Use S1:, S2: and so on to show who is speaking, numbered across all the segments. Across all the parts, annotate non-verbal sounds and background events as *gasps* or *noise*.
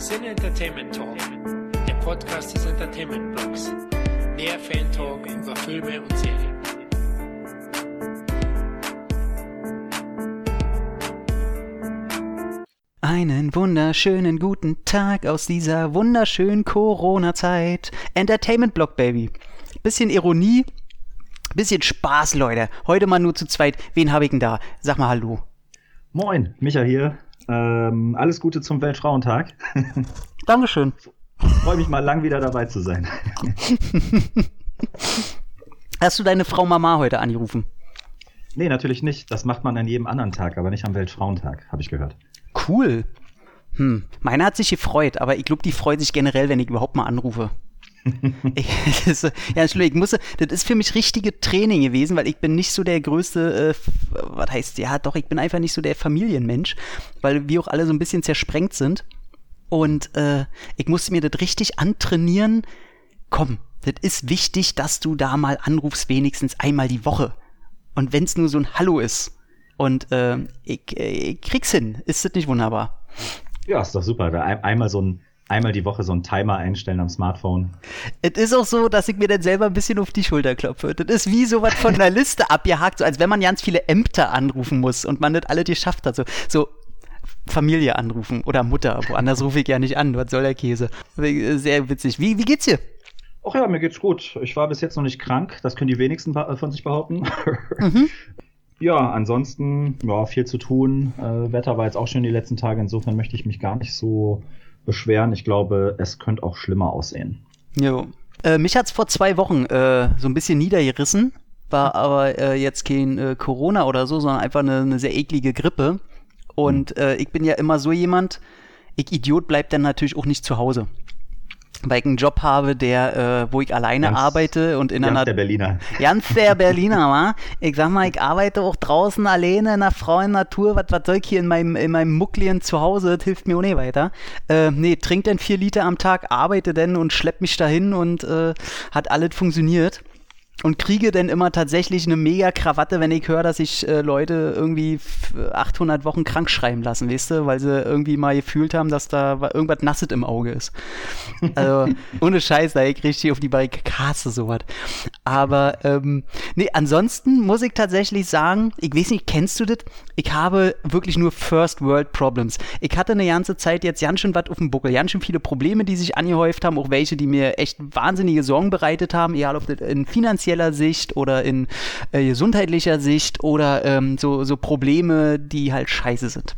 S1: Sin Entertainment Talk, der Podcast des Entertainment Blogs. Der Fan Talk über Filme und Serien.
S2: Einen wunderschönen guten Tag aus dieser wunderschönen Corona-Zeit. Entertainment Block, Baby. Bisschen Ironie, bisschen Spaß, Leute. Heute mal nur zu zweit. Wen habe ich denn da? Sag mal Hallo.
S3: Moin, Micha hier. Ähm, alles Gute zum Weltfrauentag. *laughs*
S2: Dankeschön.
S3: Freue mich mal lang wieder dabei zu sein. *laughs*
S2: Hast du deine Frau Mama heute angerufen?
S3: Nee, natürlich nicht. Das macht man an jedem anderen Tag, aber nicht am Weltfrauentag, habe ich gehört.
S2: Cool. Hm. Meine hat sich gefreut, aber ich glaube, die freut sich generell, wenn ich überhaupt mal anrufe. Ich, *laughs* das, ja, ich musste, das ist für mich richtige Training gewesen, weil ich bin nicht so der größte, äh, was heißt, ja doch, ich bin einfach nicht so der Familienmensch, weil wir auch alle so ein bisschen zersprengt sind. Und äh, ich musste mir das richtig antrainieren. Komm, das ist wichtig, dass du da mal anrufst, wenigstens einmal die Woche. Und wenn es nur so ein Hallo ist. Und äh, ich, ich krieg's hin. Ist das nicht wunderbar?
S3: Ja, ist doch super. Da ein, einmal so ein einmal die Woche so einen Timer einstellen am Smartphone.
S2: Es ist auch so, dass ich mir dann selber ein bisschen auf die Schulter klopfe. Das ist wie so was von der *laughs* Liste abgehakt, so als wenn man ganz viele Ämter anrufen muss und man das alle geschafft hat. So, so Familie anrufen oder Mutter. Woanders rufe ich ja nicht an. Was soll der Käse? Sehr witzig. Wie, wie geht's dir?
S3: Ach ja, mir geht's gut. Ich war bis jetzt noch nicht krank. Das können die wenigsten von sich behaupten. *laughs* Mhm. Ja, ansonsten, ja, viel zu tun. Äh, Wetter war jetzt auch schön die letzten Tage. Insofern möchte ich mich gar nicht so beschweren. Ich glaube, es könnte auch schlimmer aussehen.
S2: Jo. Äh, mich hat's vor zwei Wochen äh, so ein bisschen niedergerissen. War aber äh, jetzt kein äh, Corona oder so, sondern einfach eine, eine sehr eklige Grippe. Und mhm. ich bin ja immer so jemand, ich Idiot bleibt dann natürlich auch nicht zu Hause weil ich einen Job habe, der, äh, wo ich alleine ganz, arbeite und in
S3: ganz
S2: einer.
S3: der Berliner. *laughs*
S2: Ganz der Berliner, wa? Ich sag mal, ich arbeite auch draußen alleine in der freien Natur. Was, was soll ich hier in meinem, in meinem Mucklien zu Hause? Das hilft mir auch nicht weiter. Äh, nee, trink denn vier Liter am Tag, arbeite denn und schlepp mich dahin und äh, hat alles funktioniert und kriege dann immer tatsächlich eine mega Krawatte, wenn ich höre, dass sich äh, Leute irgendwie 800 Wochen krank schreiben lassen, weißt du, weil sie irgendwie mal gefühlt haben, dass da irgendwas Nasset im Auge ist. *laughs* Also, ohne Scheiß, da ich richtig auf die Barrikade sowas. Aber, ähm, nee, ansonsten muss ich tatsächlich sagen, ich weiß nicht, kennst du das? Ich habe wirklich nur First World Problems. Ich hatte eine ganze Zeit jetzt ganz schön was auf dem Buckel, ganz schön viele Probleme, die sich angehäuft haben, auch welche, die mir echt wahnsinnige Sorgen bereitet haben, egal ob das in finanziell finanzieller Sicht oder in äh, gesundheitlicher Sicht oder ähm, so, so Probleme, die halt scheiße sind.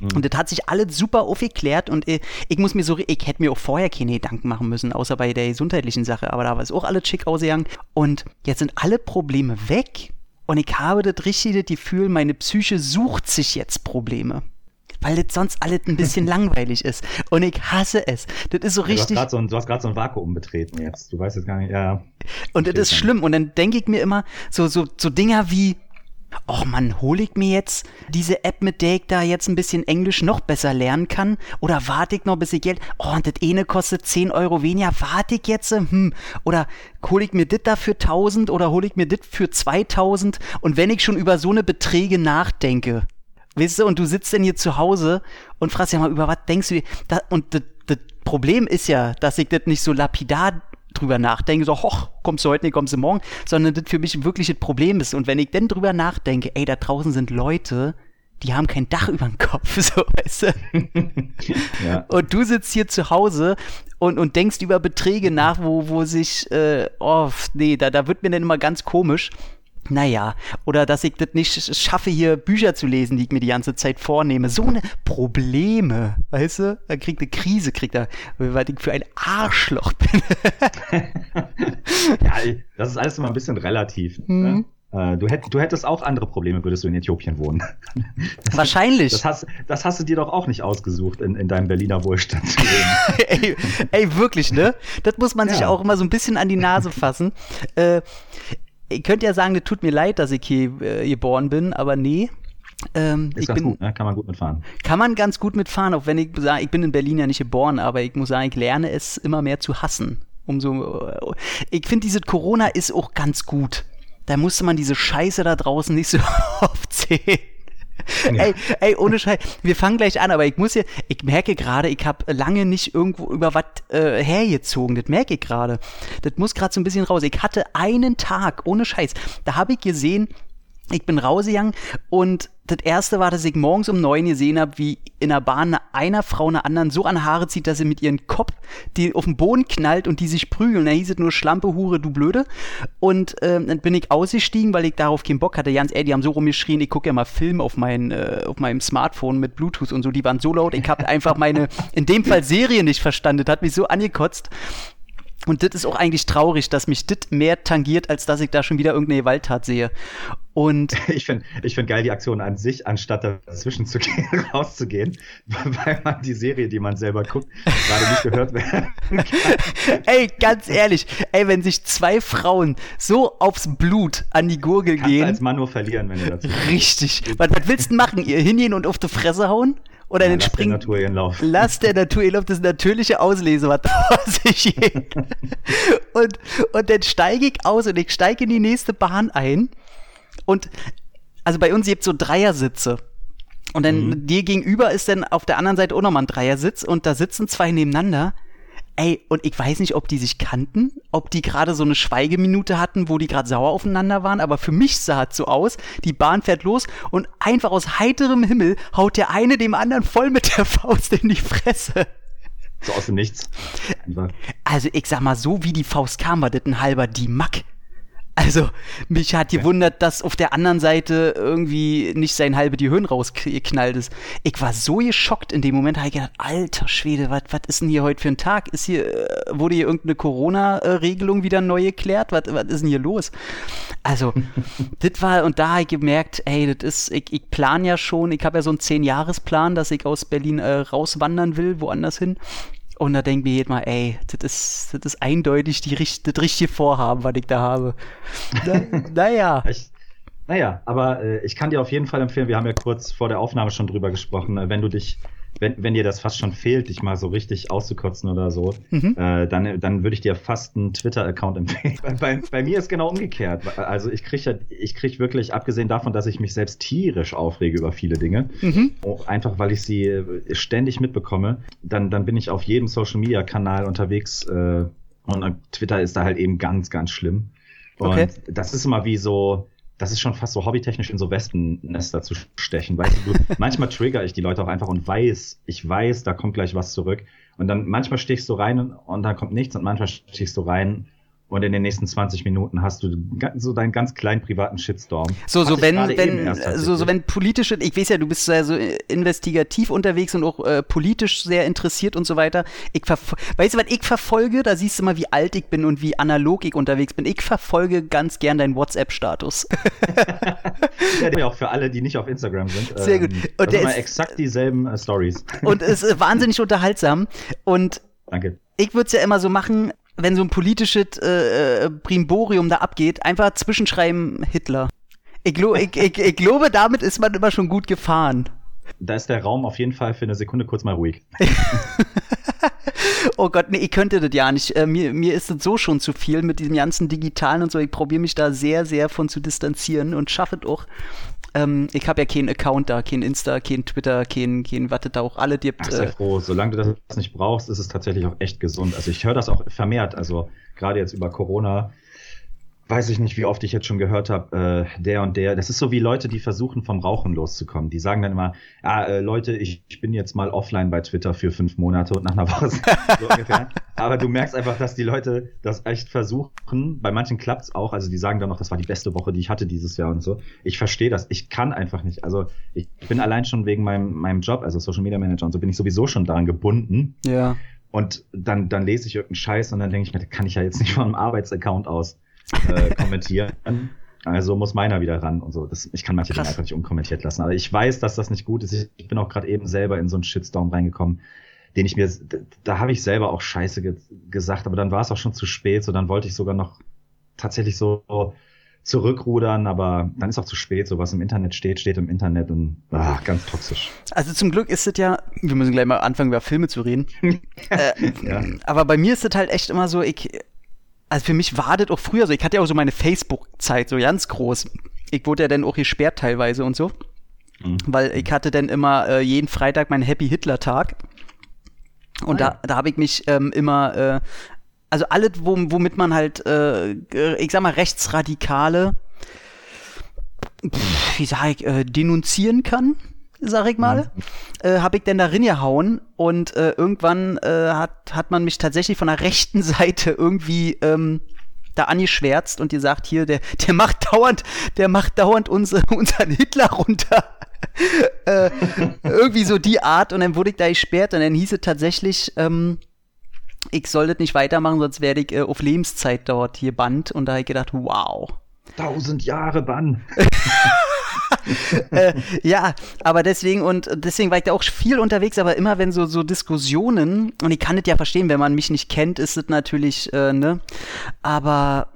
S2: Mhm. Und das hat sich alles super aufgeklärt und ich, ich, muss mir so, ich hätte mir auch vorher keine Gedanken machen müssen, außer bei der gesundheitlichen Sache, aber da war es auch alles schick ausgegangen. Und jetzt sind alle Probleme weg und ich habe das richtige Gefühl, meine Psyche sucht sich jetzt Probleme weil das sonst alles ein bisschen *laughs* langweilig ist. Und ich hasse es. Das ist so ja, richtig.
S3: Du hast gerade so, so, ein Vakuum betreten jetzt. Du weißt jetzt gar nicht, ja.
S2: Und das ist schlimm. Und dann denke ich mir immer so, so, so Dinger wie, Och man, hole ich mir jetzt diese App, mit der ich da jetzt ein bisschen Englisch noch besser lernen kann? Oder warte ich noch, bis ich Geld. Oh, und das eine kostet 10 Euro weniger. Warte ich jetzt? Hm. Oder hole ich mir das da für 1000 oder hole ich mir das für 2000? Und wenn ich schon über so eine Beträge nachdenke, Weißt du, und du sitzt denn hier zu Hause und fragst ja mal, über was denkst du? Da, und das Problem ist ja, dass ich das nicht so lapidar drüber nachdenke, so, hoch, kommst du heute nicht, kommst du morgen, sondern das für mich wirklich ein Problem ist. Und wenn ich dann drüber nachdenke, ey, da draußen sind Leute, die haben kein Dach über dem Kopf, *laughs* so, weißt du? ja. Und du sitzt hier zu Hause und, und denkst über Beträge nach, wo, wo sich, äh, oh, nee, da, da wird mir dann immer ganz komisch naja, oder dass ich das nicht schaffe, hier Bücher zu lesen, die ich mir die ganze Zeit vornehme. So eine Probleme, weißt du? Da kriegt eine Krise, kriegt er, weil ich für ein Arschloch bin. *laughs*
S3: ja, das ist alles immer ein bisschen relativ. Ne? Mhm. Ne? Du, hätt, du, hättest auch andere Probleme, würdest du in Äthiopien wohnen. *laughs*
S2: Wahrscheinlich.
S3: Das hast, das hast, du dir doch auch nicht ausgesucht, in, in deinem Berliner Wohlstand zu
S2: leben. *laughs* ey, ey, wirklich, ne? Das muss man ja. sich auch immer so ein bisschen an die Nase fassen. Äh, ihr könnt ja sagen, das tut mir leid, dass ich hier äh, geboren bin, aber nee.
S3: Ähm, ist ganz bin, gut, ne? kann man gut mitfahren.
S2: Kann man ganz gut mitfahren, auch wenn ich sage, ich bin in Berlin ja nicht geboren, aber ich muss sagen, ich lerne es immer mehr zu hassen. Umso, äh, ich finde, diese Corona ist auch ganz gut. Da musste man diese Scheiße da draußen nicht so *laughs* oft sehen. Ey, ey, ohne Scheiß, wir fangen gleich an, aber ich muss ja, ich merke gerade, ich habe lange nicht irgendwo über was äh, hergezogen, das merke ich gerade. Das muss gerade so ein bisschen raus. Ich hatte einen Tag, ohne Scheiß, da habe ich gesehen, ich bin rausgegangen und das erste war, dass ich morgens um neun gesehen habe, wie in der Bahn einer Frau einer anderen so an Haare zieht, dass sie mit ihrem Kopf die auf den Boden knallt und die sich prügeln. Da hieß es nur Schlampe, Hure, du Blöde. Und ähm, dann bin ich ausgestiegen, weil ich darauf keinen Bock hatte. Ganz ehrlich, die haben so rumgeschrien, ich gucke ja mal Film auf, mein, äh, auf meinem Smartphone mit Bluetooth und so. Die waren so laut, ich habe einfach meine, in dem Fall Serie nicht verstanden. Das hat mich so angekotzt. Und das ist auch eigentlich traurig, dass mich das mehr tangiert, als dass ich da schon wieder irgendeine Gewalttat sehe. Und *laughs*
S3: ich finde ich find geil die Aktion an sich, anstatt dazwischen zu *laughs* gehen, rauszugehen, weil man die Serie, die man selber guckt, gerade nicht gehört werden kann. *laughs*
S2: Ey, ganz ehrlich, ey, wenn sich zwei Frauen so aufs Blut an die Gurgel
S3: Kannst
S2: gehen.
S3: als Mann nur verlieren, wenn ihr dazu
S2: Richtig. Was, was willst du machen? Ihr hingehen und auf die Fresse hauen? Oder
S3: Ja,
S2: den
S3: lass der? Natur ihren Lauf.
S2: Lass der Natur ihr Lauf, das ist natürliche Auslese, was *laughs* vor sich. Und, und dann steige ich aus und ich steige in die nächste Bahn ein. Und also bei uns gibt so Dreiersitze. Und dann
S3: Mhm.
S2: dir gegenüber ist dann auf der anderen Seite auch nochmal ein Dreiersitz und da sitzen zwei nebeneinander. Ey, und ich weiß nicht, ob die sich kannten, ob die gerade so eine Schweigeminute hatten, wo die gerade sauer aufeinander waren, aber für mich sah es so aus, die Bahn fährt los und einfach aus heiterem Himmel haut der eine dem anderen voll mit der Faust in die Fresse.
S3: So aus dem Nichts.
S2: Also ich sag mal, so wie die Faust kam, war das ein halber die Mack. Also, mich hat gewundert, dass auf der anderen Seite irgendwie nicht sein halbe die Höhen rausgeknallt ist. Ich war so geschockt in dem Moment, habe ich gedacht, alter Schwede, was ist denn hier heute für ein Tag? Ist hier, äh, wurde hier irgendeine Corona-Regelung wieder neu geklärt? Was ist denn hier los? Also, *laughs* das war, und da habe ich gemerkt, ey, das ist, ich, ich plan ja schon, ich habe ja so einen Zehn-Jahres-Plan, dass ich aus Berlin äh, rauswandern will, woanders hin. Und da denke ich mir mal, ey, das ist, das ist eindeutig die, das richtige Vorhaben, was ich da habe. Na, *laughs* naja.
S3: Ich, naja, aber äh, ich kann dir auf jeden Fall empfehlen, wir haben ja kurz vor der Aufnahme schon drüber gesprochen, äh, wenn du dich, wenn, wenn dir das fast schon fehlt, dich mal so richtig auszukotzen oder so,
S2: Mhm.
S3: äh, dann, dann würde ich dir fast einen Twitter-Account *laughs* empfehlen. bei, bei, bei mir ist genau umgekehrt. Also ich kriege ja, ich krieg wirklich, abgesehen davon, dass ich mich selbst tierisch aufrege über viele Dinge,
S2: Mhm.
S3: einfach weil ich sie äh, ständig mitbekomme, dann, dann bin ich auf jedem Social-Media-Kanal unterwegs äh, und Twitter ist da halt eben ganz, ganz schlimm. Und
S2: Okay.
S3: das ist immer wie so, das ist schon fast so hobbytechnisch in so Wespennester zu stechen. Weißt du, *laughs* manchmal trigger ich die Leute auch einfach und weiß, ich weiß, da kommt gleich was zurück. Und dann manchmal stichst du rein und, und dann kommt nichts und manchmal stichst du rein und in den nächsten 20 Minuten hast du so deinen ganz kleinen privaten Shitstorm.
S2: So, so wenn, wenn, so, so wenn politische, ich weiß ja, du bist sehr so investigativ unterwegs und auch äh, politisch sehr interessiert und so weiter. Ich weißt du, was ich verfolge? Da siehst du mal, wie alt ich bin und wie analog ich unterwegs bin. Ich verfolge ganz gern deinen WhatsApp-Status. *laughs*
S3: Ja, auch für alle, die nicht auf Instagram sind.
S2: Sehr gut.
S3: Ähm,
S2: Und
S3: das
S2: der ist-
S3: exakt dieselben äh, Stories.
S2: und es ist wahnsinnig unterhaltsam. Und
S3: Danke.
S2: ich würde es ja immer so machen, wenn so ein politisches äh, äh, Brimborium da abgeht, einfach zwischenschreiben Hitler. Ich, glo ich, ich, ich glaube, damit ist man immer schon gut gefahren.
S3: Da ist der Raum auf jeden Fall für eine Sekunde kurz mal ruhig. *laughs*
S2: Oh Gott, nee, ich könnte das ja nicht. Äh, mir, mir ist das so schon zu viel mit diesem ganzen Digitalen und so. Ich probiere mich da sehr, sehr von zu distanzieren und schaffe es auch. Ähm, ich habe ja keinen Account da, kein Insta, kein Twitter, kein, kein was es da auch alle gibt.
S3: Ach, sei
S2: Äh,
S3: froh. Solange du das nicht brauchst, ist es tatsächlich auch echt gesund. Also ich höre das auch vermehrt. Also gerade jetzt über Corona weiß ich nicht, wie oft ich jetzt schon gehört habe, äh, der und der. Das ist so wie Leute, die versuchen, vom Rauchen loszukommen. Die sagen dann immer, ah, äh, Leute, ich, ich bin jetzt mal offline bei Twitter für fünf Monate und nach einer Woche *laughs* so ungefähr. Aber du merkst einfach, dass die Leute das echt versuchen. Bei manchen klappt's auch. Also die sagen dann noch, das war die beste Woche, die ich hatte dieses Jahr und so. Ich verstehe das. Ich kann einfach nicht. Also ich bin allein schon wegen meinem, meinem Job, also Social Media Manager und so, bin ich sowieso schon daran gebunden.
S2: ja.
S3: Und dann, dann lese ich irgendeinen Scheiß und dann denke ich mir, das kann ich ja jetzt nicht von einem Arbeitsaccount aus äh, kommentieren. Also muss meiner wieder ran und so. Das, ich kann manche Dinge
S2: Krass.
S3: einfach nicht unkommentiert lassen. Aber ich weiß, dass das nicht gut ist. Ich, ich bin auch gerade eben selber in so einen Shitstorm reingekommen, den ich mir, da, da habe ich selber auch Scheiße ge gesagt, aber dann war es auch schon zu spät. So, dann wollte ich sogar noch tatsächlich so zurückrudern, aber dann ist auch zu spät. So was im Internet steht, steht im Internet und ah, ganz toxisch.
S2: Also zum Glück ist es ja, wir müssen gleich mal anfangen, über Filme zu reden. *laughs* äh,
S3: Ja.
S2: Aber bei mir ist es halt echt immer so, ich, also für mich war das auch früher so, ich hatte ja auch so meine Facebook-Zeit so ganz groß. Ich wurde ja dann auch gesperrt teilweise und so. Mhm. Weil ich hatte dann immer äh, jeden Freitag meinen Happy Hitler Tag. Und ah, da, ja. da habe ich mich ähm, immer, äh, also alles, womit man halt, äh, ich sag mal, Rechtsradikale, wie sag ich, äh, denunzieren kann, sag ich mal, ja. äh, habe ich denn darin gehauen und äh, irgendwann äh, hat, hat man mich tatsächlich von der rechten *laughs* Seite irgendwie ähm, da angeschwärzt und gesagt, hier, der, der macht dauernd, der macht dauernd unsere, *laughs* unseren Hitler runter. *laughs* äh, irgendwie so die Art und dann wurde ich da gesperrt und dann hieß es tatsächlich, ähm, ich soll das nicht weitermachen, sonst werde ich äh, auf Lebenszeit dort hier Band und da habe ich gedacht, wow.
S3: Tausend Jahre Bann. *laughs*
S2: äh, ja, aber deswegen und deswegen war ich da auch viel unterwegs, aber immer wenn so, so Diskussionen, und ich kann das ja verstehen, wenn man mich nicht kennt, ist es natürlich, äh, ne, aber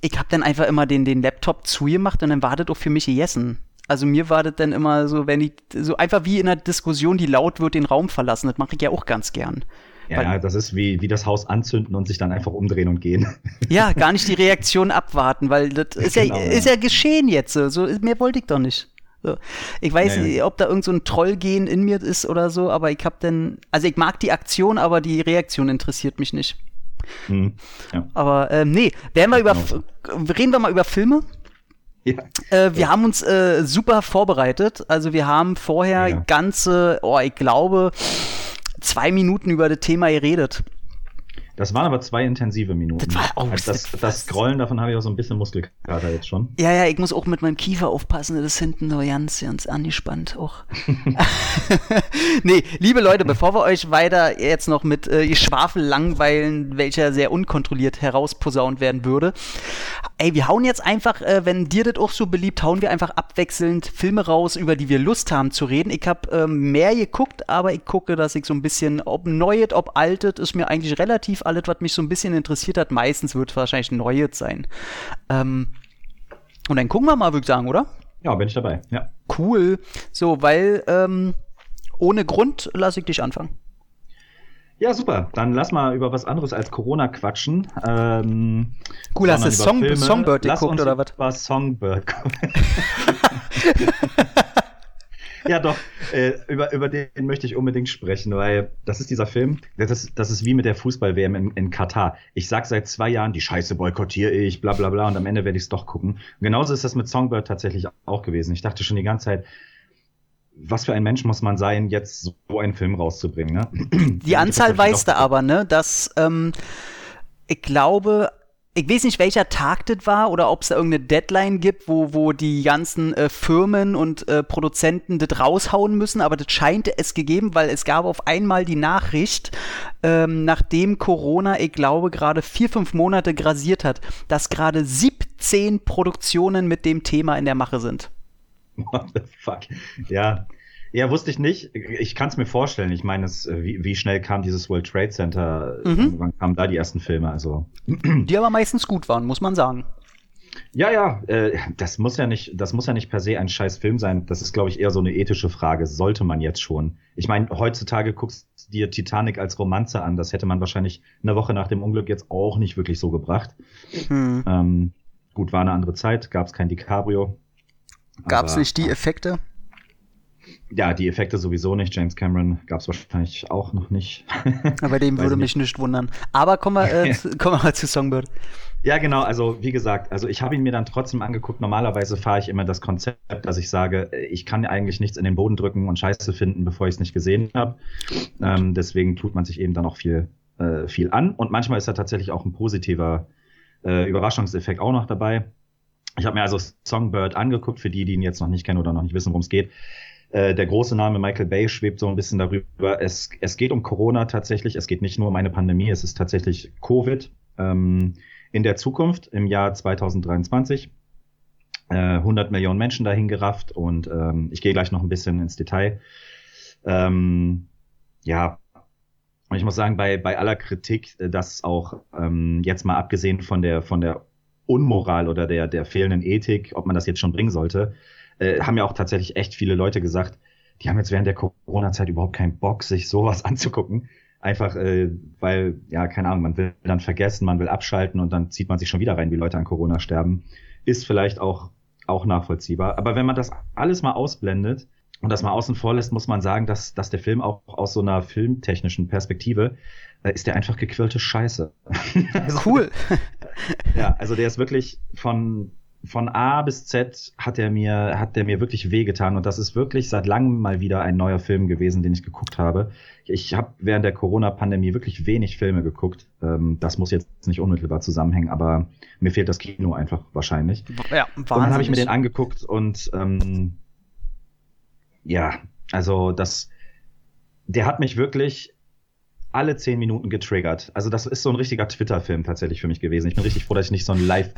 S2: ich habe dann einfach immer den, den Laptop zugemacht und dann war das auch für mich gegessen. Also mir war das dann immer so, wenn ich so einfach wie in einer Diskussion, die laut wird, den Raum verlassen. Das mache ich ja auch ganz gern.
S3: Ja, Weil, das ist wie, wie das Haus anzünden und sich dann einfach umdrehen und gehen.
S2: Ja, gar nicht die Reaktion abwarten, weil das *laughs* ist, genau, ja, ist ja geschehen jetzt. So, mehr wollte ich doch nicht. So. Ich weiß ja, nicht, ob da irgend so ein Trollgehen in mir ist oder so, aber ich hab dann, also ich mag die Aktion, aber die Reaktion interessiert mich nicht. Hm, ja. Aber ähm, nee, werden wir über, reden wir mal über Filme? Ja. Äh, wir ja. haben uns äh, super vorbereitet. Also wir haben vorher ganze, oh, ich glaube, zwei Minuten über das Thema geredet.
S3: Das waren aber zwei intensive Minuten. Das, war, oh, also das, das Scrollen, davon habe ich auch so ein bisschen Muskelkater jetzt schon.
S2: Ja, ja, ich muss auch mit meinem Kiefer aufpassen, das ist hinten so ganz, ganz angespannt auch. *laughs* *laughs* nee, liebe Leute, bevor wir euch weiter jetzt noch mit äh, Schwafel langweilen, welcher sehr unkontrolliert herausposaunt werden würde, ey, wir hauen jetzt einfach, äh, wenn dir das auch so beliebt, hauen wir einfach abwechselnd Filme raus, über die wir Lust haben zu reden. Ich habe ähm, mehr geguckt, aber ich gucke, dass ich so ein bisschen, ob neuet, ob altet, ist mir eigentlich relativ alles, was mich so ein bisschen interessiert hat. Meistens wird es wahrscheinlich Neues sein. Ähm, und dann gucken wir mal, würde ich sagen, oder?
S3: Ja, bin ich dabei, ja.
S2: Cool. So, weil ähm, ohne Grund lasse ich dich anfangen.
S3: Ja, super. Dann lass mal über was anderes als Corona quatschen. Ähm,
S2: cool, hast du Song, Songbird geguckt oder was?
S3: War Songbird. *laughs* ja, doch, äh, über, über den möchte ich unbedingt sprechen, weil das ist dieser Film, das ist, das ist wie mit der Fußball-WM in, in Katar. Ich sag seit zwei Jahren, die Scheiße boykottiere ich, bla bla bla, und am Ende werde ich es doch gucken. Und genauso ist das mit Songbird tatsächlich auch gewesen. Ich dachte schon die ganze Zeit, was für ein Mensch muss man sein, jetzt so einen Film rauszubringen, ne?
S2: Die Anzahl weißt du aber, ne? Dass, ähm, ich glaube, ich weiß nicht, welcher Tag das war oder ob es da irgendeine Deadline gibt, wo, wo die ganzen äh, Firmen und äh, Produzenten das raushauen müssen, aber das scheint es gegeben, weil es gab auf einmal die Nachricht, ähm, nachdem Corona, ich glaube, gerade vier, fünf Monate grasiert hat, dass gerade 17 Produktionen mit dem Thema in der Mache sind.
S3: What the fuck? Ja, ja, wusste ich nicht. Ich kann es mir vorstellen. Ich meine, wie, wie schnell kam dieses World Trade Center? Mhm. Wann kamen da die ersten Filme? Also *clears throat*
S2: die aber meistens gut waren, muss man sagen.
S3: Ja, ja, äh, das muss ja nicht, das muss ja nicht per se ein scheiß Film sein. Das ist, glaube ich, eher so eine ethische Frage. Sollte man jetzt schon? Ich meine, heutzutage guckst du dir Titanic als Romanze an. Das hätte man wahrscheinlich eine Woche nach dem Unglück jetzt auch nicht wirklich so gebracht. Hm. Ähm, gut, war eine andere Zeit, gab es kein DiCaprio.
S2: Gab es nicht die Effekte?
S3: Ja, die Effekte sowieso nicht. James Cameron gab es wahrscheinlich auch noch nicht. *laughs*
S2: Aber dem würde mich nicht wundern. Aber kommen wir, äh, zu, *laughs* kommen wir mal zu Songbird.
S3: Ja, genau. Also wie gesagt, also ich habe ihn mir dann trotzdem angeguckt. Normalerweise fahre ich immer das Konzept, dass ich sage, ich kann eigentlich nichts in den Boden drücken und Scheiße finden, bevor ich es nicht gesehen habe. Ähm, deswegen tut man sich eben dann auch viel, äh, viel an. Und manchmal ist da tatsächlich auch ein positiver äh, Überraschungseffekt auch noch dabei. Ich habe mir also Songbird angeguckt, für die, die ihn jetzt noch nicht kennen oder noch nicht wissen, worum es geht. Äh, der große Name Michael Bay schwebt so ein bisschen darüber. Es, es geht um Corona tatsächlich. Es geht nicht nur um eine Pandemie, es ist tatsächlich Covid. Ähm, in der Zukunft, im Jahr 2023, äh, 100 Millionen Menschen dahin gerafft und ähm, ich gehe gleich noch ein bisschen ins Detail. Ähm, ja, und ich muss sagen, bei, bei aller Kritik, äh, dass auch ähm, jetzt mal abgesehen von der, von der Unmoral oder der, der fehlenden Ethik, ob man das jetzt schon bringen sollte, äh, haben ja auch tatsächlich echt viele Leute gesagt, die haben jetzt während der Corona-Zeit überhaupt keinen Bock, sich sowas *laughs* anzugucken. Einfach, äh, weil, ja, keine Ahnung, man will dann vergessen, man will abschalten und dann zieht man sich schon wieder rein, wie Leute an Corona sterben. Ist vielleicht auch, auch nachvollziehbar. Aber wenn man das alles mal ausblendet, und das mal außen vor lässt, muss man sagen, dass, dass der Film auch aus so einer filmtechnischen Perspektive äh, ist der einfach gequirlte Scheiße.
S2: also, *laughs* cool.
S3: ja, also der ist wirklich von, von A bis Z hat er mir, hat der mir wirklich wehgetan und das ist wirklich seit langem mal wieder ein neuer Film gewesen, den ich geguckt habe. Ich habe während der Corona-Pandemie wirklich wenig Filme geguckt. Ähm, das muss jetzt nicht unmittelbar zusammenhängen, aber mir fehlt das Kino einfach wahrscheinlich.
S2: Ja,
S3: und dann habe ich mir den angeguckt und ähm, ja, also das, der hat mich wirklich alle zehn Minuten getriggert. Also das ist so ein richtiger Twitter-Film tatsächlich für mich gewesen. Ich bin richtig froh, dass ich nicht so ein Live,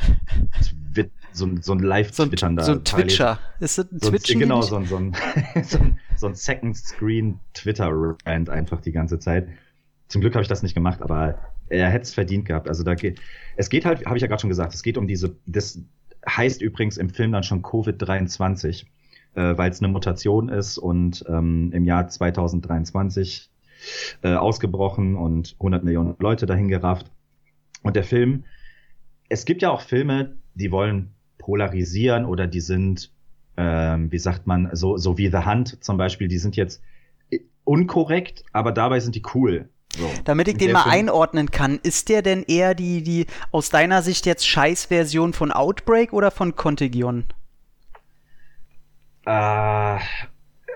S3: so ein, so ein Live-Twitternder.
S2: So, so ein Twitcher. Ist das ein
S3: so
S2: Twitchen?
S3: Genau, so ein, so ein, *laughs* so ein, so ein Second-Screen-Twitter-Rant einfach die ganze Zeit. Zum Glück habe ich das nicht gemacht, aber er hätte es verdient gehabt. Also da geht, es geht halt, habe ich ja gerade schon gesagt, es geht um diese, das heißt übrigens im Film dann schon Covid-23 äh, weil es eine Mutation ist und ähm, im Jahr 2023 äh, ausgebrochen und 100 Millionen Leute dahin gerafft. Und der Film, es gibt ja auch Filme, die wollen polarisieren oder die sind, ähm, wie sagt man, so, so wie The Hunt zum Beispiel, die sind jetzt unkorrekt, aber dabei sind die cool. So.
S2: Damit ich den mal Film einordnen kann, ist der denn eher die, die aus deiner Sicht jetzt Scheißversion von Outbreak oder von Contagion?
S3: Äh,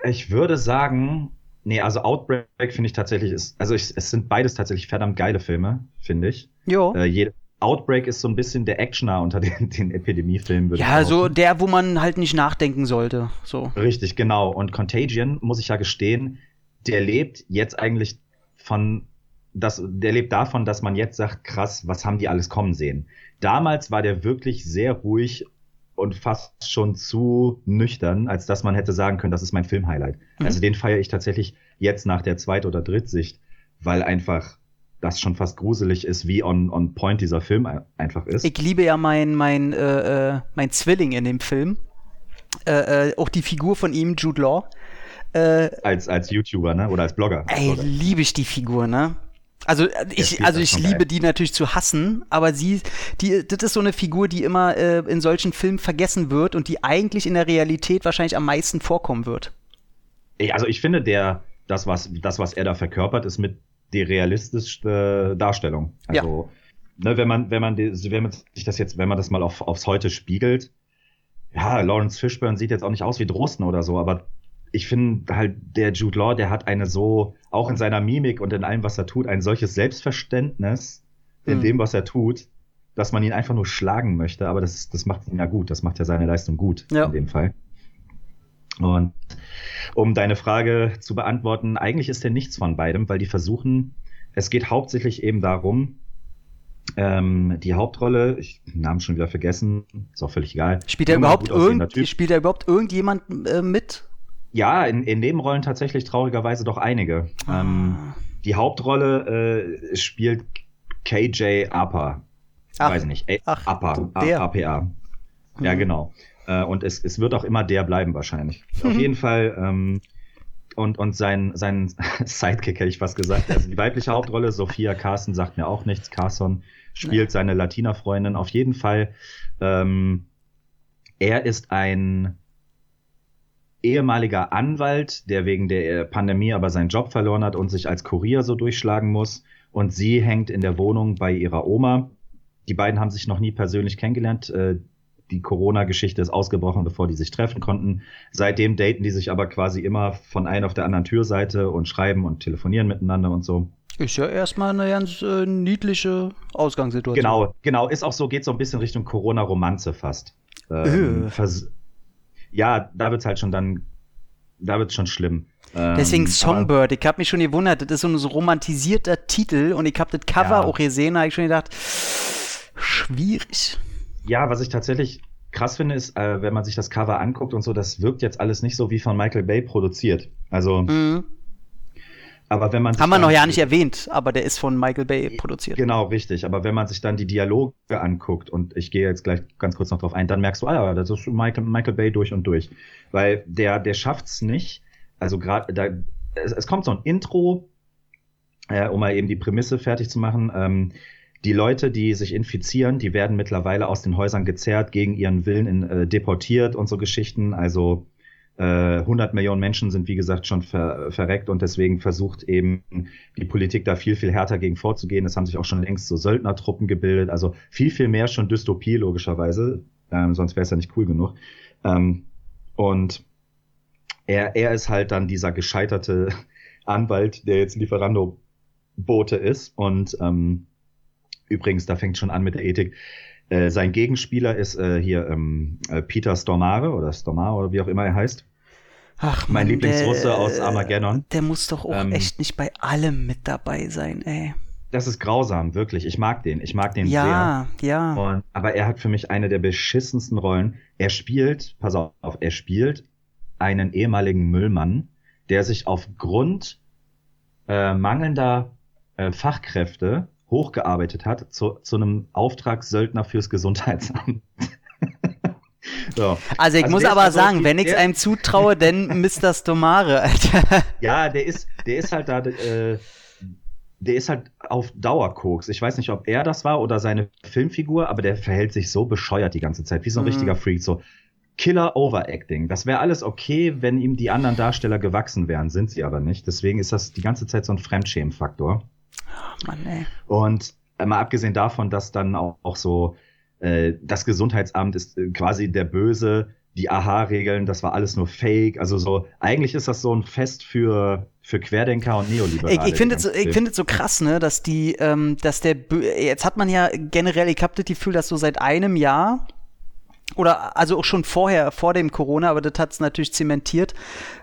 S3: ich würde sagen, nee, also Outbreak finde ich tatsächlich ist, also ich, es sind beides tatsächlich verdammt geile Filme, finde ich.
S2: Jo.
S3: Äh, jede, Outbreak ist so ein bisschen der Actioner unter *laughs* den, den Epidemiefilmen.
S2: Ja, so der, wo man halt nicht nachdenken sollte. So.
S3: Richtig, genau. Und Contagion, muss ich ja gestehen, der lebt jetzt eigentlich von, das, der lebt davon, dass man jetzt sagt, krass, was haben die alles kommen sehen. Damals war der wirklich sehr ruhig und fast schon zu nüchtern, als dass man hätte sagen können, das ist mein Filmhighlight. Mhm. Also den feiere ich tatsächlich jetzt nach der Zweit- oder Drittsicht, weil einfach das schon fast gruselig ist, wie on, on point dieser Film einfach ist.
S2: Ich liebe ja mein, mein, äh, äh mein Zwilling in dem Film. Äh, äh, auch die Figur von ihm, Jude Law.
S3: Äh, als, als YouTuber, ne? Oder als Blogger.
S2: Ey,
S3: Blogger.
S2: liebe ich die Figur, ne? Also äh, ich, also ich liebe die natürlich zu hassen, aber sie, die, das ist so eine Figur, die immer äh, in solchen Filmen vergessen wird und die eigentlich in der Realität wahrscheinlich am meisten vorkommen wird.
S3: Also ich finde, der, das, was, das, was er da verkörpert, ist mit die realistischste Darstellung. Also, ja. ne, wenn man, wenn man, wenn man sich das jetzt, wenn man das mal auf, aufs Heute spiegelt, ja, Lawrence Fishburne sieht jetzt auch nicht aus wie Drosten oder so, aber ich finde halt, der Jude Law, der hat eine so, auch in seiner Mimik und in allem, was er tut, ein solches Selbstverständnis in mhm. dem, was er tut, dass man ihn einfach nur schlagen möchte. Aber das, das macht ihn ja gut. Das macht ja seine Leistung gut ja. in dem Fall. Und um deine Frage zu beantworten, eigentlich ist er nichts von beidem, weil die versuchen, es geht hauptsächlich eben darum, ähm, die Hauptrolle, ich Namen schon wieder vergessen, ist auch völlig egal.
S2: Spielt er überhaupt, irgend, spielt er überhaupt irgendjemand äh, mit?
S3: Ja, in, in Nebenrollen tatsächlich traurigerweise doch einige. Ah. Ähm, die Hauptrolle äh, spielt KJ Apa. Ach, Weiß nicht. A Ach, Apa. Der. APA. Ja, mhm. genau. Äh, und es, es wird auch immer der bleiben wahrscheinlich. Auf jeden Fall. Ähm, und, und sein, sein *laughs* Sidekick, hätte ich fast gesagt. Also die weibliche Hauptrolle, Sophia Carson, sagt mir auch nichts. Carson spielt seine Latina-Freundin. Auf jeden Fall. Ähm, er ist ein ehemaliger Anwalt, der wegen der Pandemie aber seinen Job verloren hat und sich als Kurier so durchschlagen muss. Und sie hängt in der Wohnung bei ihrer Oma. Die beiden haben sich noch nie persönlich kennengelernt. Äh, die Corona-Geschichte ist ausgebrochen, bevor die sich treffen konnten. Seitdem daten die sich aber quasi immer von einer auf der anderen Türseite und schreiben und telefonieren miteinander und so.
S2: Ist ja erstmal eine ganz äh, niedliche Ausgangssituation.
S3: Genau, genau. Ist auch so, geht so ein bisschen Richtung Corona-Romanze fast. Ähm, äh ja, da wird's halt schon dann, da wird's schon schlimm.
S2: Deswegen ähm, Songbird, ich habe mich schon gewundert, das ist so ein so romantisierter Titel und ich habe das Cover ja. auch gesehen, da habe ich schon gedacht, schwierig.
S3: Ja, was ich tatsächlich krass finde, ist, äh, wenn man sich das Cover anguckt und so, das wirkt jetzt alles nicht so wie von Michael Bay produziert. Also mhm. Aber wenn man
S2: Haben wir noch ja nicht erwähnt, aber der ist von Michael Bay produziert.
S3: Genau, richtig. Aber wenn man sich dann die Dialoge anguckt, und ich gehe jetzt gleich ganz kurz noch drauf ein, dann merkst du, ah ja, das ist Michael, Michael Bay durch und durch. Weil der, der schafft's nicht. Also gerade, da, es, es, kommt so ein Intro, äh, um mal eben die Prämisse fertig zu machen. Ähm, die Leute, die sich infizieren, die werden mittlerweile aus den Häusern gezerrt, gegen ihren Willen in, äh, deportiert und so Geschichten. Also 100 Millionen Menschen sind, wie gesagt, schon ver verreckt und deswegen versucht eben die Politik da viel, viel härter gegen vorzugehen. Es haben sich auch schon längst so Söldnertruppen gebildet, also viel, viel mehr schon Dystopie logischerweise, ähm, sonst wäre es ja nicht cool genug. Ähm, und er, er ist halt dann dieser gescheiterte *laughs* Anwalt, der jetzt Lieferando-Bote ist und ähm, übrigens, da fängt schon an mit der Ethik, äh, sein Gegenspieler ist äh, hier ähm, äh, Peter Stormare oder Stormare oder wie auch immer er heißt.
S2: Ach,
S3: mein
S2: Mann,
S3: Lieblingsrusse
S2: der-
S3: aus Armageddon.
S2: Der muss doch auch
S3: Ähm,
S2: echt nicht bei allem mit dabei sein, ey.
S3: Das ist grausam, wirklich. Ich mag den. Ich mag den
S2: Ja,
S3: sehr.
S2: ja.
S3: Und, aber er hat für mich eine der beschissensten Rollen. Er spielt, pass auf, er spielt einen ehemaligen Müllmann, der sich aufgrund äh, mangelnder äh, Fachkräfte hochgearbeitet hat zu, zu einem Auftragssöldner fürs Gesundheitsamt. *laughs* so.
S2: Also ich
S3: Also
S2: muss aber sagen, wenn ich
S3: der-
S2: einem zutraue, dann *laughs* Mr. Stomare, Alter.
S3: Ja, der ist, der ist halt da, äh, der ist halt auf Dauerkoks. Ich weiß nicht, ob er das war oder seine Filmfigur, aber der verhält sich so bescheuert die ganze Zeit, wie so ein
S2: Mhm.
S3: richtiger Freak, so Killer Overacting. Das wäre alles okay, wenn ihm die anderen Darsteller gewachsen wären, sind sie aber nicht. Deswegen ist das die ganze Zeit so ein Fremdschämenfaktor.
S2: Mann, ey.
S3: Und äh, mal abgesehen davon, dass dann auch, auch so äh, das Gesundheitsamt ist äh, quasi der Böse, die Aha-Regeln, das war alles nur Fake. Also so, eigentlich ist das so ein Fest für, für Querdenker und Neoliberale.
S2: Ich, ich finde es so, ich finde es so krass, ne, dass die, ähm, dass der, Bö jetzt hat man ja generell, ich habe das Gefühl, dass so seit einem Jahr oder also auch schon vorher, vor dem Corona, aber das hat es natürlich zementiert.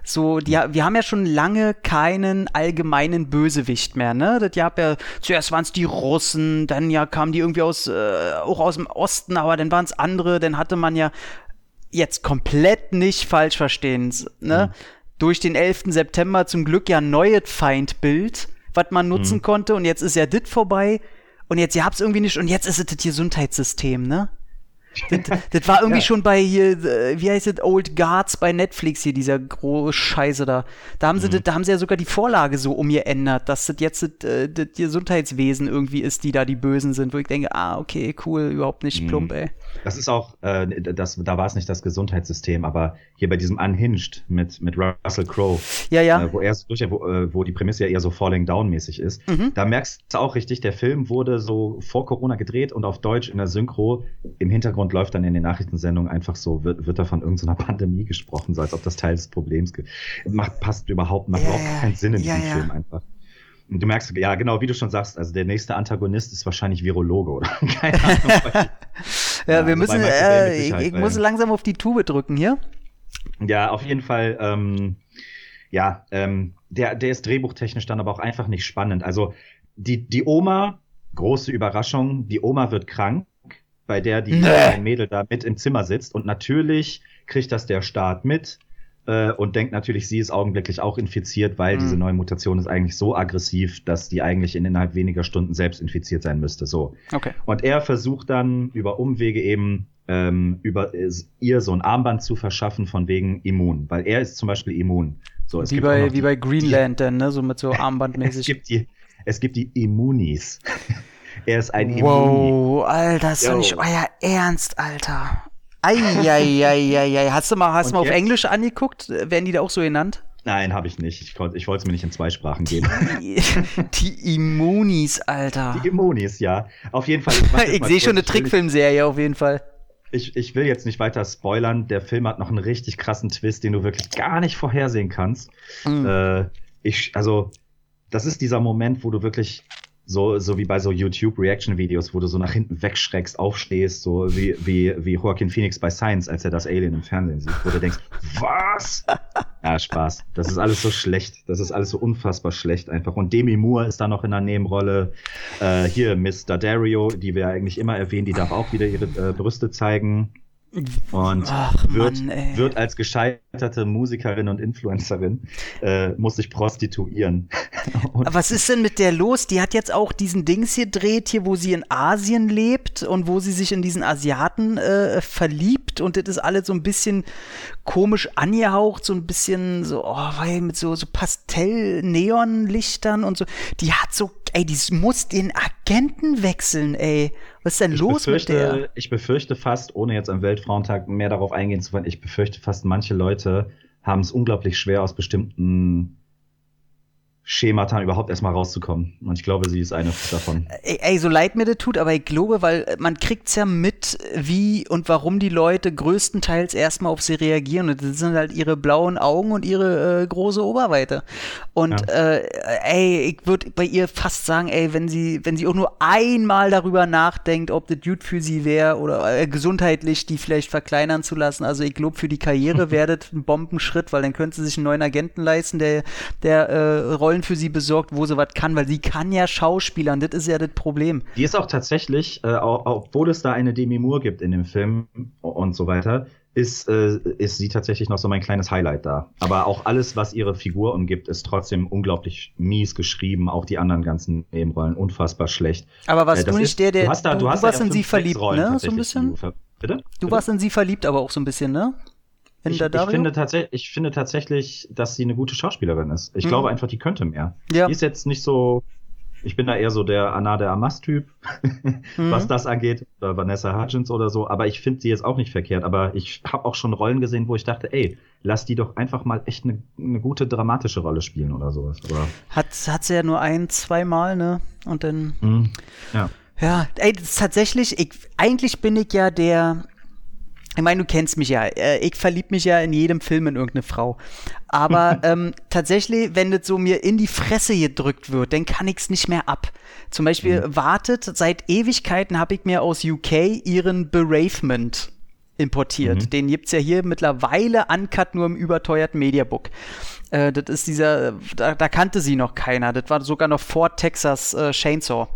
S2: So, die, wir haben ja schon lange keinen allgemeinen Bösewicht mehr, ne? Das gab ja, zuerst waren es die Russen, dann ja kamen die irgendwie aus, äh, auch aus dem Osten, aber dann waren es andere, dann hatte man ja jetzt komplett nicht falsch verstehen, ne? Durch den 11. September zum Glück ja ein neues Feindbild, was man nutzen konnte und jetzt ist ja dit vorbei und jetzt ihr habt's irgendwie nicht und jetzt ist es das Gesundheitssystem, ne? Das, das war irgendwie *laughs*
S3: Ja.
S2: schon bei hier, äh, wie heißt es, Old Guards bei Netflix hier, dieser große Scheiße da. Da haben sie, das, da haben sie ja sogar die Vorlage so umgeändert, dass das jetzt das, äh, das Gesundheitswesen irgendwie ist, die da die Bösen sind, wo ich denke, ah, okay, cool, überhaupt nicht plump, ey.
S3: Das ist auch, äh, das, da war es nicht das Gesundheitssystem, aber hier bei diesem Unhinged mit, mit Russell Crowe,
S2: Ja, ja.
S3: äh, wo, er, durch, wo, äh, wo die Prämisse ja eher so Falling Down mäßig ist,
S2: Mhm.
S3: da merkst du auch richtig, der Film wurde so vor Corona gedreht und auf Deutsch in der Synchro im Hintergrund läuft dann in den Nachrichtensendungen einfach so, wird, wird da von irgendeiner *laughs* Pandemie gesprochen, so als ob das Teil des Problems. Macht, passt überhaupt, macht
S2: Ja,
S3: überhaupt keinen Sinn in
S2: ja,
S3: diesem
S2: ja.
S3: Film einfach. Und du merkst, ja, genau, wie du schon sagst, also der nächste Antagonist ist wahrscheinlich Virologe oder *laughs* keine Ahnung. *laughs*
S2: Ja, wir müssen, äh, ich, ich muss langsam auf die Tube drücken hier.
S3: Ja, auf jeden Fall. Ähm, ja, ähm, der, der ist drehbuchtechnisch dann aber auch einfach nicht spannend. Also die, die Oma, große Überraschung, die Oma wird krank, bei der die
S2: Nee.
S3: ein Mädel da mit im Zimmer sitzt und natürlich kriegt das der Staat mit äh, und denkt natürlich, sie ist augenblicklich auch infiziert, weil
S2: Mhm.
S3: diese neue Mutation ist eigentlich so aggressiv, dass die eigentlich in innerhalb weniger Stunden selbst infiziert sein müsste. So.
S2: Okay.
S3: Und er versucht dann über Umwege eben ähm, über äh, ihr so ein Armband zu verschaffen von wegen immun, weil er ist zum Beispiel immun. So, es
S2: Wie
S3: gibt
S2: bei, wie
S3: die,
S2: bei Greenland dann, ne? So mit so *laughs*
S3: es
S2: Armbandmäßig.
S3: gibt die, es gibt die Immunis. *laughs* er ist ein Immuni.
S2: Wow, Alter, ist doch nicht euer Ernst, Alter. Eieieiei. Hast du mal, hast mal auf
S3: jetzt?
S2: Englisch angeguckt? Werden die da auch so genannt?
S3: Nein, habe ich nicht. Ich, konnt- ich wollte es mir nicht in zwei Sprachen geben.
S2: Die, *laughs* die Immunis, Alter.
S3: Die Immunis, ja. Auf jeden Fall.
S2: Ich
S3: mal
S2: sehe schon eine.
S3: Ich
S2: Trickfilmserie auf jeden Fall.
S3: Ich, ich will jetzt nicht weiter spoilern. Der Film hat noch einen richtig krassen Twist, den du wirklich gar nicht vorhersehen kannst.
S2: Mhm.
S3: Äh, ich, also, das ist dieser Moment, wo du wirklich so, so wie bei so YouTube-Reaction-Videos, wo du so nach hinten wegschreckst, aufstehst, so wie, wie, wie Joaquin Phoenix bei Science, als er das Alien im Fernsehen sieht, wo du denkst, *laughs* was? Ja, Spaß. Das ist alles so schlecht. Das ist alles so unfassbar schlecht einfach. Und Demi Moore ist da noch in der Nebenrolle. Äh, hier, Miss Dario, die wir eigentlich immer erwähnen, die darf auch wieder ihre äh, Brüste zeigen. Und
S2: Ach,
S3: wird,
S2: Mann,
S3: wird als gescheiterte Musikerin und Influencerin, äh, muss sich prostituieren. *laughs*
S2: Aber was ist denn mit der los? Die hat jetzt auch diesen Dings hier dreht, hier, wo sie in Asien lebt und wo sie sich in diesen Asiaten äh, verliebt und das ist alles so ein bisschen komisch angehaucht, so ein bisschen so, oh, weil mit so, so Pastell-Neonlichtern und so. Die hat so, ey, die muss den Agenten wechseln, ey. Was ist denn
S3: ich
S2: los mit der?
S3: ich befürchte fast, ohne jetzt am Weltfrauentag mehr darauf eingehen zu wollen, ich befürchte fast, manche Leute haben es unglaublich schwer aus bestimmten Schemata überhaupt erstmal rauszukommen. Und ich glaube, sie ist eine davon.
S2: Ey, ey, so leid mir das tut, aber ich glaube, weil man kriegt's ja mit, wie und warum die Leute größtenteils erstmal auf sie reagieren. Und das sind halt ihre blauen Augen und ihre äh, große Oberweite. Und ja. äh, ey, ich würde bei ihr fast sagen, ey, wenn sie, wenn sie auch nur einmal darüber nachdenkt, ob das gut für sie wäre oder äh, gesundheitlich die vielleicht verkleinern zu lassen. Also ich glaube, für die Karriere *laughs* wäre das ein Bombenschritt, weil dann könnte sie sich einen neuen Agenten leisten, der, der äh, Rollen Rollen für sie besorgt, wo sie was kann, weil sie kann ja Schauspielern, das ist ja das Problem.
S3: Die ist auch tatsächlich, äh, obwohl es da eine Demi Moore gibt in dem Film und so weiter, ist, äh, ist sie tatsächlich noch so mein kleines Highlight da. Aber auch alles, was ihre Figur umgibt, ist trotzdem unglaublich mies geschrieben. Auch die anderen ganzen Nebenrollen unfassbar schlecht.
S2: Aber warst äh, du nicht der, der du, hast da, du, du hast warst in sie verliebt, ne? So ein bisschen. Du, Bitte? Du warst in sie verliebt, aber auch so ein bisschen, ne?
S3: Ich, ich, finde tatsächlich, ich finde tatsächlich, dass sie eine gute Schauspielerin ist. Ich mhm. glaube einfach, die könnte mehr. Ja. Die ist jetzt nicht so. Ich bin da eher so der Anna de Amas-Typ, *laughs* mhm. was das angeht, oder Vanessa Hudgens oder so. Aber ich finde sie jetzt auch nicht verkehrt. Aber ich habe auch schon Rollen gesehen, wo ich dachte, ey, lass die doch einfach mal echt eine, eine gute dramatische Rolle spielen oder sowas. Aber
S2: hat, hat sie ja nur ein, zweimal, ne? Und dann.
S3: Mhm. Ja.
S2: Ja, ey, tatsächlich, ich, eigentlich bin ich ja der, ich meine, du kennst mich ja. Äh, ich verlieb mich ja in jedem Film in irgendeine Frau. Aber *laughs* ähm, tatsächlich, wenn das so mir in die Fresse gedrückt wird, dann kann ich's nicht mehr ab. Zum Beispiel mhm. wartet, seit Ewigkeiten habe ich mir aus UK ihren Bereavement importiert. Mhm. Den gibt's ja hier mittlerweile uncut nur im überteuerten Mediabook. Äh, das ist dieser, da, da, kannte sie noch keiner. Das war sogar noch vor Texas äh, Chainsaw.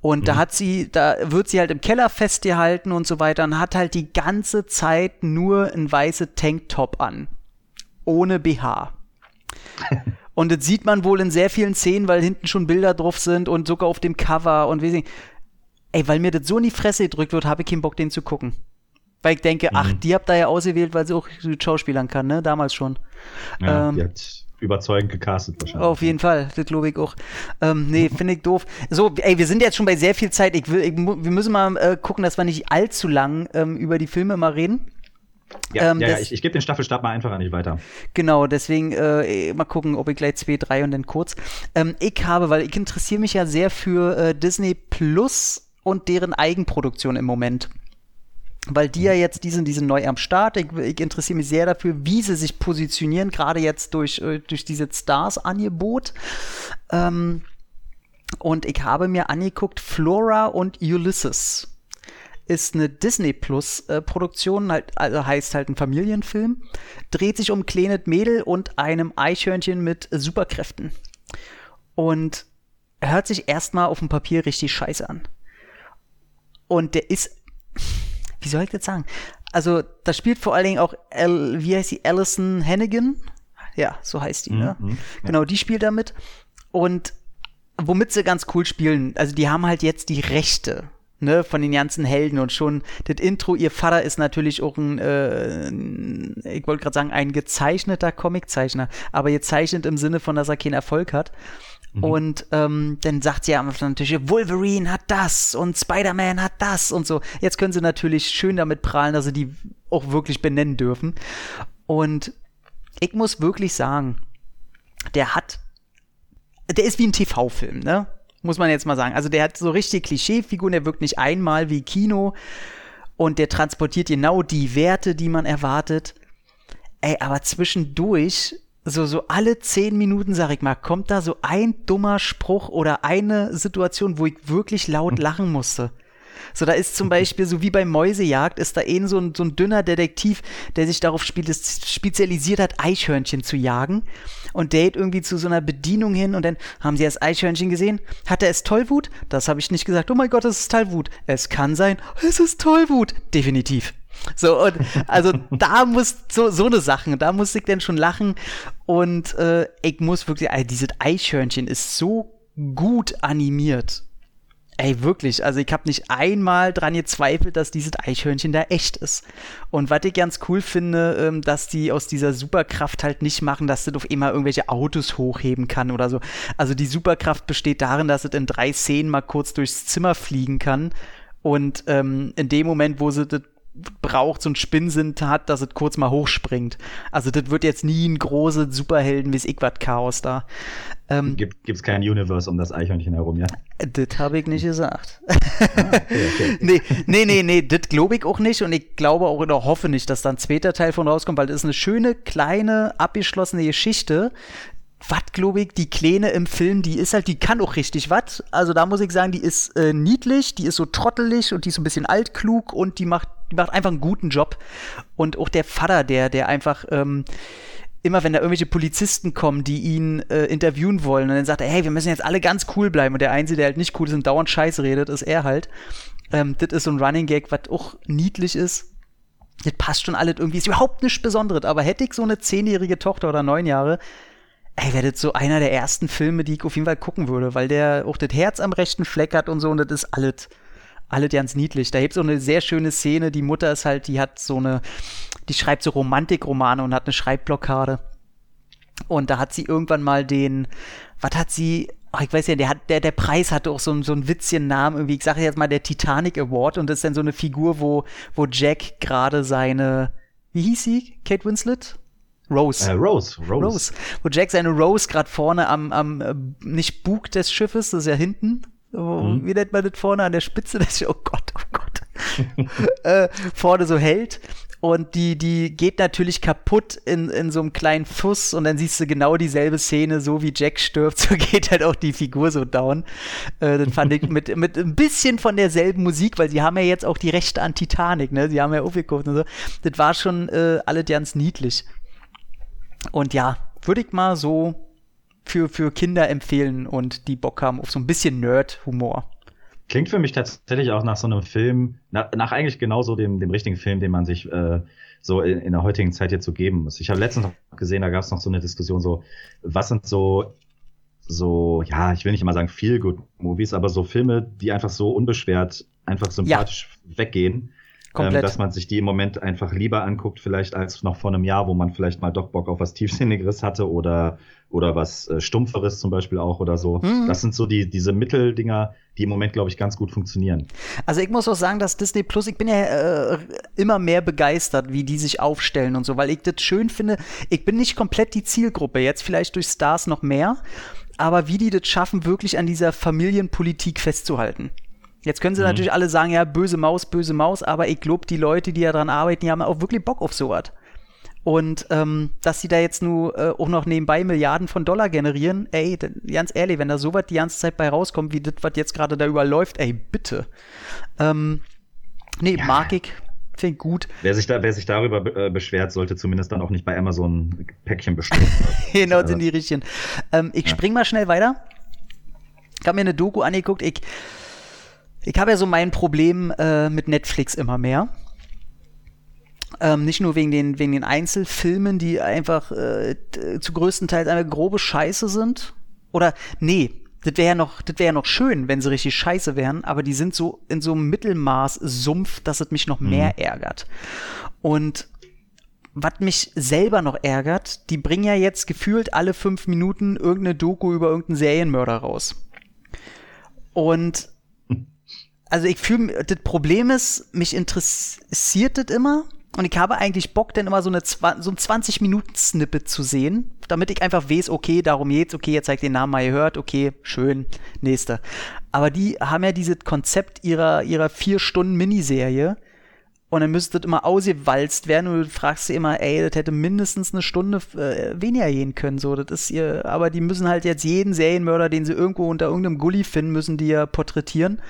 S2: Und mhm. da hat sie, da wird sie halt im Keller festgehalten und so weiter und hat halt die ganze Zeit nur ein weiße Tanktop an. Ohne BH. *laughs* und das sieht man wohl in sehr vielen Szenen, weil hinten schon Bilder drauf sind und sogar auf dem Cover und wie sie. Ey, weil mir das so in die Fresse gedrückt wird, habe ich keinen Bock, den zu gucken. Weil ich denke, mhm. ach, die habt ihr ja ausgewählt, weil sie auch Schauspielern kann, ne? Damals schon.
S3: Ja, ähm, die hat überzeugend gecastet wahrscheinlich.
S2: Auf jeden Fall, das glaube ich auch. Ähm, nee, *laughs* finde ich doof. So, ey, wir sind jetzt schon bei sehr viel Zeit. Ich will, ich, wir müssen mal äh, gucken, dass wir nicht allzu lang ähm, über die Filme mal reden.
S3: Ja, ähm, ja, ja ich, ich gebe den Staffelstab mal einfach nicht weiter.
S2: Genau, deswegen äh, mal gucken, ob ich gleich zwei, drei und dann kurz. Ähm, ich habe, weil ich interessiere mich ja sehr für äh, Disney Plus und deren Eigenproduktion im Moment weil die ja jetzt, die sind, die sind neu am Start. Ich, ich interessiere mich sehr dafür, wie sie sich positionieren, gerade jetzt durch, äh, durch dieses Stars-Angebot. Ähm, und ich habe mir angeguckt, Flora und Ulysses ist eine Disney Plus äh, Produktion, halt, also heißt halt ein Familienfilm, dreht sich um kleines Mädel und einem Eichhörnchen mit Superkräften. Und hört sich erstmal auf dem Papier richtig scheiße an. Und der ist wie soll ich das sagen? Also, da spielt vor allen Dingen auch, Al, wie heißt sie, Alison Hannigan? Ja, so heißt die, ne? Mhm, ja. Genau, die spielt damit. Und womit sie ganz cool spielen, also die haben halt jetzt die Rechte ne, von den ganzen Helden und schon das Intro, ihr Vater ist natürlich auch ein, äh, ich wollte gerade sagen, ein gezeichneter Comiczeichner, aber gezeichnet im Sinne von, dass er keinen Erfolg hat. Mhm. Und ähm, dann sagt sie ja natürlich, Wolverine hat das und Spider-Man hat das und so. Jetzt können sie natürlich schön damit prahlen, dass sie die auch wirklich benennen dürfen. Und ich muss wirklich sagen, der hat, der ist wie ein TV-Film, ne? Muss man jetzt mal sagen. Also der hat so richtig Klischeefiguren, der wirkt nicht einmal wie Kino und der transportiert genau die Werte, die man erwartet. Ey, aber zwischendurch so, so alle zehn Minuten, sag ich mal, kommt da so ein dummer Spruch oder eine Situation, wo ich wirklich laut hm. lachen musste. So, da ist zum Beispiel, so wie bei Mäusejagd, ist da eben so ein, so ein dünner Detektiv, der sich darauf spezialisiert hat, Eichhörnchen zu jagen. Und der geht irgendwie zu so einer Bedienung hin und dann haben sie das Eichhörnchen gesehen. Hat er es Tollwut? Das habe ich nicht gesagt. Oh mein Gott, es ist Tollwut. Es kann sein. Es ist Tollwut. Definitiv. So, und also da muss so, so eine Sachen, da muss ich dann schon lachen. Und äh, ich muss wirklich, ey, dieses Eichhörnchen ist so gut animiert. Ey, wirklich, also ich habe nicht einmal dran gezweifelt, dass dieses Eichhörnchen da echt ist. Und was ich ganz cool finde, ähm, dass die aus dieser Superkraft halt nicht machen, dass das auf immer irgendwelche Autos hochheben kann oder so. Also die Superkraft besteht darin, dass es in drei Szenen mal kurz durchs Zimmer fliegen kann. Und ähm, in dem Moment, wo sie das braucht, so ein Spinnsinn hat, dass es kurz mal hochspringt. Also das wird jetzt nie ein großes Superhelden wie das Chaos da.
S3: Ähm, Gibt es kein Universe um das Eichhörnchen herum, ja?
S2: Das habe ich nicht gesagt. Ah, okay, okay. *laughs* nee, nee, nee, nee, das glaube ich auch nicht und ich glaube auch oder hoffe nicht, dass da ein zweiter Teil von rauskommt, weil das ist eine schöne, kleine, abgeschlossene Geschichte, was, glaube ich, die Kleine im Film, die ist halt, die kann auch richtig was. Also da muss ich sagen, die ist äh, niedlich, die ist so trottelig und die ist so ein bisschen altklug und die macht, die macht einfach einen guten Job. Und auch der Vater, der, der einfach, ähm, immer wenn da irgendwelche Polizisten kommen, die ihn äh, interviewen wollen und dann sagt er, hey, wir müssen jetzt alle ganz cool bleiben und der Einzige, der halt nicht cool ist und dauernd Scheiße redet, ist er halt. Ähm, das ist so ein Running Gag, was auch niedlich ist. Das passt schon alles irgendwie, ist überhaupt nichts Besonderes, aber hätte ich so eine zehnjährige Tochter oder neun Jahre, ey, wäre das so einer der ersten Filme, die ich auf jeden Fall gucken würde, weil der auch das Herz am rechten Fleck hat und so und das ist alles, alles ganz niedlich. Da gibt es so eine sehr schöne Szene, die Mutter ist halt, die hat so eine, die schreibt so Romantikromane und hat eine Schreibblockade. Und da hat sie irgendwann mal den, was hat sie, ach, ich weiß ja, der, hat, der, der Preis hatte auch so, so einen witzigen Namen, irgendwie, ich sage jetzt mal der Titanic Award und das ist dann so eine Figur, wo, wo Jack gerade seine, wie hieß sie? Kate Winslet?
S3: Rose. Äh, Rose. Rose. Rose.
S2: Wo Jack seine Rose gerade vorne am, am äh, nicht Bug des Schiffes, das ist ja hinten. Mhm. Wie nennt man das vorne an der Spitze? *laughs* Das ist, oh Gott, oh Gott. *laughs* äh, vorne so hält. Und die, die geht natürlich kaputt in, in so einem kleinen Fuss und dann siehst du genau dieselbe Szene, so wie Jack stirbt, *laughs* so geht halt auch die Figur so down. Äh, das fand ich mit, mit ein bisschen von derselben Musik, weil sie haben ja jetzt auch die Rechte an Titanic, ne? Sie haben ja aufgeguckt und so. Das war schon äh, alle ganz niedlich. Und ja, würde ich mal so für, für Kinder empfehlen und die Bock haben auf so ein bisschen Nerd-Humor.
S3: Klingt für mich tatsächlich auch nach so einem Film, nach, nach eigentlich genauso dem, dem richtigen Film, den man sich äh, so in, in der heutigen Zeit jetzt so geben muss. Ich habe letztens noch gesehen, da gab es noch so eine Diskussion, so, was sind so, so, ja, ich will nicht immer sagen feel good Movies, aber so Filme, die einfach so unbeschwert, einfach sympathisch ja. weggehen ähm, dass man sich die im Moment einfach lieber anguckt, vielleicht als noch vor einem Jahr, wo man vielleicht mal doch Bock auf was Tiefsinnigeres hatte oder, oder was äh, Stumpferes zum Beispiel auch oder so. Mhm. Das sind so die, diese Mitteldinger, die im Moment, glaube ich, ganz gut funktionieren.
S2: Also ich muss auch sagen, dass Disney Plus, ich bin ja äh, immer mehr begeistert, wie die sich aufstellen und so, weil ich das schön finde. Ich bin nicht komplett die Zielgruppe, jetzt vielleicht durch Stars noch mehr, aber wie die das schaffen, wirklich an dieser Familienpolitik festzuhalten. Jetzt können sie mhm. natürlich alle sagen, ja, böse Maus, böse Maus, aber ich glaube, die Leute, die daran arbeiten, die haben auch wirklich Bock auf sowas. Und ähm, dass sie da jetzt nur äh, auch noch nebenbei Milliarden von Dollar generieren, ey, ganz ehrlich, wenn da sowas die ganze Zeit bei rauskommt, wie das, was jetzt gerade da überall läuft, ey, bitte. Ähm, nee, ja. mag ich, finde gut.
S3: Wer sich, da, wer sich darüber äh, beschwert, sollte zumindest dann auch nicht bei Amazon Päckchen bestellen. *laughs*
S2: genau, sind die richtigen. Ähm, ich ja. spring mal schnell weiter. Ich habe mir eine Doku angeguckt, ich ich habe ja so mein Problem äh, mit Netflix immer mehr. Ähm, nicht nur wegen den, wegen den Einzelfilmen, die einfach äh, zu größten Teils einfach grobe Scheiße sind. Oder, nee, das wäre ja noch, das wäre ja noch schön, wenn sie richtig scheiße wären, aber die sind so in so einem Mittelmaß Sumpf, dass es mich noch mehr mhm. ärgert. Und was mich selber noch ärgert, die bringen ja jetzt gefühlt alle fünf Minuten irgendeine Doku über irgendeinen Serienmörder raus. Und also ich fühle, das Problem ist, mich interessiert das immer und ich habe eigentlich Bock, dann immer so, eine, so ein 20-Minuten-Snippet zu sehen, damit ich einfach weiß, okay, darum geht's, okay, jetzt zeigt den Namen mal gehört, okay, schön, nächster. Aber die haben ja dieses Konzept ihrer, ihrer vier Stunden Miniserie und dann müsste das immer ausgewalzt werden und du fragst sie immer, ey, das hätte mindestens eine Stunde äh, weniger gehen können, so, das ist ihr, aber die müssen halt jetzt jeden Serienmörder, den sie irgendwo unter irgendeinem Gully finden, müssen die ja porträtieren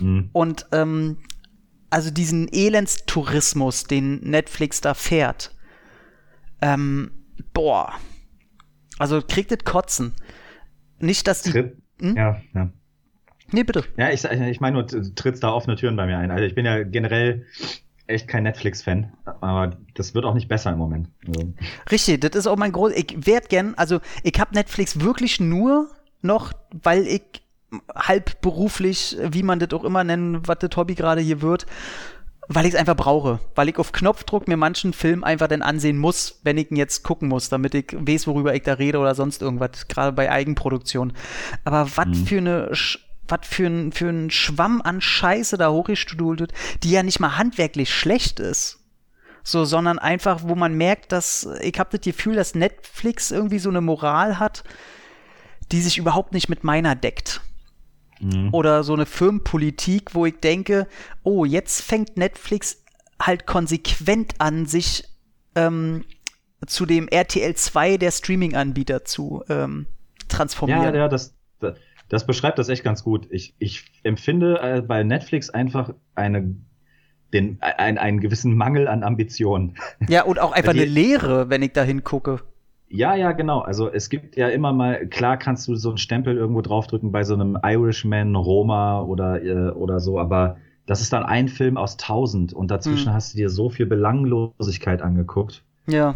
S2: Mhm. Und ähm, also diesen Elendstourismus, den Netflix da fährt, ähm, boah, also kriegt es Kotzen. Nicht, dass die.
S3: Hm? Ja, ja.
S2: Nee, bitte.
S3: Ja, ich, ich meine nur, du trittst da offene Türen bei mir ein. Also ich bin ja generell echt kein Netflix-Fan, aber das wird auch nicht besser im Moment. Also.
S2: Richtig, das ist auch mein groß. Ich werd gern, also ich habe Netflix wirklich nur noch, weil ich halb beruflich, wie man das auch immer nennen, was das Hobby gerade hier wird, weil ich es einfach brauche. Weil ich auf Knopfdruck mir manchen Film einfach dann ansehen muss, wenn ich ihn jetzt gucken muss, damit ich weiß, worüber ich da rede oder sonst irgendwas, gerade bei Eigenproduktion. Aber was mhm. für eine was für ein, für ein Schwamm an Scheiße da hochgestudelt wird, die ja nicht mal handwerklich schlecht ist. So, sondern einfach, wo man merkt, dass, ich habe das Gefühl, dass Netflix irgendwie so eine Moral hat, die sich überhaupt nicht mit meiner deckt. Mhm. Oder so eine Firmenpolitik, wo ich denke, oh, jetzt fängt Netflix halt konsequent an, sich ähm, zu dem RTL 2 der Streaming-Anbieter zu ähm, transformieren.
S3: Ja, ja, das, das beschreibt das echt ganz gut. Ich, ich empfinde äh, bei Netflix einfach eine den, ein, einen gewissen Mangel an Ambition.
S2: Ja, und auch einfach *laughs* die, eine Leere, wenn ich da hingucke.
S3: Ja, ja, genau. Also es gibt ja immer mal, klar kannst du so einen Stempel irgendwo draufdrücken bei so einem Irishman, Roma oder, äh, oder so, aber das ist dann ein Film aus tausend und dazwischen hm. hast du dir so viel Belanglosigkeit angeguckt.
S2: Ja.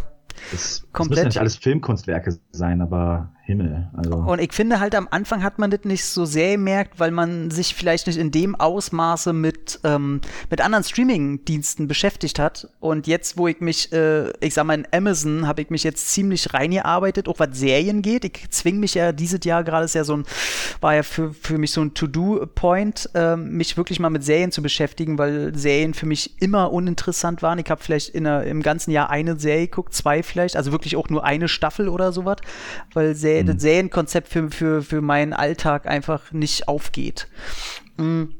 S3: Das, das müssen ja nicht alles Filmkunstwerke sein, aber Himmel. Also.
S2: Und ich finde halt am Anfang hat man das nicht so sehr gemerkt, weil man sich vielleicht nicht in dem Ausmaße mit, ähm, mit anderen Streaming-Diensten beschäftigt hat. Und jetzt, wo ich mich, äh, ich sag mal, in Amazon habe ich mich jetzt ziemlich reingearbeitet, auch was Serien geht. Ich zwing mich ja dieses Jahr gerade ist ja so ein, war ja für, für mich so ein To-Do-Point, äh, mich wirklich mal mit Serien zu beschäftigen, weil Serien für mich immer uninteressant waren. Ich habe vielleicht in der, im ganzen Jahr eine Serie geguckt, zwei vielleicht, also wirklich auch nur eine Staffel oder sowas, weil Serien mhm. das Serienkonzept für, für, für meinen Alltag einfach nicht aufgeht. Mhm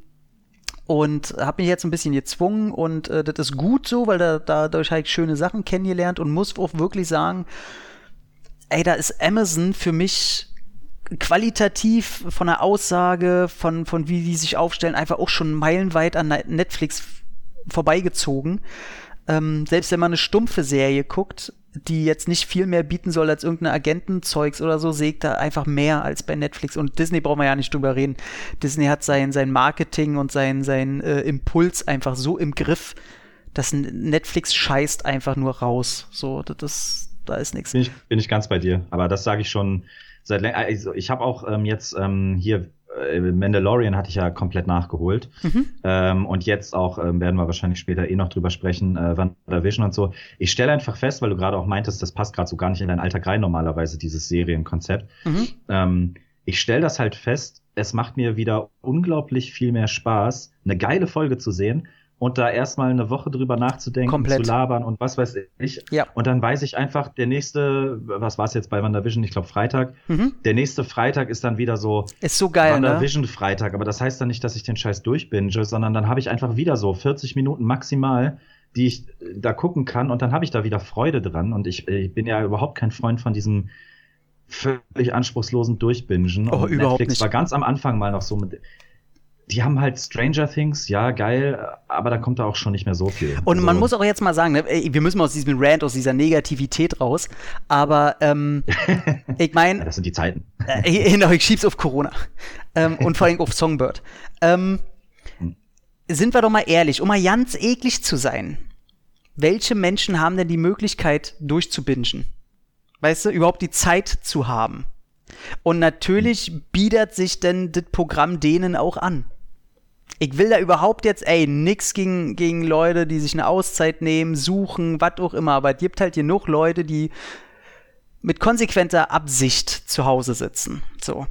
S2: und habe mich jetzt ein bisschen gezwungen und äh, das ist gut so, weil da, dadurch habe ich schöne Sachen kennengelernt und muss auch wirklich sagen, ey, da ist Amazon für mich qualitativ von der Aussage, von, von wie die sich aufstellen, einfach auch schon meilenweit an Netflix vorbeigezogen. Ähm, selbst wenn man eine stumpfe Serie guckt, die jetzt nicht viel mehr bieten soll als irgendeine Agentenzeugs oder so, sägt da einfach mehr als bei Netflix. Und Disney braucht man ja nicht drüber reden. Disney hat sein, sein Marketing und sein, sein äh, Impuls einfach so im Griff, dass Netflix scheißt einfach nur raus. So, das, da ist nichts.
S3: Bin ich, bin ich ganz bei dir. Aber das sage ich schon seit länger. Also ich habe auch ähm, jetzt ähm, hier Mandalorian hatte ich ja komplett nachgeholt. Mhm. Ähm, und jetzt auch ähm, werden wir wahrscheinlich später eh noch drüber sprechen, äh, WandaVision und so. Ich stelle einfach fest, weil du gerade auch meintest, das passt gerade so gar nicht in deinen Alltag rein normalerweise, dieses Serienkonzept. Mhm. Ähm, ich stelle das halt fest, es macht mir wieder unglaublich viel mehr Spaß, eine geile Folge zu sehen, und da erstmal eine Woche drüber nachzudenken,
S2: Komplett.
S3: zu labern und was weiß ich.
S2: Ja.
S3: Und dann weiß ich einfach, der nächste, was war es jetzt bei WandaVision? Ich glaube Freitag. Mhm. Der nächste Freitag ist dann wieder so.
S2: Ist so geil,
S3: ne? WandaVision ne? Freitag. Aber das heißt dann nicht, dass ich den Scheiß durchbinge, sondern dann habe ich einfach wieder so 40 Minuten maximal, die ich da gucken kann und dann habe ich da wieder Freude dran. Und ich, ich bin ja überhaupt kein Freund von diesem völlig anspruchslosen Durchbingen.
S2: Oh,
S3: und
S2: überhaupt
S3: Netflix
S2: nicht.
S3: war ganz am Anfang mal noch so mit die haben halt Stranger Things, ja, geil, aber da kommt da auch schon nicht mehr so viel.
S2: Und also, man muss auch jetzt mal sagen, ne, wir müssen aus diesem Rant, aus dieser Negativität raus, aber ähm, *laughs* ich meine.
S3: Ja, das sind die Zeiten.
S2: Äh, *laughs* genau, ich schieb's auf Corona. Ähm, und vor allem auf Songbird. Ähm, hm. Sind wir doch mal ehrlich, um mal ganz eklig zu sein. Welche Menschen haben denn die Möglichkeit, durchzubingen? Weißt du, überhaupt die Zeit zu haben? Und natürlich bietet sich denn das Programm denen auch an ich will da überhaupt jetzt, ey, nix gegen, gegen Leute, die sich eine Auszeit nehmen, suchen, was auch immer, aber es gibt halt genug Leute, die mit konsequenter Absicht zu Hause sitzen. So.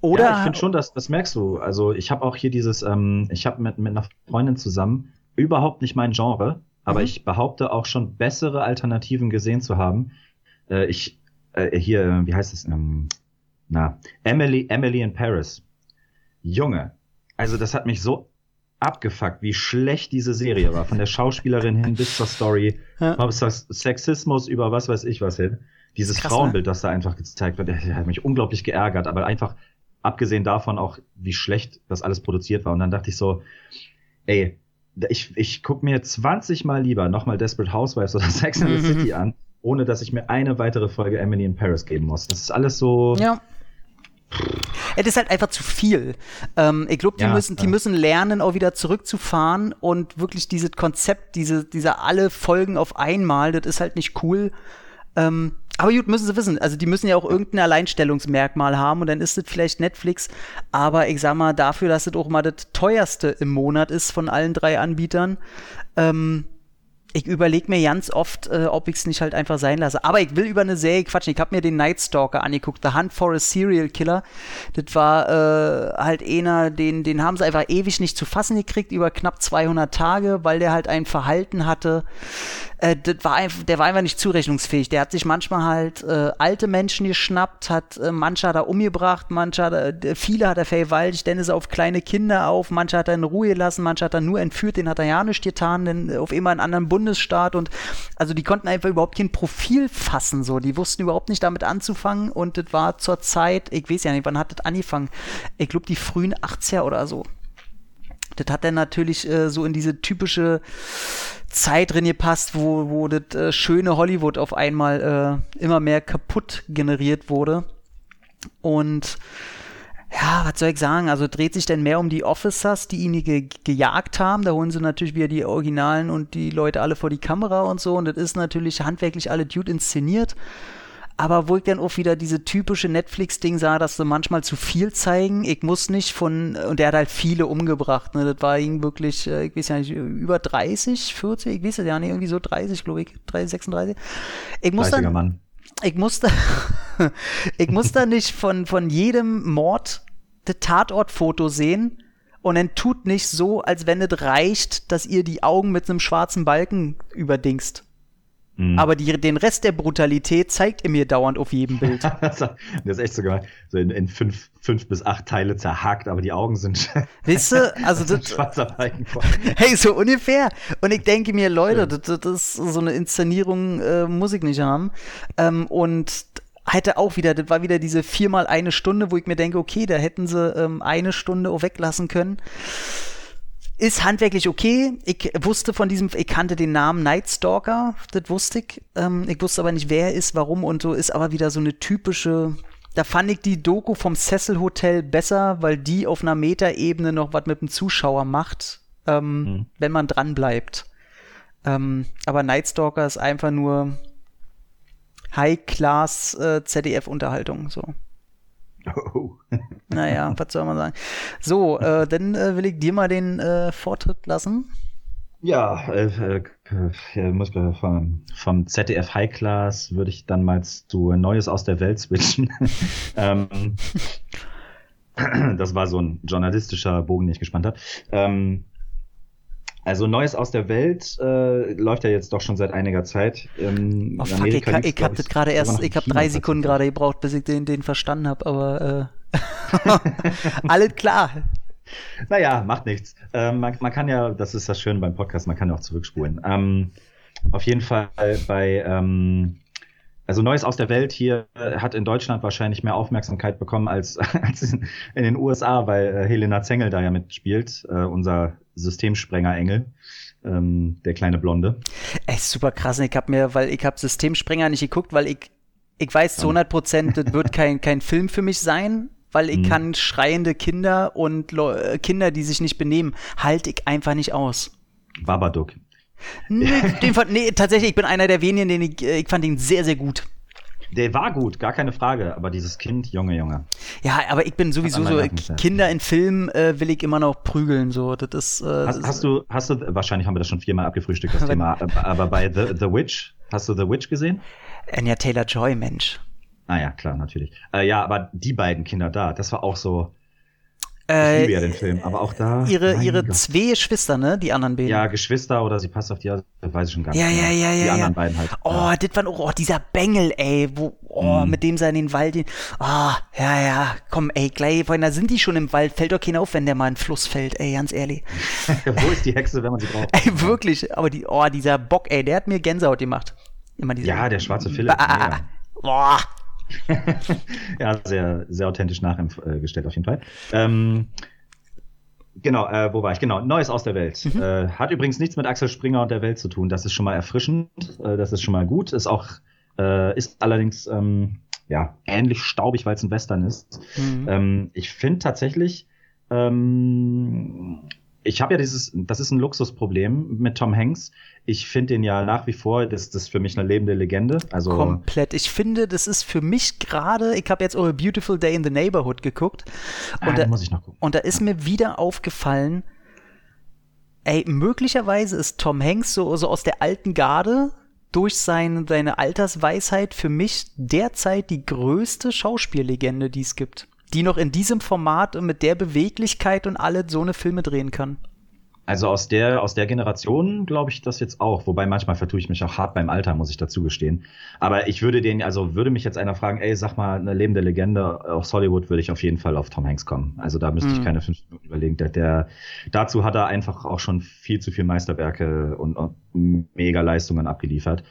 S2: Oder
S3: ja, ich finde schon, dass das merkst du. Also ich habe auch hier dieses, ähm, ich habe mit, mit einer Freundin zusammen überhaupt nicht mein Genre, aber mhm. ich behaupte auch schon bessere Alternativen gesehen zu haben. Äh, ich äh, hier, wie heißt es? Ähm, na, Emily, Emily in Paris. Junge, also das hat mich so abgefuckt, wie schlecht diese Serie war. Von der Schauspielerin hin bis zur Story. Ja. Das Sexismus über was weiß ich was hin. Dieses Krass, ne? Frauenbild, ne? das da einfach gezeigt wird, der hat mich unglaublich geärgert. Aber einfach, abgesehen davon auch, wie schlecht das alles produziert war. Und dann dachte ich so, ey, ich, ich guck mir 20 Mal lieber nochmal Desperate Housewives oder *laughs* Sex in the mhm. City an, ohne dass ich mir eine weitere Folge Emily in Paris geben muss. Das ist alles so.
S2: Ja. Es ist halt einfach zu viel. Ähm, ich glaube, die, ja, müssen, die ja. müssen lernen, auch wieder zurückzufahren und wirklich dieses Konzept, diese, diese alle Folgen auf einmal, das ist halt nicht cool. Ähm, aber gut, müssen sie wissen. Also die müssen ja auch irgendein Alleinstellungsmerkmal haben und dann ist es vielleicht Netflix. Aber ich sag mal, dafür, dass es auch mal das teuerste im Monat ist von allen drei Anbietern, ähm, ich überlege mir ganz oft, äh, ob ich es nicht halt einfach sein lasse. Aber ich will über eine Serie quatschen. Ich habe mir den Night Stalker angeguckt, The Hunt for a Serial Killer. Das war äh, halt einer, den, den haben sie einfach ewig nicht zu fassen gekriegt, über knapp 200 Tage, weil der halt ein Verhalten hatte. Äh, das war einfach, der war einfach nicht zurechnungsfähig. Der hat sich manchmal halt äh, alte Menschen geschnappt, hat äh, manche er umgebracht, manche hat er, viele hat er vergewaltigt, er auf kleine Kinder auf, manche hat er in Ruhe gelassen, manche hat er nur entführt, den hat er ja nicht getan, denn auf immer einen anderen Bund Bundesstaat und also die konnten einfach überhaupt kein Profil fassen, so. Die wussten überhaupt nicht damit anzufangen und das war zur Zeit, ich weiß ja nicht, wann hat das angefangen? Ich glaube, die frühen 80er oder so. Das hat dann natürlich äh, so in diese typische Zeit drin gepasst, wo, wo das äh, schöne Hollywood auf einmal äh, immer mehr kaputt generiert wurde. Und ja, was soll ich sagen? Also dreht sich denn mehr um die Officers, die ihn ge gejagt haben. Da holen sie natürlich wieder die Originalen und die Leute alle vor die Kamera und so. Und das ist natürlich handwerklich alle Dude inszeniert. Aber wo ich dann auch wieder diese typische Netflix-Ding sah, dass sie manchmal zu viel zeigen. Ich muss nicht von, und der hat halt viele umgebracht, ne? Das war ihm wirklich, äh, ich weiß ja nicht, über 30, 40, ich weiß ja nicht, irgendwie so 30, glaube ich, 30, 36. Ich muss dann,
S3: Mann.
S2: Ich musste, *laughs* ich musste *laughs* nicht von, von jedem Mord das Tatortfoto sehen und dann tut nicht so, als wenn es reicht, dass ihr die Augen mit einem schwarzen Balken überdingst. Mhm. Aber die, den Rest der Brutalität zeigt ihr mir dauernd auf jedem Bild. *laughs*
S3: das ist echt so geil. So in, in, fünf, fünf bis acht Teile zerhakt, aber die Augen sind.
S2: Weißt du, also *laughs* das.
S3: Balken *laughs*
S2: hey, so ungefähr. Und ich denke mir, Leute, das, das ist so eine Inszenierung, äh, muss ich nicht haben. Ähm, und hätte auch wieder, das war wieder diese viermal eine Stunde, wo ich mir denke, okay, da hätten sie ähm, eine Stunde auch weglassen können. Ist handwerklich okay. Ich wusste von diesem, ich kannte den Namen Night Stalker, das wusste ich. Ähm, ich wusste aber nicht, wer er ist, warum und so. Ist aber wieder so eine typische, da fand ich die Doku vom Cecil Hotel besser, weil die auf einer Metaebene noch was mit dem Zuschauer macht, ähm, mhm. wenn man dran bleibt. Ähm, aber Night Stalker ist einfach nur High-Class äh, ZDF-Unterhaltung, so. Oh. *laughs* naja, was soll man sagen? So, äh, dann äh, will ich dir mal den äh, Vortritt lassen.
S3: Ja, äh, äh, muss vom, vom ZDF High Class würde ich dann mal zu Neues aus der Welt switchen. *laughs* ähm, das war so ein journalistischer Bogen, den ich gespannt habe. Ähm, also Neues aus der Welt äh, läuft ja jetzt doch schon seit einiger Zeit.
S2: Ähm, oh, fuck, ich, ich hab das gerade erst, ich habe drei Sekunden gerade gebraucht, bis ich den, den verstanden habe, aber äh, *laughs* alles klar.
S3: Naja, macht nichts. Ähm, man, man, kann ja, das ist das Schöne beim Podcast, man kann ja auch zurückspulen. Ähm, auf jeden Fall bei ähm, also Neues aus der Welt hier äh, hat in Deutschland wahrscheinlich mehr Aufmerksamkeit bekommen als, *laughs* als in, in den USA, weil äh, Helena Zengel da ja mitspielt, äh, unser Systemsprenger-Engel, ähm, der kleine Blonde.
S2: Ey, super krass. Ich hab mir, weil ich hab Systemsprenger nicht geguckt, weil ich, ich weiß zu 100 Prozent, das wird kein, kein Film für mich sein, weil ich mhm. kann schreiende Kinder und Kinder, die sich nicht benehmen, halte ich einfach nicht aus.
S3: Babadook.
S2: Nee, den fand, nee, tatsächlich, ich bin einer der wenigen, den ich, äh, ich fand ihn sehr, sehr gut.
S3: Der war gut, gar keine Frage, aber dieses Kind, Junge, Junge.
S2: Ja, aber ich bin sowieso so, Kinder in Filmen äh, will ich immer noch prügeln, so, das ist.
S3: Äh, hast, hast, du, hast du, wahrscheinlich haben wir das schon viermal abgefrühstückt, das *laughs* Thema, aber bei The, The Witch, hast du The Witch gesehen?
S2: Anya Taylor-Joy, Mensch.
S3: Ah ja, klar, natürlich. Äh, ja, aber die beiden Kinder da, das war auch so, ich liebe ja den Film, aber auch da.
S2: Ihre, ihre zwei Geschwister, ne? Die anderen beiden.
S3: Ja, Geschwister oder sie passt auf die, weiß ich schon gar
S2: nicht. Ja, ja, ja, ja.
S3: Die
S2: ja.
S3: anderen beiden halt.
S2: Oh, ja. das war auch, oh, dieser Bengel, ey, wo, oh, mm. mit dem sie in den Wald, oh, ja, ja, komm, ey, gleich, weil da sind die schon im Wald, fällt doch keiner auf, wenn der mal in den Fluss fällt, ey, ganz ehrlich. *laughs*
S3: wo ist die Hexe, wenn man sie braucht? *laughs*
S2: Ey, wirklich, aber die, oh, dieser Bock, ey, der hat mir Gänsehaut gemacht.
S3: Immer diese, ja, der schwarze Philipp. *laughs* Ah, Boah. *laughs* ja, sehr, sehr authentisch nachgestellt auf jeden Fall. Ähm, Genau, äh, wo war ich? Genau, Neues aus der Welt. Mhm. Äh, hat übrigens nichts mit Axel Springer und der Welt zu tun. Das ist schon mal erfrischend, äh, das ist schon mal gut. Ist auch, äh, ist allerdings ähm, ja ähnlich staubig, weil es ein Western ist. Mhm. Ähm, ich finde tatsächlich, ähm, ich habe ja dieses, das ist ein Luxusproblem mit Tom Hanks. Ich finde ihn ja nach wie vor, das, das ist für mich eine lebende Legende. Also
S2: komplett. Ich finde, das ist für mich gerade. Ich habe jetzt A Beautiful Day in the Neighborhood geguckt
S3: und ah, da, muss ich noch gucken.
S2: Und da ist mir wieder aufgefallen, ey, möglicherweise ist Tom Hanks so, so aus der alten Garde durch seine, seine Altersweisheit für mich derzeit die größte Schauspiellegende, die es gibt. Die noch in diesem Format und mit der Beweglichkeit und alle so eine Filme drehen kann.
S3: Also aus der, aus der Generation glaube ich das jetzt auch. Wobei manchmal vertue ich mich auch hart beim Alter, muss ich dazu gestehen. Aber ich würde den, also würde mich jetzt einer fragen, ey, sag mal, eine lebende Legende aus Hollywood, würde ich auf jeden Fall auf Tom Hanks kommen. Also da müsste mhm. ich keine fünf Minuten überlegen. Der, der, dazu hat er einfach auch schon viel zu viel Meisterwerke und, und mega Leistungen abgeliefert.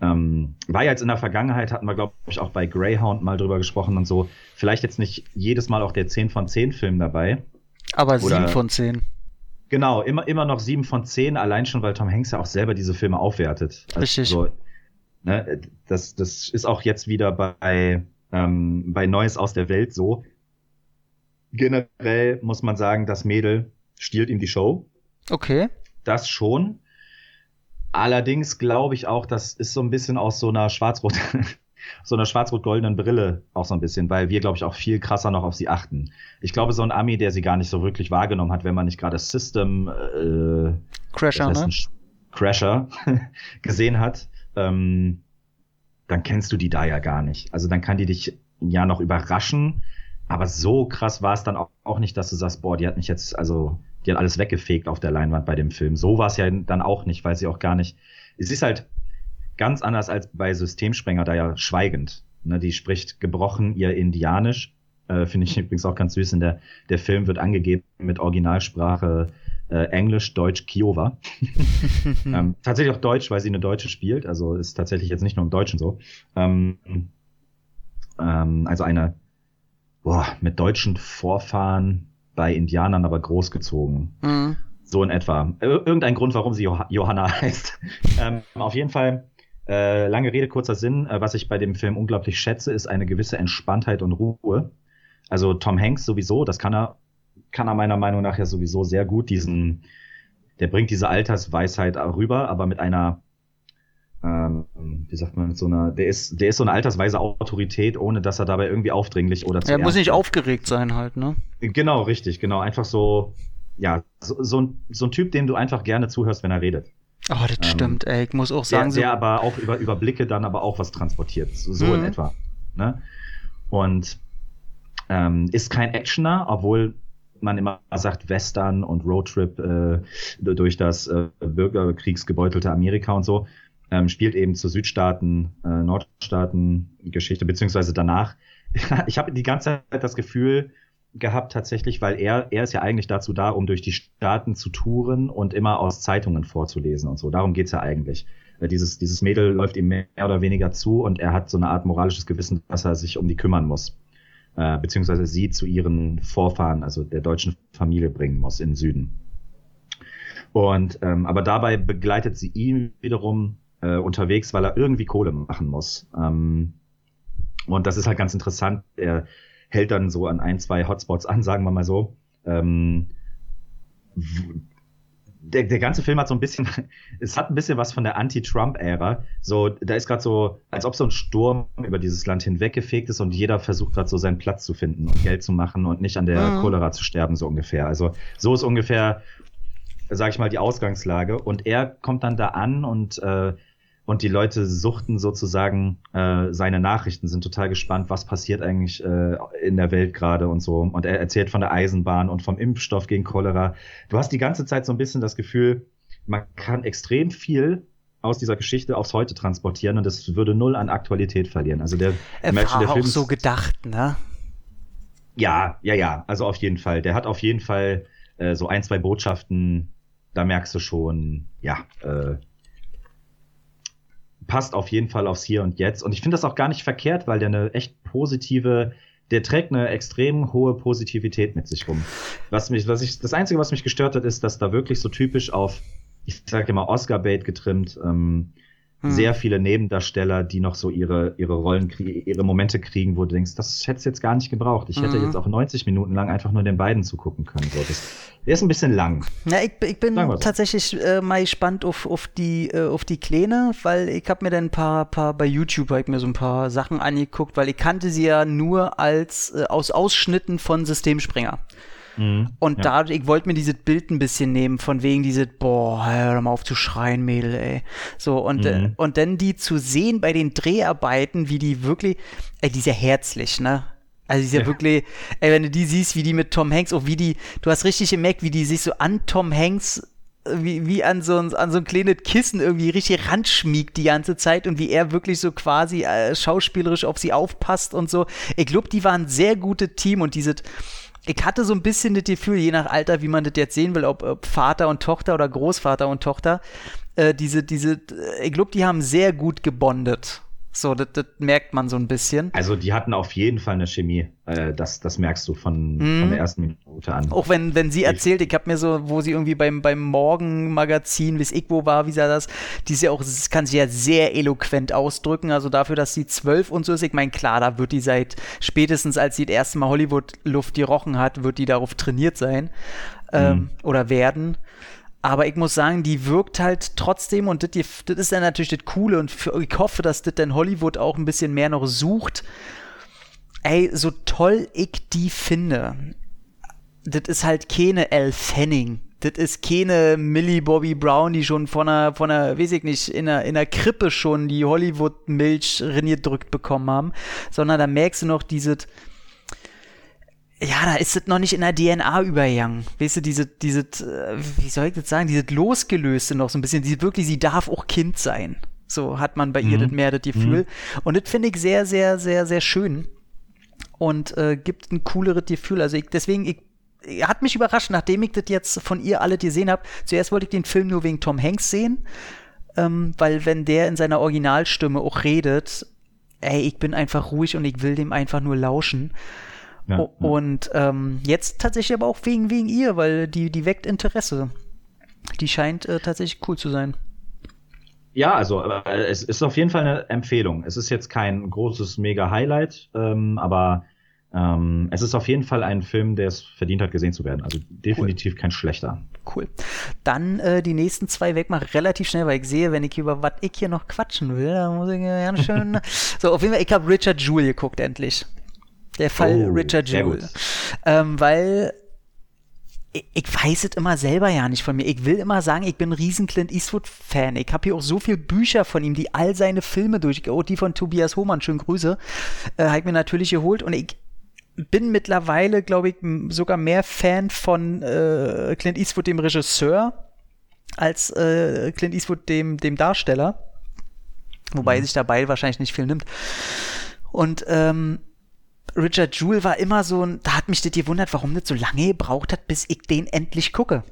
S3: Ähm, war jetzt in der Vergangenheit, hatten wir, glaube ich, auch bei Greyhound mal drüber gesprochen und so. Vielleicht jetzt nicht jedes Mal auch der 10 von 10 Film dabei.
S2: Aber 7 von 10.
S3: Genau, immer, immer noch sieben von zehn, allein schon, weil Tom Hanks ja auch selber diese Filme aufwertet.
S2: Also Richtig. So,
S3: ne, das, das ist auch jetzt wieder bei, ähm, bei Neues aus der Welt so. Generell muss man sagen, das Mädel stiehlt ihm die Show.
S2: Okay.
S3: Das schon. Allerdings glaube ich auch, das ist so ein bisschen aus so einer schwarz-rot so einer schwarz-rot-goldenen Brille auch so ein bisschen, weil wir, glaube ich, auch viel krasser noch auf sie achten. Ich glaube, so ein Ami, der sie gar nicht so wirklich wahrgenommen hat, wenn man nicht gerade System äh,
S2: Crasher, ne?
S3: Crasher *laughs* gesehen hat, ähm, dann kennst du die da ja gar nicht. Also dann kann die dich ja noch überraschen, aber so krass war es dann auch, auch nicht, dass du sagst, boah, die hat mich jetzt, also die hat alles weggefegt auf der Leinwand bei dem Film. So war es ja dann auch nicht, weil sie auch gar nicht. Es ist halt, Ganz anders als bei Systemsprenger, da ja schweigend. Ne, die spricht gebrochen ihr Indianisch. Äh, Finde ich übrigens auch ganz süß. In der, der Film wird angegeben mit Originalsprache äh, Englisch, Deutsch, Kiowa. *laughs* ähm, tatsächlich auch Deutsch, weil sie eine Deutsche spielt. Also ist tatsächlich jetzt nicht nur im Deutschen so. Ähm, ähm, also eine boah, mit deutschen Vorfahren bei Indianern aber großgezogen. Mhm. So in etwa. Irgendein Grund, warum sie Johanna *laughs* heißt. ähm, auf jeden Fall äh, lange Rede, kurzer Sinn. Äh, was ich bei dem Film unglaublich schätze, ist eine gewisse Entspanntheit und Ruhe. Also Tom Hanks sowieso, das kann er, kann er meiner Meinung nach ja sowieso sehr gut. Diesen, der bringt diese Altersweisheit rüber, aber mit einer, ähm, wie sagt man, mit so einer, der ist, der ist so eine altersweise Autorität, ohne dass er dabei irgendwie aufdringlich oder
S2: zu. Er muss nicht aufgeregt sein halt, ne?
S3: Genau, richtig, genau. Einfach so, ja, so, so, ein, so ein Typ, dem du einfach gerne zuhörst, wenn er redet.
S2: Oh, das ähm, stimmt, ey. Ich muss auch sagen,
S3: der, der so aber auch über, über Blicke dann aber auch was transportiert. So, mhm. in etwa. Ne? Und ähm, ist kein Actioner, obwohl man immer sagt Western und Roadtrip äh, durch das äh, bürgerkriegsgebeutelte Amerika und so, ähm, spielt eben zur Südstaaten, äh, Nordstaaten Geschichte, beziehungsweise danach. *laughs* ich habe die ganze Zeit das Gefühl, gehabt tatsächlich, weil er, er ist ja eigentlich dazu da, um durch die Staaten zu touren und immer aus Zeitungen vorzulesen und so. Darum geht's ja eigentlich. Dieses, dieses Mädel läuft ihm mehr oder weniger zu und er hat so eine Art moralisches Gewissen, dass er sich um die kümmern muss. Äh, beziehungsweise sie zu ihren Vorfahren, also der deutschen Familie bringen muss im Süden. Und ähm, aber dabei begleitet sie ihn wiederum äh, unterwegs, weil er irgendwie Kohle machen muss. Ähm, und das ist halt ganz interessant. Er hält dann so an ein, zwei Hotspots an, sagen wir mal so. Ähm, der, der ganze Film hat so ein bisschen, *laughs* es hat ein bisschen was von der Anti-Trump-Ära. So, da ist gerade so, als ob so ein Sturm über dieses Land hinweggefegt ist und jeder versucht gerade so seinen Platz zu finden und Geld zu machen und nicht an der mhm. Cholera zu sterben, so ungefähr. Also so ist ungefähr, sag ich mal, die Ausgangslage. Und er kommt dann da an und äh, und die Leute suchten sozusagen äh, seine Nachrichten, sind total gespannt, was passiert eigentlich äh, in der Welt gerade und so. Und er erzählt von der Eisenbahn und vom Impfstoff gegen Cholera. Du hast die ganze Zeit so ein bisschen das Gefühl, man kann extrem viel aus dieser Geschichte aufs Heute transportieren und es würde null an Aktualität verlieren. Also der,
S2: er war der Film auch so gedacht, ne?
S3: Ja, ja, ja. Also auf jeden Fall. Der hat auf jeden Fall äh, so ein, zwei Botschaften. Da merkst du schon, ja, äh, passt auf jeden Fall aufs Hier und Jetzt. Und ich finde das auch gar nicht verkehrt, weil der eine echt positive, der trägt eine extrem hohe Positivität mit sich rum. Was mich, was ich, das Einzige, was mich gestört hat, ist, dass da wirklich so typisch auf, ich sage immer Oscar-Bait getrimmt, ähm, hm. sehr viele Nebendarsteller, die noch so ihre, ihre Rollen, ihre Momente kriegen, wo du denkst, das hätte es jetzt gar nicht gebraucht. Ich hätte mhm. jetzt auch 90 Minuten lang einfach nur den beiden zugucken können. So, das, der ist ein bisschen lang.
S2: Ja, ich, ich bin so. tatsächlich äh, mal gespannt auf, auf die, äh, auf die Kleine, weil ich habe mir dann ein paar, paar bei YouTube hab ich mir so ein paar Sachen angeguckt, weil ich kannte sie ja nur als, äh, aus Ausschnitten von Systemspringer. Mhm, und ja. da, ich wollte mir dieses Bild ein bisschen nehmen, von wegen diese, boah, hör mal auf zu schreien, Mädel, ey. So, und, äh, mhm. äh, und dann die zu sehen bei den Dreharbeiten, wie die wirklich, ey, die ist ja herzlich, ne? Also die ist ja, ja, wirklich, ey, wenn du die siehst, wie die mit Tom Hanks, auch wie die, du hast richtig gemerkt, wie die sich so an Tom Hanks wie, wie an so, ein, an so ein kleines Kissen irgendwie richtig ranschmiegt die ganze Zeit und wie er wirklich so quasi äh, schauspielerisch auf sie aufpasst und so. Ich glaube, die waren ein sehr gutes Team und diese, ich hatte so ein bisschen das Gefühl, je nach Alter, wie man das jetzt sehen will, ob, ob Vater und Tochter oder Großvater und Tochter, äh, diese, diese, ich glaube, die haben sehr gut gebondet. So, das, das, merkt man so ein bisschen.
S3: Also die hatten auf jeden Fall eine Chemie. Äh, das, das merkst du von, mm. von der ersten Minute an.
S2: Auch wenn, wenn sie erzählt, ich habe mir so, wo sie irgendwie beim, beim Morgenmagazin, wie ich wo war, wie sie das, die ist ja auch, das kann sie ja sehr eloquent ausdrücken. Also dafür, dass sie zwölf und so ist, ich meine, klar, da wird die seit spätestens, als sie das erste Mal Hollywood-Luft gerochen hat, wird die darauf trainiert sein. Ähm, mm. Oder werden. Aber ich muss sagen, die wirkt halt trotzdem und das, ist dann natürlich das Coole und ich hoffe, dass das dann Hollywood auch ein bisschen mehr noch sucht. Ey, so toll ich die finde, das ist halt keine Elle Fanning. Das ist keine Millie Bobby Brown, die schon von einer, von einer, weiß ich nicht, in einer, in einer Krippe schon die Hollywood-Milch drückt bekommen haben, sondern da merkst du noch dieses, ja, da ist es noch nicht in der DNA übergegangen. Weißt du, diese, diese, äh, wie soll ich das sagen, diese losgelöste noch so ein bisschen, die wirklich, sie darf auch Kind sein. So hat man bei mhm. ihr das mehr das Gefühl. Mhm. Und das finde ich sehr, sehr, sehr, sehr schön. Und äh, gibt ein cooleres Gefühl. Also ich, deswegen, ich, hat mich überrascht, nachdem ich das jetzt von ihr alle gesehen habe. Zuerst wollte ich den Film nur wegen Tom Hanks sehen, ähm, weil wenn der in seiner Originalstimme auch redet, ey, ich bin einfach ruhig und ich will dem einfach nur lauschen. Ja, und ähm, jetzt tatsächlich aber auch wegen, wegen ihr, weil die, die weckt Interesse. Die scheint äh, tatsächlich cool zu sein.
S3: Ja, also äh, es ist auf jeden Fall eine Empfehlung. Es ist jetzt kein großes Mega-Highlight, ähm, aber ähm, es ist auf jeden Fall ein Film, der es verdient hat, gesehen zu werden. Also definitiv cool. kein schlechter.
S2: Cool. Dann äh, die nächsten zwei weg mal relativ schnell, weil ich sehe, wenn ich über was ich hier noch quatschen will, dann muss ich ganz schön. *laughs* so, auf jeden Fall, ich habe Richard Jewell geguckt endlich. Der Fall oh, Richard Jewell. Ähm, weil ich, weiß es immer selber ja nicht von mir. Ich will immer sagen, ich bin ein riesen Clint Eastwood-Fan. Ich habe hier auch so viele Bücher von ihm, die all seine Filme durch, oh, die von Tobias Hohmann, schönen Grüße, äh, habe ich mir natürlich geholt und ich bin mittlerweile, glaube ich, sogar mehr Fan von äh, Clint Eastwood, dem Regisseur, als äh, Clint Eastwood, dem, dem Darsteller. Wobei mhm. sich dabei wahrscheinlich nicht viel nimmt. Und ähm, Richard Jewell war immer so ein, da hat mich das gewundert, warum das so lange gebraucht hat, bis ich den endlich gucke.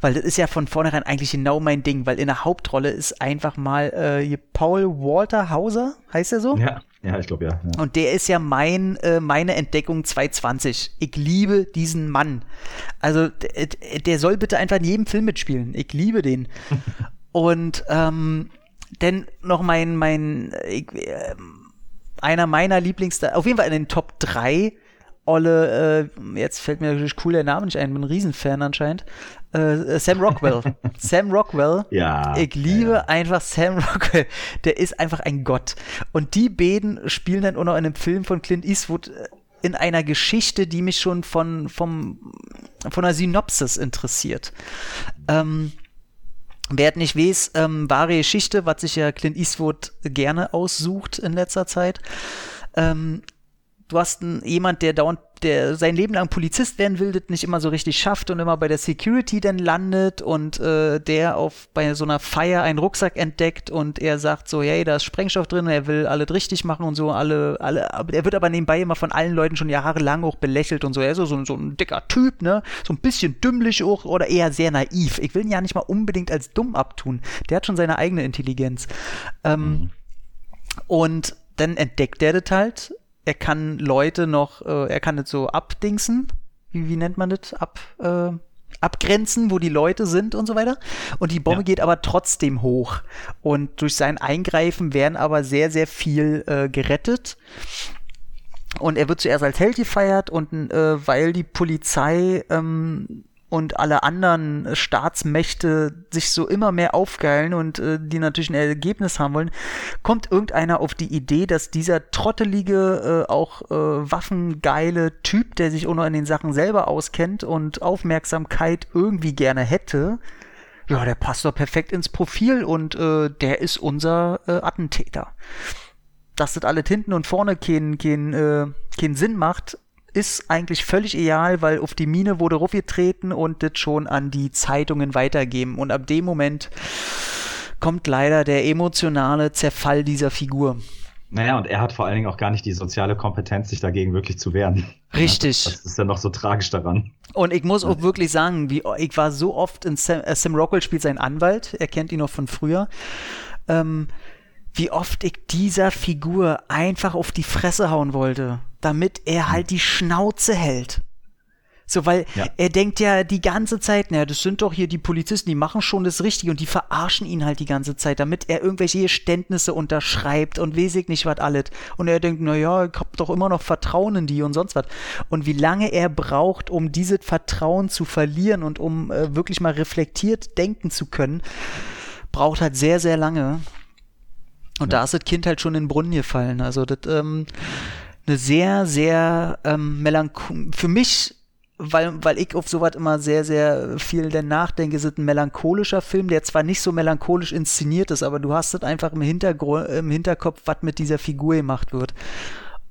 S2: Weil das ist ja von vornherein eigentlich genau mein Ding, weil in der Hauptrolle ist einfach mal äh, Paul Walter Hauser, heißt er so?
S3: Ja, ja, ich glaube ja,
S2: ja, Und der ist ja mein, äh, meine Entdeckung 220. Ich liebe diesen Mann. Also der, der soll bitte einfach in jedem Film mitspielen. Ich liebe den. *laughs* Und ähm, denn noch mein, mein, ich, äh, einer meiner Lieblings, auf jeden Fall in den Top 3 Olle, äh, jetzt fällt mir natürlich cool der Name nicht ein, bin ein Riesenfan anscheinend. Äh, Sam Rockwell. *laughs* Sam Rockwell.
S3: Ja.
S2: Ich liebe ja. einfach Sam Rockwell. Der ist einfach ein Gott. Und die beiden spielen dann auch noch in einem Film von Clint Eastwood äh, in einer Geschichte, die mich schon von, vom, von einer Synopsis interessiert. Ähm, Wer nicht weiß, ähm, wahre Geschichte, was sich ja Clint Eastwood gerne aussucht in letzter Zeit. Ähm, du hast einen, jemand, der dauernd der sein Leben lang Polizist werden will, das nicht immer so richtig schafft und immer bei der Security dann landet und äh, der auf bei so einer Feier einen Rucksack entdeckt und er sagt so, hey, da ist Sprengstoff drin, er will alles richtig machen und so, alle, alle, aber er wird aber nebenbei immer von allen Leuten schon jahrelang auch belächelt und so, er ist so, so, so ein dicker Typ, ne, so ein bisschen dümmlich auch oder eher sehr naiv. Ich will ihn ja nicht mal unbedingt als dumm abtun. Der hat schon seine eigene Intelligenz. Ähm, mhm. Und dann entdeckt er das halt er kann Leute noch, äh, er kann das so abdingsen, wie, wie nennt man das? Ab, äh, abgrenzen, wo die Leute sind und so weiter. Und die Bombe ja. geht aber trotzdem hoch. Und durch sein Eingreifen werden aber sehr, sehr viel äh, gerettet. Und er wird zuerst als Held gefeiert und äh, weil die Polizei ähm, und alle anderen Staatsmächte sich so immer mehr aufgeilen und äh, die natürlich ein Ergebnis haben wollen, kommt irgendeiner auf die Idee, dass dieser trottelige, äh, auch äh, waffengeile Typ, der sich auch noch in den Sachen selber auskennt und Aufmerksamkeit irgendwie gerne hätte, ja, der passt doch perfekt ins Profil und äh, der ist unser äh, Attentäter. Dass das alles hinten und vorne keinen kein, äh, kein Sinn macht, ist eigentlich völlig egal, weil auf die Mine wurde raufgetreten und das schon an die Zeitungen weitergeben. Und ab dem Moment kommt leider der emotionale Zerfall dieser Figur.
S3: Naja, und er hat vor allen Dingen auch gar nicht die soziale Kompetenz, sich dagegen wirklich zu wehren. *laughs*
S2: Richtig.
S3: Das ist ja noch so tragisch daran.
S2: Und ich muss auch wirklich sagen, wie, ich war so oft in Sam, äh, Sam Rockwell spielt seinen Anwalt, er kennt ihn noch von früher. Ähm, wie oft ich dieser Figur einfach auf die Fresse hauen wollte, damit er halt die Schnauze hält. So, weil ja. er denkt ja die ganze Zeit, naja, das sind doch hier die Polizisten, die machen schon das Richtige und die verarschen ihn halt die ganze Zeit, damit er irgendwelche Geständnisse unterschreibt und weiß ich nicht was alles. Und er denkt, naja, ich hab doch immer noch Vertrauen in die und sonst was. Und wie lange er braucht, um dieses Vertrauen zu verlieren und um äh, wirklich mal reflektiert denken zu können, braucht halt sehr, sehr lange. Und ja. da ist das Kind halt schon in den Brunnen gefallen. Also das, ähm, eine sehr, sehr ähm, melancholisch, für mich weil, weil ich auf sowas immer sehr, sehr viel denn nachdenke, ist ein melancholischer Film, der zwar nicht so melancholisch inszeniert ist, aber du hast es einfach im, Hintergrund, im Hinterkopf, was mit dieser Figur gemacht wird.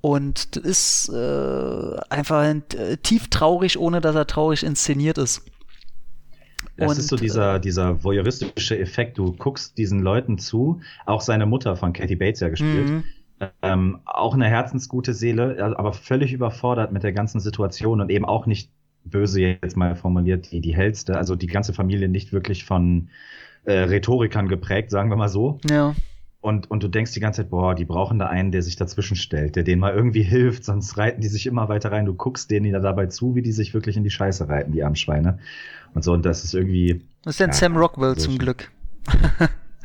S2: Und das ist äh, einfach äh, tief traurig, ohne dass er traurig inszeniert ist.
S3: Das ist so dieser, äh, dieser voyeuristische Effekt. Du guckst diesen Leuten zu, auch seine Mutter von Katie Bates ja gespielt. Mhm ähm, auch eine herzensgute Seele, aber völlig überfordert mit der ganzen Situation und eben auch nicht böse jetzt mal formuliert, die, die hellste, also die ganze Familie nicht wirklich von äh, Rhetorikern geprägt, sagen wir mal so.
S2: Ja.
S3: Und, und du denkst die ganze Zeit, boah, die brauchen da einen, der sich dazwischen stellt, der denen mal irgendwie *laughs* hilft, sonst reiten die sich immer weiter rein. Du guckst denen da dabei zu, wie die sich wirklich in die Scheiße reiten, die Armschweine. Und so, und das ist irgendwie.
S2: Das ist dann ja, Sam Rockwell so zum Glück.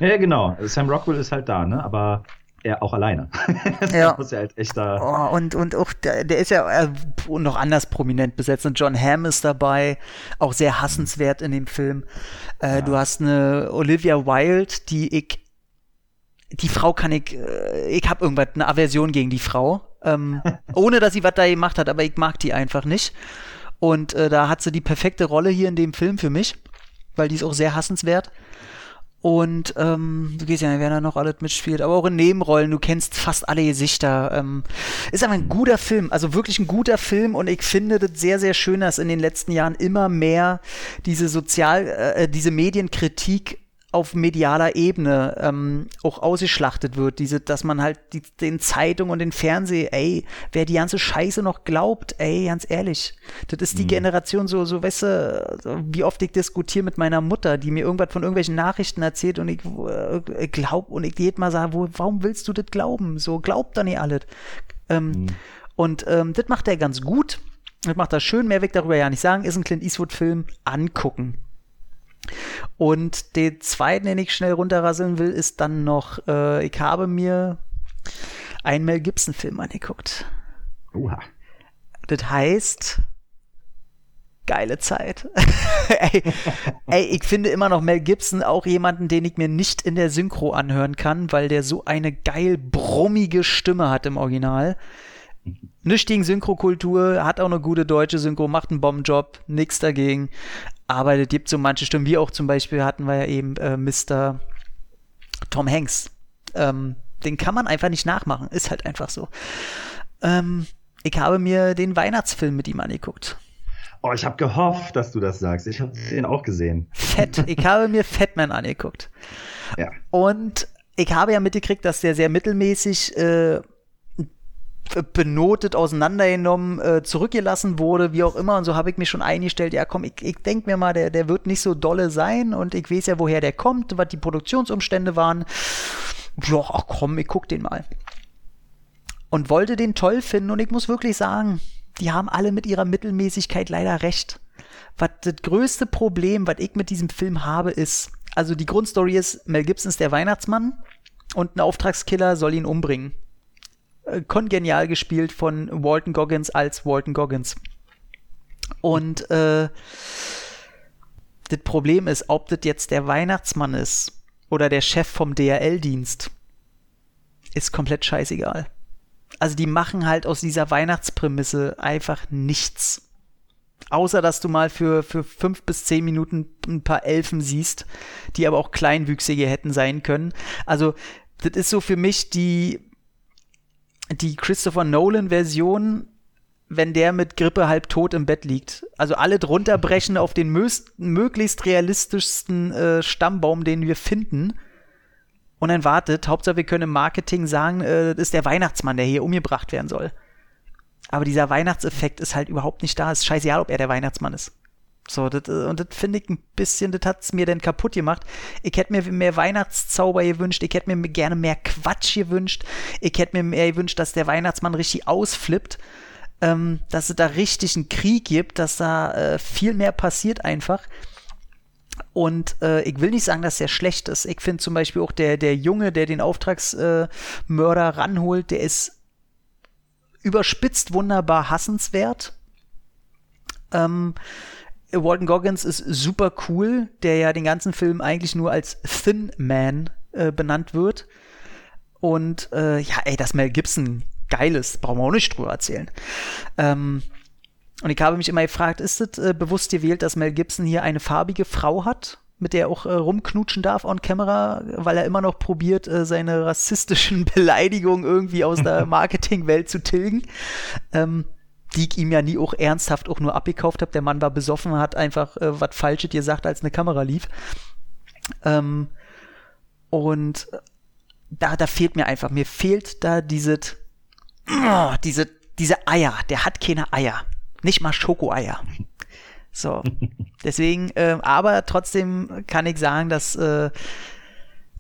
S3: ja, genau. Sam Rockwell ist halt da, ne? Aber er auch alleine. *laughs*
S2: ja. muss er halt echt da. Oh, und, und auch, der, der ist ja äh, noch anders prominent besetzt. Und John Hamm ist dabei, auch sehr hassenswert in dem Film. Äh, ja. Du hast eine Olivia Wilde, die ich, die Frau kann ich, äh, ich habe irgendwas, eine Aversion gegen die Frau. Ähm, *laughs* ohne dass sie was da gemacht hat, aber ich mag die einfach nicht. Und äh, da hat sie die perfekte Rolle hier in dem Film für mich, weil die ist auch sehr hassenswert. Und ähm, du gehst ja, wer da noch alles mitspielt, aber auch in Nebenrollen, du kennst fast alle Gesichter. Ähm, ist aber ein guter Film, also wirklich ein guter Film und ich finde das sehr, sehr schön, dass in den letzten Jahren immer mehr diese Sozial, äh, diese Medienkritik auf medialer Ebene ähm, auch ausgeschlachtet wird. Diese, dass man halt die, den Zeitungen und den Fernseh, ey, wer die ganze Scheiße noch glaubt, ey, ganz ehrlich, das ist die mhm. Generation so, so, weißt du, wie oft ich diskutiere mit meiner Mutter, die mir irgendwas von irgendwelchen Nachrichten erzählt und ich äh, glaub und ich jedes Mal sage, wo, warum willst du das glauben? So, glaubt doch nicht alles. Ähm, mhm. Und ähm, das macht er ganz gut. Das macht er schön, mehr weg darüber ja nicht sagen. Ist ein Clint Eastwood-Film. Angucken. Und den zweiten, den ich schnell runterrasseln will, ist dann noch, äh, ich habe mir einen Mel Gibson-Film angeguckt.
S3: Uha.
S2: Das heißt, geile Zeit. *laughs* ey, ey, ich finde immer noch Mel Gibson auch jemanden, den ich mir nicht in der Synchro anhören kann, weil der so eine geil brummige Stimme hat im Original. Nichts gegen Synchrokultur, hat auch eine gute deutsche Synchro, macht einen Bombenjob, nix dagegen. Aber es gibt so manche Stimmen, wie auch zum Beispiel hatten wir ja eben äh, Mr. Tom Hanks. Ähm, den kann man einfach nicht nachmachen, ist halt einfach so. Ähm, ich habe mir den Weihnachtsfilm mit ihm angeguckt.
S3: Oh, ich habe gehofft, dass du das sagst. Ich habe den auch gesehen.
S2: Fett. Ich habe mir Fatman angeguckt.
S3: Ja.
S2: Und ich habe ja mitgekriegt, dass der sehr mittelmäßig äh, benotet, auseinandergenommen, äh, zurückgelassen wurde, wie auch immer. Und so habe ich mich schon eingestellt, ja komm, ich, ich denke mir mal, der, der wird nicht so dolle sein und ich weiß ja, woher der kommt, was die Produktionsumstände waren. Ja, ach komm, ich guck den mal. Und wollte den toll finden und ich muss wirklich sagen, die haben alle mit ihrer Mittelmäßigkeit leider recht. Was das größte Problem, was ich mit diesem Film habe, ist, also die Grundstory ist, Mel Gibson ist der Weihnachtsmann und ein Auftragskiller soll ihn umbringen. Äh, kongenial gespielt von Walton Goggins als Walton Goggins. Und äh, Das Problem ist, ob das jetzt der Weihnachtsmann ist oder der Chef vom DRL-Dienst, ist komplett scheißegal. Also die machen halt aus dieser Weihnachtsprämisse einfach nichts. Außer dass du mal für, für fünf bis zehn Minuten ein paar Elfen siehst, die aber auch kleinwüchsige hätten sein können. Also, das ist so für mich die, die Christopher Nolan-Version, wenn der mit Grippe halb tot im Bett liegt. Also alle drunter brechen auf den möglichst realistischsten äh, Stammbaum, den wir finden. Und dann wartet, Hauptsache wir können im Marketing sagen, äh, das ist der Weihnachtsmann, der hier umgebracht werden soll. Aber dieser Weihnachtseffekt ist halt überhaupt nicht da. Es ist scheißegal, ob er der Weihnachtsmann ist. So, das, äh, und das finde ich ein bisschen, das hat es mir denn kaputt gemacht. Ich hätte mir mehr Weihnachtszauber gewünscht, ich hätte mir gerne mehr Quatsch gewünscht, ich hätte mir mehr gewünscht, dass der Weihnachtsmann richtig ausflippt, ähm, dass es da richtig einen Krieg gibt, dass da äh, viel mehr passiert einfach. Und äh, ich will nicht sagen, dass der schlecht ist. Ich finde zum Beispiel auch der, der Junge, der den Auftragsmörder äh, ranholt, der ist überspitzt wunderbar hassenswert. Ähm, Walton Goggins ist super cool, der ja den ganzen Film eigentlich nur als Thin Man äh, benannt wird. Und äh, ja, ey, das Mel Gibson geil ist, brauchen wir auch nicht drüber erzählen. Ähm, und ich habe mich immer gefragt, ist es äh, bewusst gewählt, dass Mel Gibson hier eine farbige Frau hat? mit der er auch äh, rumknutschen darf on camera, weil er immer noch probiert, äh, seine rassistischen *laughs* Beleidigungen irgendwie aus der *laughs* Marketingwelt zu tilgen. Ähm, die ich ihm ja nie auch ernsthaft auch nur abgekauft habe. Der Mann war besoffen, hat einfach äh, was Falsches gesagt, als eine Kamera lief. Ähm, und da, da fehlt mir einfach, mir fehlt da dieses, oh, diese, diese Eier. Der hat keine Eier. Nicht mal Schokoeier. So. *laughs* Deswegen, äh, aber trotzdem kann ich sagen, dass äh,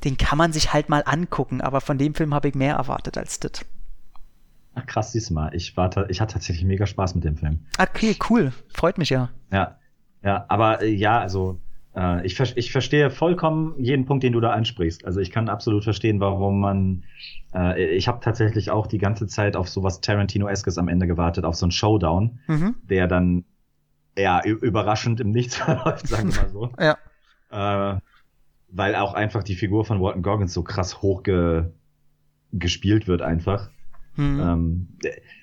S2: den kann man sich halt mal angucken, aber von dem Film habe ich mehr erwartet als das.
S3: Ach krass, diesmal. Ich war ich hatte tatsächlich mega Spaß mit dem Film.
S2: Okay, cool. Freut mich ja.
S3: Ja. Ja, aber äh, ja, also äh, ich, ich verstehe vollkommen jeden Punkt, den du da ansprichst. Also ich kann absolut verstehen, warum man. Äh, ich habe tatsächlich auch die ganze Zeit auf sowas Tarantino-eskes am Ende gewartet, auf so einen Showdown, mhm. der dann ja, überraschend im Nichts *laughs* verläuft, sagen wir mal so. *laughs*
S2: ja.
S3: Äh, weil auch einfach die Figur von Walton Goggins so krass hoch ge gespielt wird einfach. Hm. Ähm,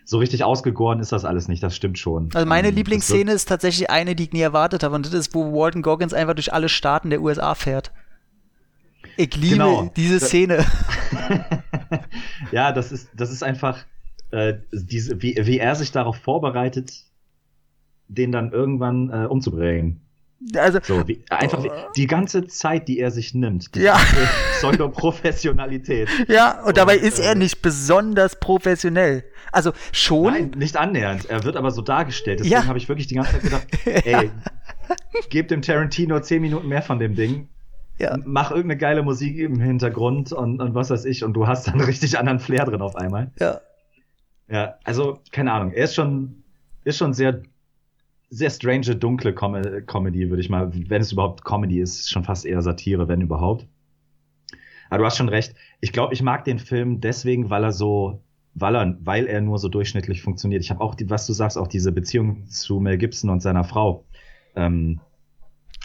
S3: so richtig ausgegoren ist das alles nicht, das stimmt schon.
S2: Also meine ähm, Lieblingsszene ist tatsächlich eine, die ich nie erwartet habe, und das ist, wo Walton Goggins einfach durch alle Staaten der USA fährt. Ich liebe genau. diese Szene. *laughs* *laughs*
S3: ja, das ist, das ist einfach, äh, diese, wie, wie er sich darauf vorbereitet, den dann irgendwann äh, umzubringen.
S2: Also,
S3: so, wie, einfach wie, die ganze Zeit, die er sich nimmt, die
S2: ja. *laughs*
S3: Pseudo-Professionalität.
S2: Ja, und dabei und, ist er äh, nicht besonders professionell. Also schon. Nein,
S3: nicht annähernd. Er wird aber so dargestellt. Deswegen ja. habe ich wirklich die ganze Zeit gedacht, *laughs* ey, gebt dem Tarantino zehn Minuten mehr von dem Ding. Ja. Mach irgendeine geile Musik im Hintergrund und, und was weiß ich, und du hast dann richtig anderen Flair drin auf einmal.
S2: Ja.
S3: Ja, also, keine Ahnung. Er ist schon, ist schon sehr sehr strange, dunkle Com Comedy, würde ich mal, wenn es überhaupt Comedy ist, schon fast eher Satire, wenn überhaupt. Aber du hast schon recht. Ich glaube, ich mag den Film deswegen, weil er so, weil er, weil er nur so durchschnittlich funktioniert. Ich habe auch, die, was du sagst, auch diese Beziehung zu Mel Gibson und seiner Frau. Ähm,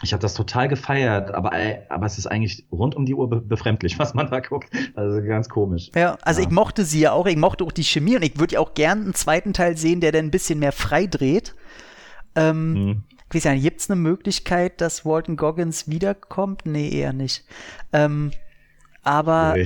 S3: ich habe das total gefeiert, aber, aber es ist eigentlich rund um die Uhr befremdlich, was man da guckt. Also ganz komisch.
S2: Ja, also ja. ich mochte sie ja auch, ich mochte auch die Chemie und ich würde ja auch gern einen zweiten Teil sehen, der dann ein bisschen mehr frei dreht. Ähm, hm. Ich weiß gibt es eine Möglichkeit, dass Walton Goggins wiederkommt? Nee, eher nicht. Ähm, aber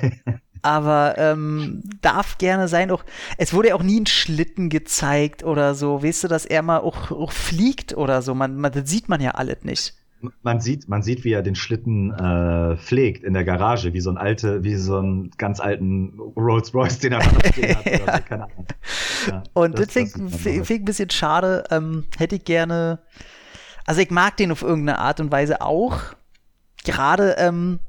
S2: *laughs* aber ähm, darf gerne sein. Auch es wurde ja auch nie ein Schlitten gezeigt oder so. Weißt du, dass er mal auch, auch fliegt oder so. Man, man, das sieht man ja alles nicht
S3: man sieht, man sieht, wie er den Schlitten äh, pflegt in der Garage, wie so ein alte, wie so einen ganz alten Rolls Royce, den er stehen hat. ja. so, keine Ahnung.
S2: Ja, und das, das finde ich ein bisschen schade. Ähm, hätte ich gerne. Also ich mag den auf irgendeine Art und Weise auch. Gerade ähm,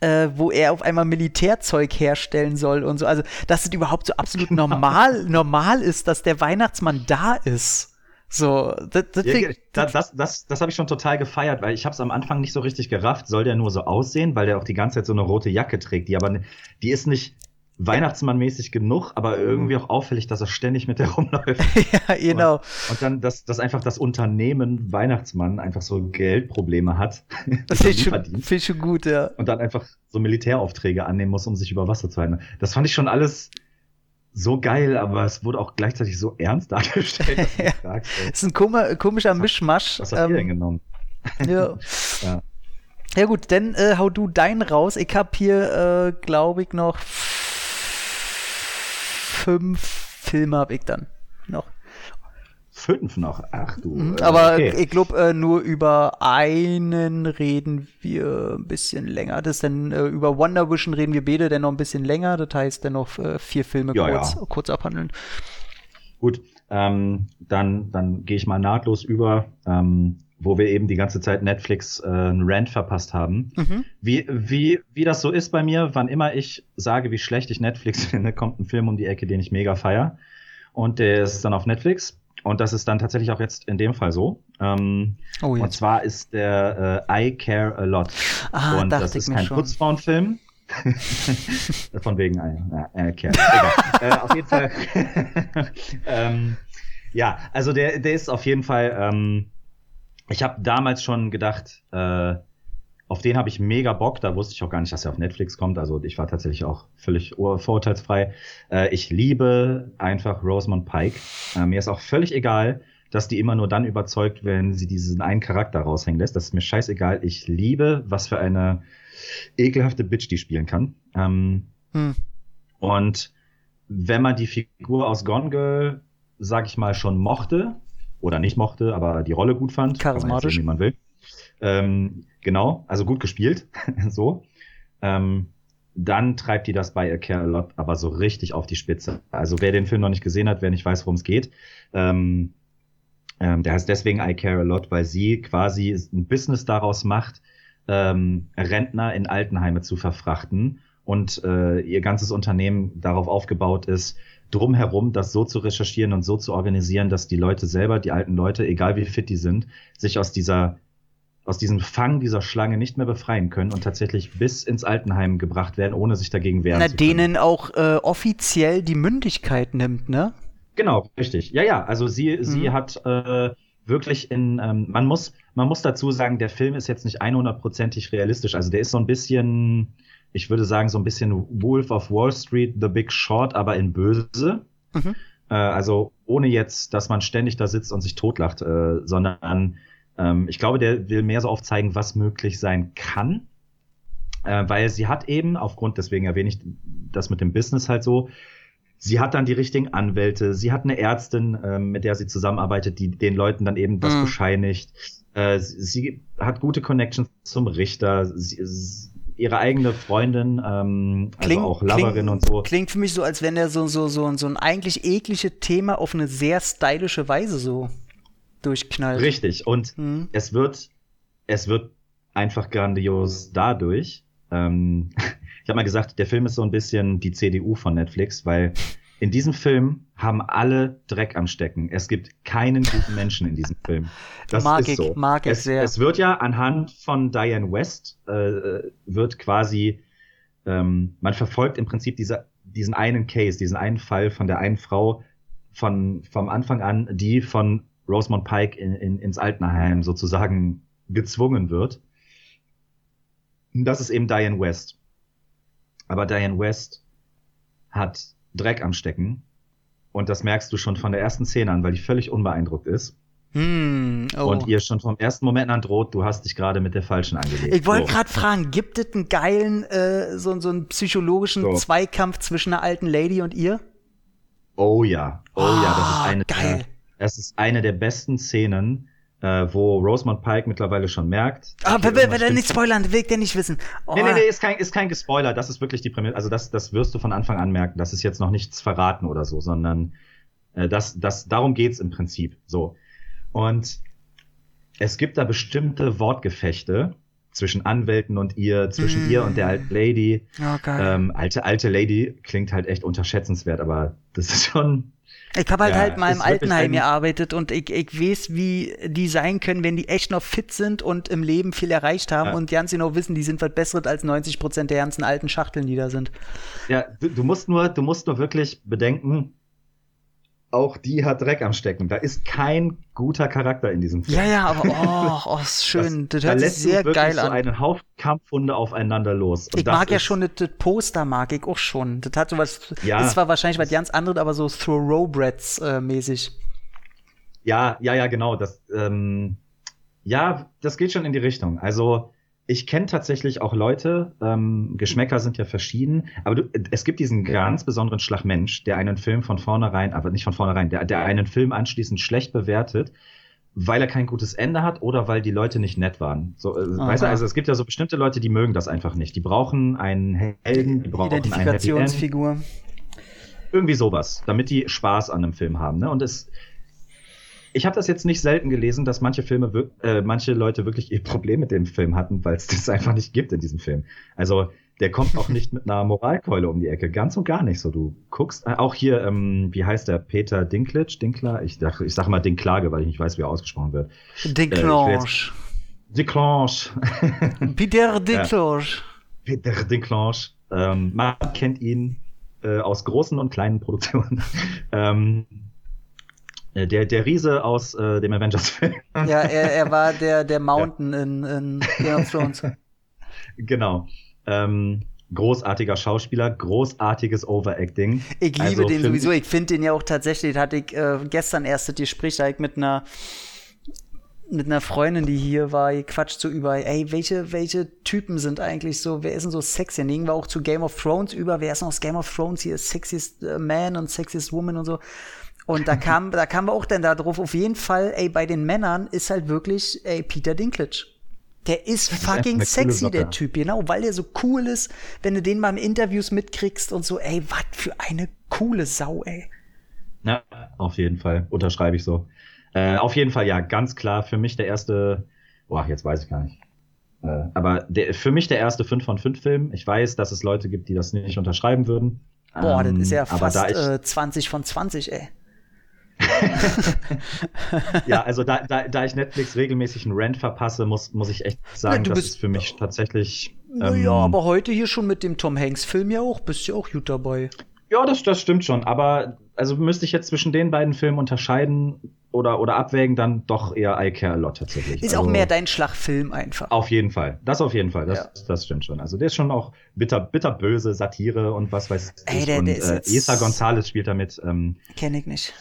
S2: äh, wo er auf einmal Militärzeug herstellen soll und so. Also, dass es überhaupt so absolut *laughs* genau. normal, normal ist, dass der Weihnachtsmann da ist. So,
S3: das, das, ja, das, das, das, das habe ich schon total gefeiert, weil ich habe es am Anfang nicht so richtig gerafft. Soll der nur so aussehen, weil der auch die ganze Zeit so eine rote Jacke trägt, die aber die ist nicht, Weihnachtsmann-mäßig genug, aber irgendwie auch auffällig, dass er ständig mit der *laughs* rumläuft. *laughs*
S2: ja, genau.
S3: Und, und, dann, dass, dass einfach das Unternehmen Weihnachtsmann einfach so Geldprobleme hat. *laughs*
S2: Das ich, schon, schon gut, ja.
S3: Und dann einfach so Militäraufträge annehmen muss, um sich über Wasser zu halten. Das fand ich schon alles so geil, aber es wurde auch gleichzeitig so ernst *laughs* dargestellt.
S2: ja. fragst, ist ein komischer, komischer Mischmasch.
S3: Was hast ähm, ihr denn genommen? *laughs*
S2: Ja. ja. Ja gut, dann äh, hau du deinen raus. Ich habe hier, äh, glaube ich, noch fünf Filme habe ich dann.
S3: Fünf noch? Ach du.
S2: Mhm, aber okay. ich glaube, äh, nur über einen reden wir ein bisschen länger. Das dann äh, über Wonder Vision reden wir beide dann noch ein bisschen länger. Das heißt, dann noch äh, vier Filme ja, kurz, ja. kurz abhandeln.
S3: Gut, ähm, dann, dann gehe ich mal nahtlos über. Ähm, wo wir eben die ganze Zeit Netflix äh, einen Rant verpasst haben. Mhm. Wie, wie, wie das so ist bei mir, wann immer ich sage, wie schlecht ich Netflix *laughs* finde, kommt ein Film um die Ecke, den ich mega feier. Und der ist dann auf Netflix. Und das ist dann tatsächlich auch jetzt in dem Fall so. Ähm, oh, und zwar ist der äh, I Care a Lot.
S2: Ah,
S3: und das ist kein Putzfrauenfilm. *laughs* Von wegen äh, äh, Care. äh, auf jeden Fall. *laughs* ähm, ja, also der, der ist auf jeden Fall. Ähm, ich habe damals schon gedacht, äh, auf den habe ich mega Bock. Da wusste ich auch gar nicht, dass er auf Netflix kommt. Also ich war tatsächlich auch völlig vorurteilsfrei. Äh, ich liebe einfach Rosamund Pike. Äh, mir ist auch völlig egal, dass die immer nur dann überzeugt, wenn sie diesen einen Charakter raushängen lässt. Das ist mir scheißegal. Ich liebe, was für eine ekelhafte Bitch die spielen kann. Ähm, hm. Und wenn man die Figur aus Gone Girl, sag ich mal, schon mochte, oder nicht mochte, aber die Rolle gut fand.
S2: Charismatisch.
S3: Sehen, wie man will. Ähm, genau, also gut gespielt, *laughs* so. Ähm, dann treibt die das bei A Care a Lot aber so richtig auf die Spitze. Also wer den Film noch nicht gesehen hat, wer nicht weiß, worum es geht, ähm, ähm, der heißt deswegen I Care a Lot, weil sie quasi ein Business daraus macht, ähm, Rentner in Altenheime zu verfrachten und äh, ihr ganzes Unternehmen darauf aufgebaut ist, drumherum das so zu recherchieren und so zu organisieren, dass die Leute selber, die alten Leute, egal wie fit die sind, sich aus dieser aus diesem Fang dieser Schlange nicht mehr befreien können und tatsächlich bis ins Altenheim gebracht werden, ohne sich dagegen wehren
S2: Na,
S3: zu
S2: können. denen auch äh, offiziell die Mündigkeit nimmt, ne?
S3: Genau, richtig. Ja, ja, also sie, mhm. sie hat äh, wirklich in, ähm, man muss, man muss dazu sagen, der Film ist jetzt nicht 100%ig realistisch. Also der ist so ein bisschen, ich würde sagen, so ein bisschen Wolf of Wall Street, The Big Short, aber in böse. Mhm. Äh, also ohne jetzt, dass man ständig da sitzt und sich totlacht, äh, sondern ähm, ich glaube, der will mehr so aufzeigen, was möglich sein kann. Äh, weil sie hat eben, aufgrund, deswegen erwähne ich das mit dem Business halt so, sie hat dann die richtigen Anwälte, sie hat eine Ärztin, äh, mit der sie zusammenarbeitet, die den Leuten dann eben das mhm. bescheinigt. Äh, sie, sie, hat gute Connections zum Richter. Sie, ihre eigene Freundin, ähm, also klingt, also auch Loverin klingt, und so.
S2: Klingt für mich so, als wenn er so, so, so, so ein eigentlich ekliges Thema auf eine sehr stylische Weise so durchknallt.
S3: Richtig. Und mhm. es wird, es wird einfach grandios dadurch. Ähm, *laughs* ich habe mal gesagt, der Film ist so ein bisschen die CDU von Netflix, weil in diesem Film haben alle Dreck am Stecken. Es gibt keinen guten Menschen in diesem Film. *laughs* Das mag ist ich, so.
S2: Mag ich
S3: es,
S2: sehr.
S3: Es wird ja anhand von Diane West äh, wird quasi ähm, man verfolgt im Prinzip diese, diesen einen Case, diesen einen Fall von der einen Frau von vom Anfang an, die von Rosamund Pike in, in, ins Altenheim sozusagen gezwungen wird. Das ist eben Diane West. Aber Diane West hat Dreck am Stecken. Und das merkst du schon von der ersten Szene an, weil die völlig unbeeindruckt ist.
S2: Hm, oh.
S3: Und ihr schon vom ersten Moment an droht, du hast dich gerade mit der falschen angelegt.
S2: Ich wollte so. gerade fragen, gibt es einen geilen, äh, so, so einen psychologischen so. Zweikampf zwischen einer alten Lady und ihr?
S3: Oh ja, oh, oh ja, das ist
S2: ah,
S3: eine,
S2: geil.
S3: Das ist eine der besten Szenen, äh, wo Rosamund Pike mittlerweile schon merkt.
S2: Ah, okay, will, will er nicht spoilern, will der nicht wissen.
S3: Oh. Nee, nee, nee, ist kein, ist kein Gespoiler, das ist wirklich die Prämisse, also das, das wirst du von Anfang an merken, das ist jetzt noch nichts verraten oder so, sondern äh, das, das, darum geht's im Prinzip, so. Und es gibt da bestimmte Wortgefechte zwischen Anwälten und ihr, zwischen mm. ihr und der alten Lady.
S2: Oh, geil.
S3: Ähm, alte, alte Lady klingt halt echt unterschätzenswert, aber das ist schon.
S2: Ich habe halt ja, halt mal im Altenheim gearbeitet und ich, ich weiß, wie die sein können, wenn die echt noch fit sind und im Leben viel erreicht haben ja. und ganz genau wissen, die sind was Besseres als 90 Prozent der ganzen alten Schachteln, die da sind.
S3: Ja, du, du musst nur, du musst nur wirklich bedenken, auch die hat Dreck am Stecken. Da ist kein guter Charakter in diesem Film.
S2: Ja, ja, aber oh, oh ist schön. Das, das hört da sich sehr geil an.
S3: so einen Haufen Kampfhunde aufeinander los.
S2: Und ich mag ja schon das, das, Poster, mag ich auch schon. Das hat sowas, ja. ist zwar wahrscheinlich was ganz anderes, aber so Thoroughbreds äh, mäßig.
S3: Ja, ja, ja, genau. Das, ähm, ja, das geht schon in die Richtung. Also, ich kenne tatsächlich auch Leute, ähm, Geschmäcker sind ja verschieden, aber du, es gibt diesen ganz besonderen Schlagmensch, der einen Film von vornherein, aber nicht von vornherein, der, der einen Film anschließend schlecht bewertet, weil er kein gutes Ende hat oder weil die Leute nicht nett waren. So, äh, weißt du, also es gibt ja so bestimmte Leute, die mögen das einfach nicht. Die brauchen einen Helden, die brauchen
S2: Identifikationsfigur.
S3: Einen Irgendwie sowas, damit die Spaß an einem Film haben. Ne? Und es, ich habe das jetzt nicht selten gelesen, dass manche Filme, äh, manche Leute wirklich ihr Problem mit dem Film hatten, weil es *laughs* das einfach nicht gibt in diesem Film. Also der kommt auch nicht mit einer Moralkeule um die Ecke, ganz und gar nicht so. Du guckst, äh, auch hier, ähm, wie heißt der, Peter Dinklage, Dinkler? Ich, dachte, ich sage mal Dinklage, weil ich nicht weiß, wie er ausgesprochen wird.
S2: Dinklage.
S3: Äh, Dinklage. *laughs*
S2: Peter Dinklage.
S3: Peter Dinklage. Ähm, man kennt ihn äh, aus großen und kleinen Produktionen. *laughs* ähm, äh, der, der Riese aus äh, dem Avengers-Film. *laughs*
S2: Ja, er, er war der, der Mountain ja. in, in Game of Thrones. *laughs*
S3: Genau. Ähm, großartiger Schauspieler, großartiges Overacting.
S2: Ich liebe also, den sowieso. Ich finde den ja auch tatsächlich, das hatte ich äh, gestern erst das Gespräch, da ich mit einer mit einer Freundin, die hier war, quatscht so über, ey, welche, welche Typen sind eigentlich so, wer ist denn so sexy? Gingen wir auch zu Game of Thrones über, wer ist noch aus Game of Thrones hier, sexiest äh, Man und sexiest Woman und so. Und da kam, da kamen wir auch dann da drauf, auf jeden Fall, ey, bei den Männern ist halt wirklich, ey, Peter Dinklage. Der ist *laughs* fucking ist sexy, der Typ, genau, weil der so cool ist, wenn du den mal in Interviews mitkriegst und so, ey, was für eine coole Sau, ey.
S3: Ja, auf jeden Fall, unterschreibe ich so. Äh, auf jeden Fall, ja, ganz klar, für mich der erste, boah, jetzt weiß ich gar nicht. Äh, aber der, für mich der erste 5 von 5 Film. Ich weiß, dass es Leute gibt, die das nicht unterschreiben würden.
S2: Boah, ähm, das ist ja ähm, fast ich, äh, 20 von 20, ey. *laughs*
S3: ja, also da, da, da ich Netflix regelmäßig einen Rant verpasse, muss, muss ich echt sagen, ja, das ist für mich tatsächlich.
S2: Ähm, ja, aber heute hier schon mit dem Tom Hanks-Film ja auch, bist du ja auch gut dabei.
S3: Ja, das, das stimmt schon. Aber also müsste ich jetzt zwischen den beiden Filmen unterscheiden oder, oder abwägen, dann doch eher I Care a Lot tatsächlich.
S2: Ist
S3: also,
S2: auch mehr dein Schlagfilm einfach.
S3: Auf jeden Fall. Das auf jeden Fall. Das, ja. das stimmt schon. Also der ist schon auch bitter, bitterböse Satire und was weiß
S2: Ey, ich. Der, und
S3: der äh, Esa Gonzalez spielt damit. Ähm,
S2: Kenn ich nicht.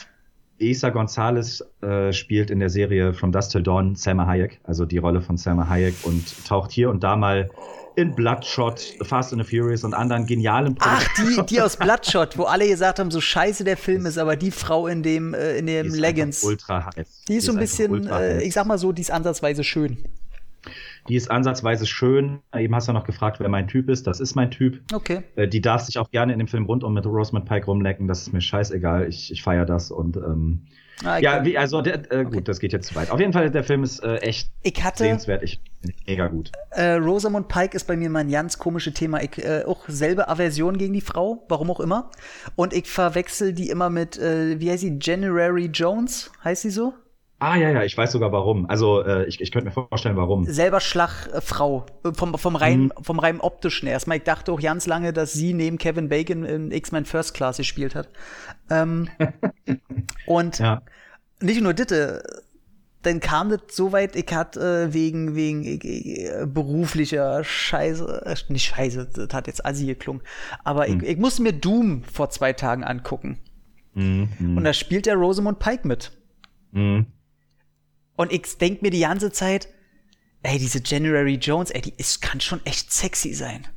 S3: Isa Gonzalez äh, spielt in der Serie From Dust Till Dawn Selma Hayek, also die Rolle von Selma Hayek und taucht hier und da mal in Bloodshot, Fast and the Furious und anderen genialen
S2: Ach, die, *laughs* die aus Bloodshot, wo alle gesagt haben, so scheiße der Film ist, aber die Frau in dem, äh, in dem Leggings.
S3: Ultra heiß.
S2: Die ist so ein bisschen, äh, ich sag mal so, die ist ansatzweise schön.
S3: Die ist ansatzweise schön. Eben hast du noch gefragt, wer mein Typ ist. Das ist mein Typ.
S2: Okay.
S3: Äh, die darf sich auch gerne in dem Film rundum mit Rosamund Pike rumlecken. Das ist mir scheißegal. Ich, ich feiere das und ähm, ah, ja, wie, also der, äh, gut, okay. das geht jetzt zu weit. Auf jeden Fall, der Film ist äh, echt
S2: ich hatte,
S3: sehenswert. Ich mega gut.
S2: Äh, Rosamund Pike ist bei mir mein ganz komisches Thema. Ich äh, auch selbe Aversion gegen die Frau, warum auch immer. Und ich verwechsel die immer mit, äh, wie heißt sie, January Jones, heißt sie so?
S3: Ah, ja, ja, ich weiß sogar warum. Also, äh, ich, ich könnte mir vorstellen, warum.
S2: Selber Schlagfrau. Äh, vom, vom, rein, mhm. vom rein optischen erstmal. Ich dachte auch ganz lange, dass sie neben Kevin Bacon in X-Men First Class gespielt hat. Ähm, *laughs* und ja. nicht nur Ditte, dann kam das so weit, ich hatte äh, wegen, wegen äh, beruflicher Scheiße, äh, nicht Scheiße, das hat jetzt assi geklungen, aber mhm. ich, ich musste mir Doom vor zwei Tagen angucken. Mhm. Und da spielt der Rosamund Pike mit. Mhm. Und ich denk mir die ganze Zeit, ey, diese January Jones, ey, die ist, kann schon echt sexy sein.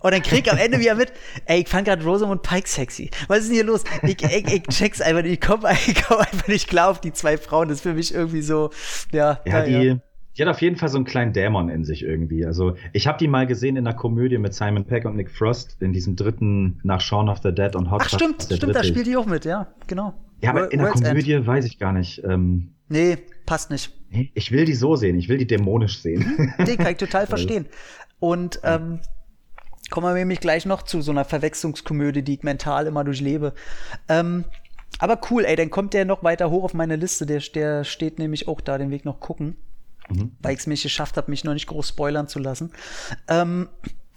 S2: Und dann krieg ich am Ende wieder mit, ey, ich fand gerade Rosamund Pike sexy. Was ist denn hier los? Ich, ich, ich check's einfach nicht, ich komme *laughs* komm einfach nicht klar auf die zwei Frauen. Das ist für mich irgendwie so, ja.
S3: Ja, die, ja. die hat auf jeden Fall so einen kleinen Dämon in sich irgendwie. Also, ich habe die mal gesehen in einer Komödie mit Simon Peck und Nick Frost, in diesem dritten nach Shaun of the Dead und Hot
S2: Ach, stimmt, stimmt, da spielt die auch mit, ja, genau.
S3: Ja, aber in der Komödie End. weiß ich gar nicht. Ähm,
S2: nee, passt nicht.
S3: Ich will die so sehen, ich will die dämonisch sehen.
S2: Den kann ich total *laughs* verstehen. Und ähm, kommen wir nämlich gleich noch zu so einer Verwechslungskomödie, die ich mental immer durchlebe. Ähm, aber cool, ey, dann kommt der noch weiter hoch auf meine Liste. Der, der steht nämlich auch da, den Weg noch gucken. Mhm. Weil ich es mich geschafft habe, mich noch nicht groß spoilern zu lassen. Ähm,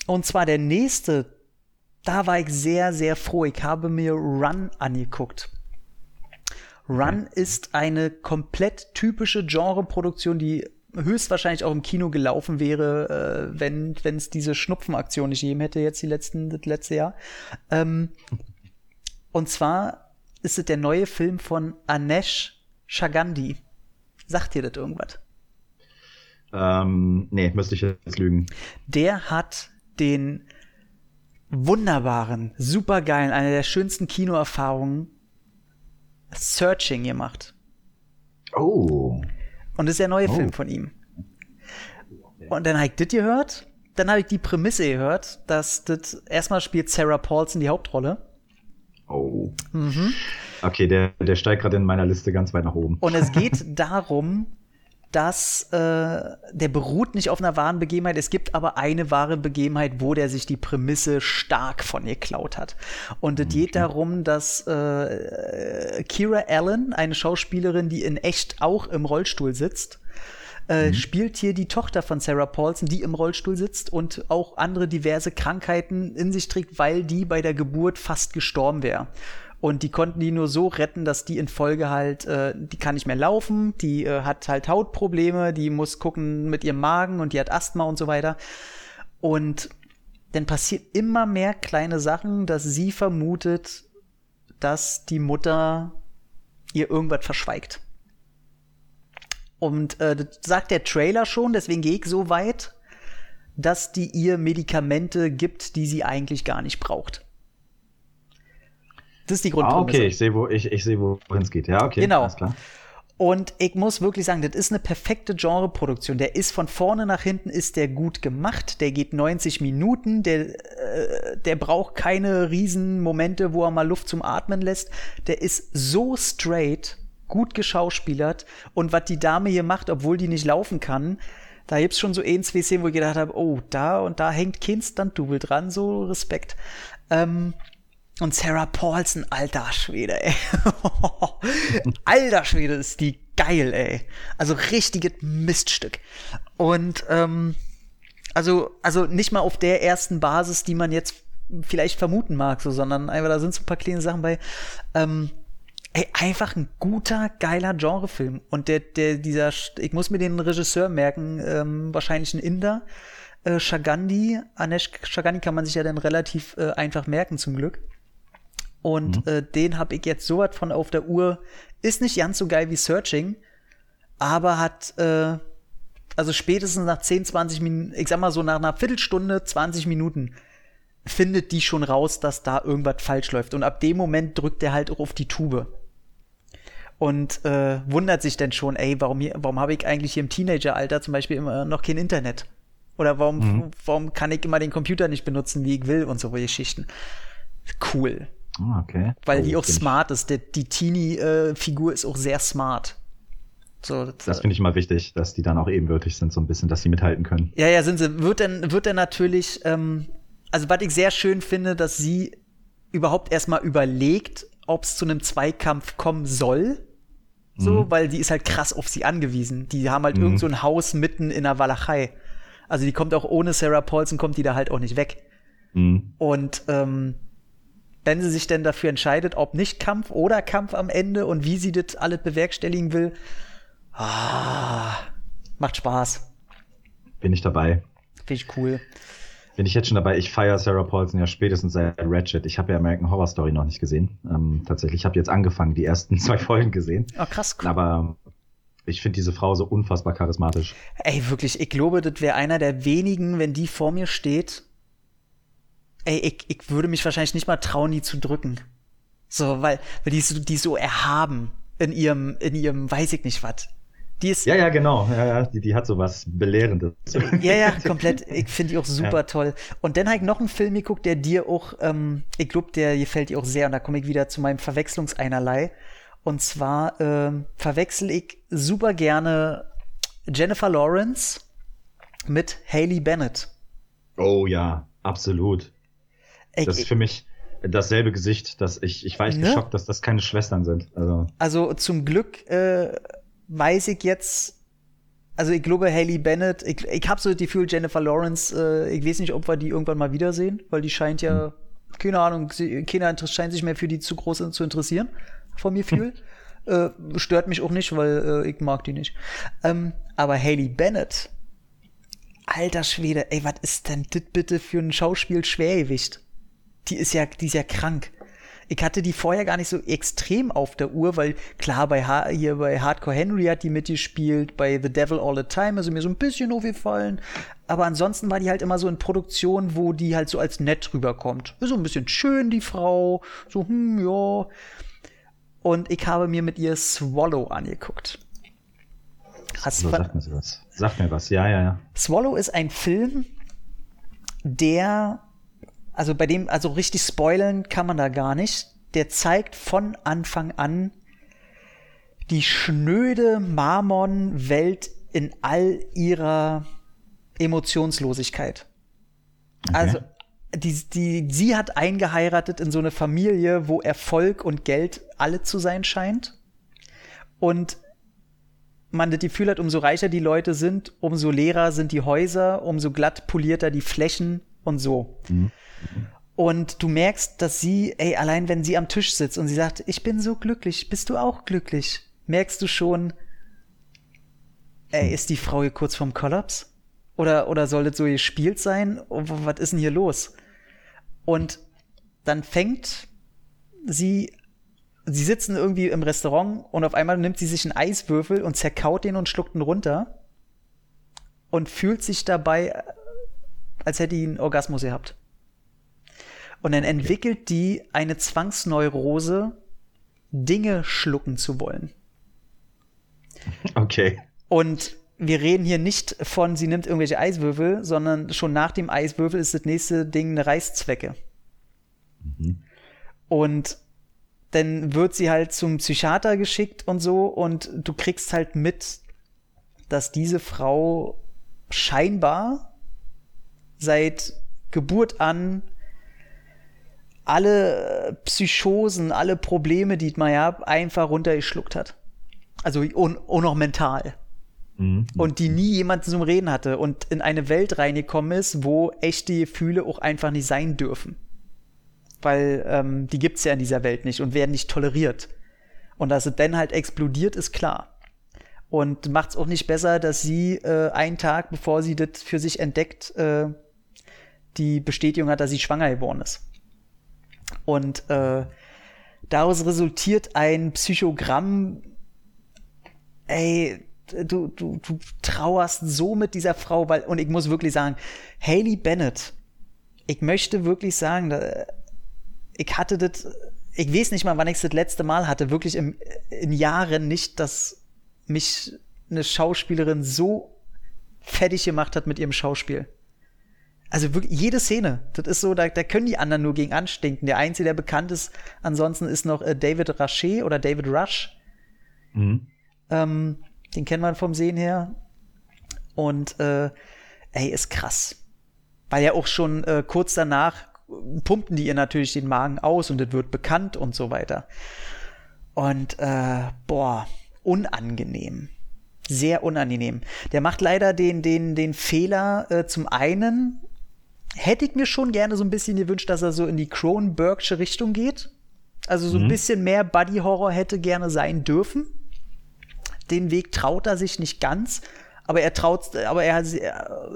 S2: und zwar der nächste, da war ich sehr, sehr froh. Ich habe mir Run angeguckt. Run ist eine komplett typische Genreproduktion, die höchstwahrscheinlich auch im Kino gelaufen wäre, äh, wenn es diese Schnupfenaktion nicht gegeben hätte jetzt die letzten das letzte Jahr. Ähm, und zwar ist es der neue Film von Anesh Chagandi. Sagt dir das irgendwas?
S3: Ähm, nee, müsste ich jetzt lügen.
S2: Der hat den wunderbaren, supergeilen, eine der schönsten Kinoerfahrungen Searching gemacht.
S3: Oh.
S2: Und das ist der neue oh. Film von ihm. Und dann habe ich das gehört. Dann habe ich die Prämisse gehört, dass das erstmal spielt Sarah Paulson die Hauptrolle.
S3: Oh. Mhm. Okay, der, der steigt gerade in meiner Liste ganz weit nach oben.
S2: Und es geht darum, dass äh, der beruht nicht auf einer wahren Begebenheit. Es gibt aber eine wahre Begebenheit, wo der sich die Prämisse stark von ihr klaut hat. Und es geht darum, dass äh, Kira Allen, eine Schauspielerin, die in echt auch im Rollstuhl sitzt, äh, mhm. spielt hier die Tochter von Sarah Paulson, die im Rollstuhl sitzt und auch andere diverse Krankheiten in sich trägt, weil die bei der Geburt fast gestorben wäre. Und die konnten die nur so retten, dass die in Folge halt, äh, die kann nicht mehr laufen, die äh, hat halt Hautprobleme, die muss gucken mit ihrem Magen und die hat Asthma und so weiter. Und dann passiert immer mehr kleine Sachen, dass sie vermutet, dass die Mutter ihr irgendwas verschweigt. Und äh, das sagt der Trailer schon, deswegen gehe ich so weit, dass die ihr Medikamente gibt, die sie eigentlich gar nicht braucht. Das ist die Grundprämisse.
S3: Ah, okay, ich sehe, wo ich, ich sehe, wohin es geht. Ja, okay.
S2: Genau. Alles klar. Und ich muss wirklich sagen, das ist eine perfekte Genreproduktion. Der ist von vorne nach hinten ist der gut gemacht. Der geht 90 Minuten. Der, äh, der braucht keine riesen Momente, wo er mal Luft zum Atmen lässt. Der ist so straight, gut geschauspielert. Und was die Dame hier macht, obwohl die nicht laufen kann, da gibt's schon so ein, zwei Szenen, wo ich gedacht habe, oh, da und da hängt kein Stunt-Double dran. So Respekt. Ähm, und Sarah Paulson, alter Schwede, ey. *laughs* alter Schwede, ist die geil, ey. Also richtiges Miststück. Und ähm, also, also nicht mal auf der ersten Basis, die man jetzt vielleicht vermuten mag, so, sondern einfach, da sind so ein paar kleine Sachen bei. Ähm, ey, einfach ein guter, geiler Genrefilm. Und der, der, dieser, ich muss mir den Regisseur merken, ähm, wahrscheinlich ein Inder. Äh, Shagandi, Anesh Shagandi kann man sich ja dann relativ äh, einfach merken, zum Glück. Und mhm. äh, den habe ich jetzt so was von auf der Uhr. Ist nicht ganz so geil wie Searching, aber hat, äh, also spätestens nach 10, 20 Minuten, ich sag mal so nach einer Viertelstunde, 20 Minuten, findet die schon raus, dass da irgendwas falsch läuft. Und ab dem Moment drückt er halt auch auf die Tube. Und äh, wundert sich dann schon, ey, warum, warum habe ich eigentlich hier im Teenageralter zum Beispiel immer noch kein Internet? Oder warum, mhm. warum kann ich immer den Computer nicht benutzen, wie ich will und so Geschichten. Cool.
S3: Ah, okay.
S2: Weil oh, die auch smart ist. Der, die Teenie-Figur ist auch sehr smart.
S3: So, das, das finde ich immer wichtig, dass die dann auch ebenbürtig sind, so ein bisschen, dass sie mithalten können.
S2: Ja, ja, sind sie. Wird dann, wird dann natürlich, ähm, also was ich sehr schön finde, dass sie überhaupt erstmal überlegt, ob es zu einem Zweikampf kommen soll. So, mhm. weil die ist halt krass auf sie angewiesen. Die haben halt mhm. irgend so ein Haus mitten in der Walachei. Also die kommt auch ohne Sarah Paulson, kommt die da halt auch nicht weg. Mhm. Und ähm, wenn sie sich denn dafür entscheidet, ob nicht Kampf oder Kampf am Ende und wie sie das alles bewerkstelligen will, ah, macht Spaß.
S3: Bin ich dabei.
S2: Finde ich cool.
S3: Bin ich jetzt schon dabei. Ich feiere Sarah Paulson ja spätestens seit Ratchet. Ich habe ja American Horror Story noch nicht gesehen. Ähm, tatsächlich, ich habe jetzt angefangen, die ersten *laughs* zwei Folgen gesehen.
S2: Oh, krass.
S3: Cool. Aber ich finde diese Frau so unfassbar charismatisch.
S2: Ey, wirklich, ich glaube, das wäre einer der wenigen, wenn die vor mir steht ey, ich, ich würde mich wahrscheinlich nicht mal trauen, die zu drücken. So, weil, weil die, so, die so erhaben in ihrem, in ihrem, weiß ich nicht was.
S3: Die ist. Ja, ja, genau. Ja, ja, die, die hat so was Belehrendes.
S2: Ja, ja, komplett. Ich finde die auch super ja. toll. Und dann habe ich noch einen Film geguckt, der dir auch, ähm, ich glaube, der gefällt dir auch sehr. Und da komme ich wieder zu meinem Verwechslungseinerlei. Und zwar ähm, verwechsel ich super gerne Jennifer Lawrence mit Haley Bennett.
S3: Oh ja, absolut. Das ist für mich dasselbe Gesicht, dass ich, ich war echt
S2: Ne?
S3: geschockt, dass das keine Schwestern sind. Also,
S2: Also zum Glück äh, weiß ich jetzt, also ich glaube Haley Bennett, ich, ich habe so das Gefühl, Jennifer Lawrence, äh, ich weiß nicht, ob wir die irgendwann mal wiedersehen, weil die scheint ja, keine Ahnung, sie, keiner scheint sich mehr für die zu groß zu interessieren, vom Gefühl. *laughs* äh, stört mich auch nicht, weil äh, ich mag die nicht. Ähm, aber Haley Bennett, alter Schwede, ey, was ist denn das bitte für ein Schauspiel-Schwergewicht? Die ist ja, die ist ja krank. Ich hatte die vorher gar nicht so extrem auf der Uhr, weil klar, bei, ha hier bei Hardcore Henry hat die mitgespielt, bei The Devil All the Time ist sie mir so ein bisschen aufgefallen. Aber ansonsten war die halt immer so in Produktionen, wo die halt so als nett rüberkommt. So ein bisschen schön, die Frau. So, hm, ja. Und ich habe mir mit ihr Swallow angeguckt. Hast
S3: so sagt mir was. Sagt mir was, ja, ja, ja.
S2: Swallow ist ein Film, der, also bei dem, also richtig spoilern kann man da gar nicht. Der zeigt von Anfang an die schnöde Marmon-Welt in all ihrer Emotionslosigkeit. Also, die, die, sie hat eingeheiratet in so eine Familie, wo Erfolg und Geld alle zu sein scheint. Und man das Gefühl hat, umso reicher die Leute sind, umso leerer sind die Häuser, umso glatt polierter die Flächen und so. Und du merkst, dass sie, ey, allein wenn sie am Tisch sitzt und sie sagt, ich bin so glücklich, bist du auch glücklich? Merkst du schon, ey, ist die Frau hier kurz vorm Kollaps? Oder, oder soll das so gespielt sein? Oh, was ist denn hier los? Und dann fängt sie sie sitzen irgendwie im Restaurant und auf einmal nimmt sie sich einen Eiswürfel und zerkaut den und schluckt ihn runter und fühlt sich dabei, als hätte sie einen Orgasmus gehabt. Und dann entwickelt die eine Zwangsneurose, Dinge schlucken zu wollen.
S3: Okay.
S2: Und wir reden hier nicht von, sie nimmt irgendwelche Eiswürfel, sondern schon nach dem Eiswürfel ist das nächste Ding eine Reißzwecke. Und dann wird sie halt zum Psychiater geschickt und so und du kriegst halt mit, dass diese Frau scheinbar seit Geburt an alle Psychosen, alle Probleme, die man ja einfach runtergeschluckt hat. Also und, und auch mental.
S3: Mhm.
S2: Und die nie jemanden zum Reden hatte und in eine Welt reingekommen ist, wo echte Gefühle auch einfach nicht sein dürfen weil ähm, die gibt's ja in dieser Welt nicht und werden nicht toleriert. Und dass es dann halt explodiert, ist klar. Und macht's auch nicht besser, dass sie äh, einen Tag, bevor sie das für sich entdeckt, äh, die Bestätigung hat, dass sie schwanger geworden ist. Und äh, daraus resultiert ein Psychogramm, ey, du, du, du trauerst so mit dieser Frau, weil, und ich muss wirklich sagen, Haley Bennett, ich möchte wirklich sagen, da, ich hatte das, ich weiß nicht mal, wann ich es das letzte Mal hatte, wirklich im, in Jahren nicht, dass mich eine Schauspielerin so fertig gemacht hat mit ihrem Schauspiel. Also wirklich jede Szene, das ist so, da, da können die anderen nur gegen anstinken. Der Einzige, der bekannt ist, ansonsten ist noch äh, David Rasche oder David Rush.
S3: Mhm.
S2: Ähm, den kennt man vom Sehen her. Und äh, ey, ist krass. Weil ja auch schon äh, kurz danach pumpen die ihr natürlich den Magen aus und es wird bekannt und so weiter. Und äh, boah, unangenehm. Sehr unangenehm. Der macht leider den, den, den Fehler äh, zum einen, hätte ich mir schon gerne so ein bisschen gewünscht, dass er so in die Cronenbergsche Richtung geht. Also so ein
S3: Mhm.
S2: bisschen mehr Buddy Horror hätte gerne sein dürfen. Den Weg traut er sich nicht ganz, aber er traut, aber er,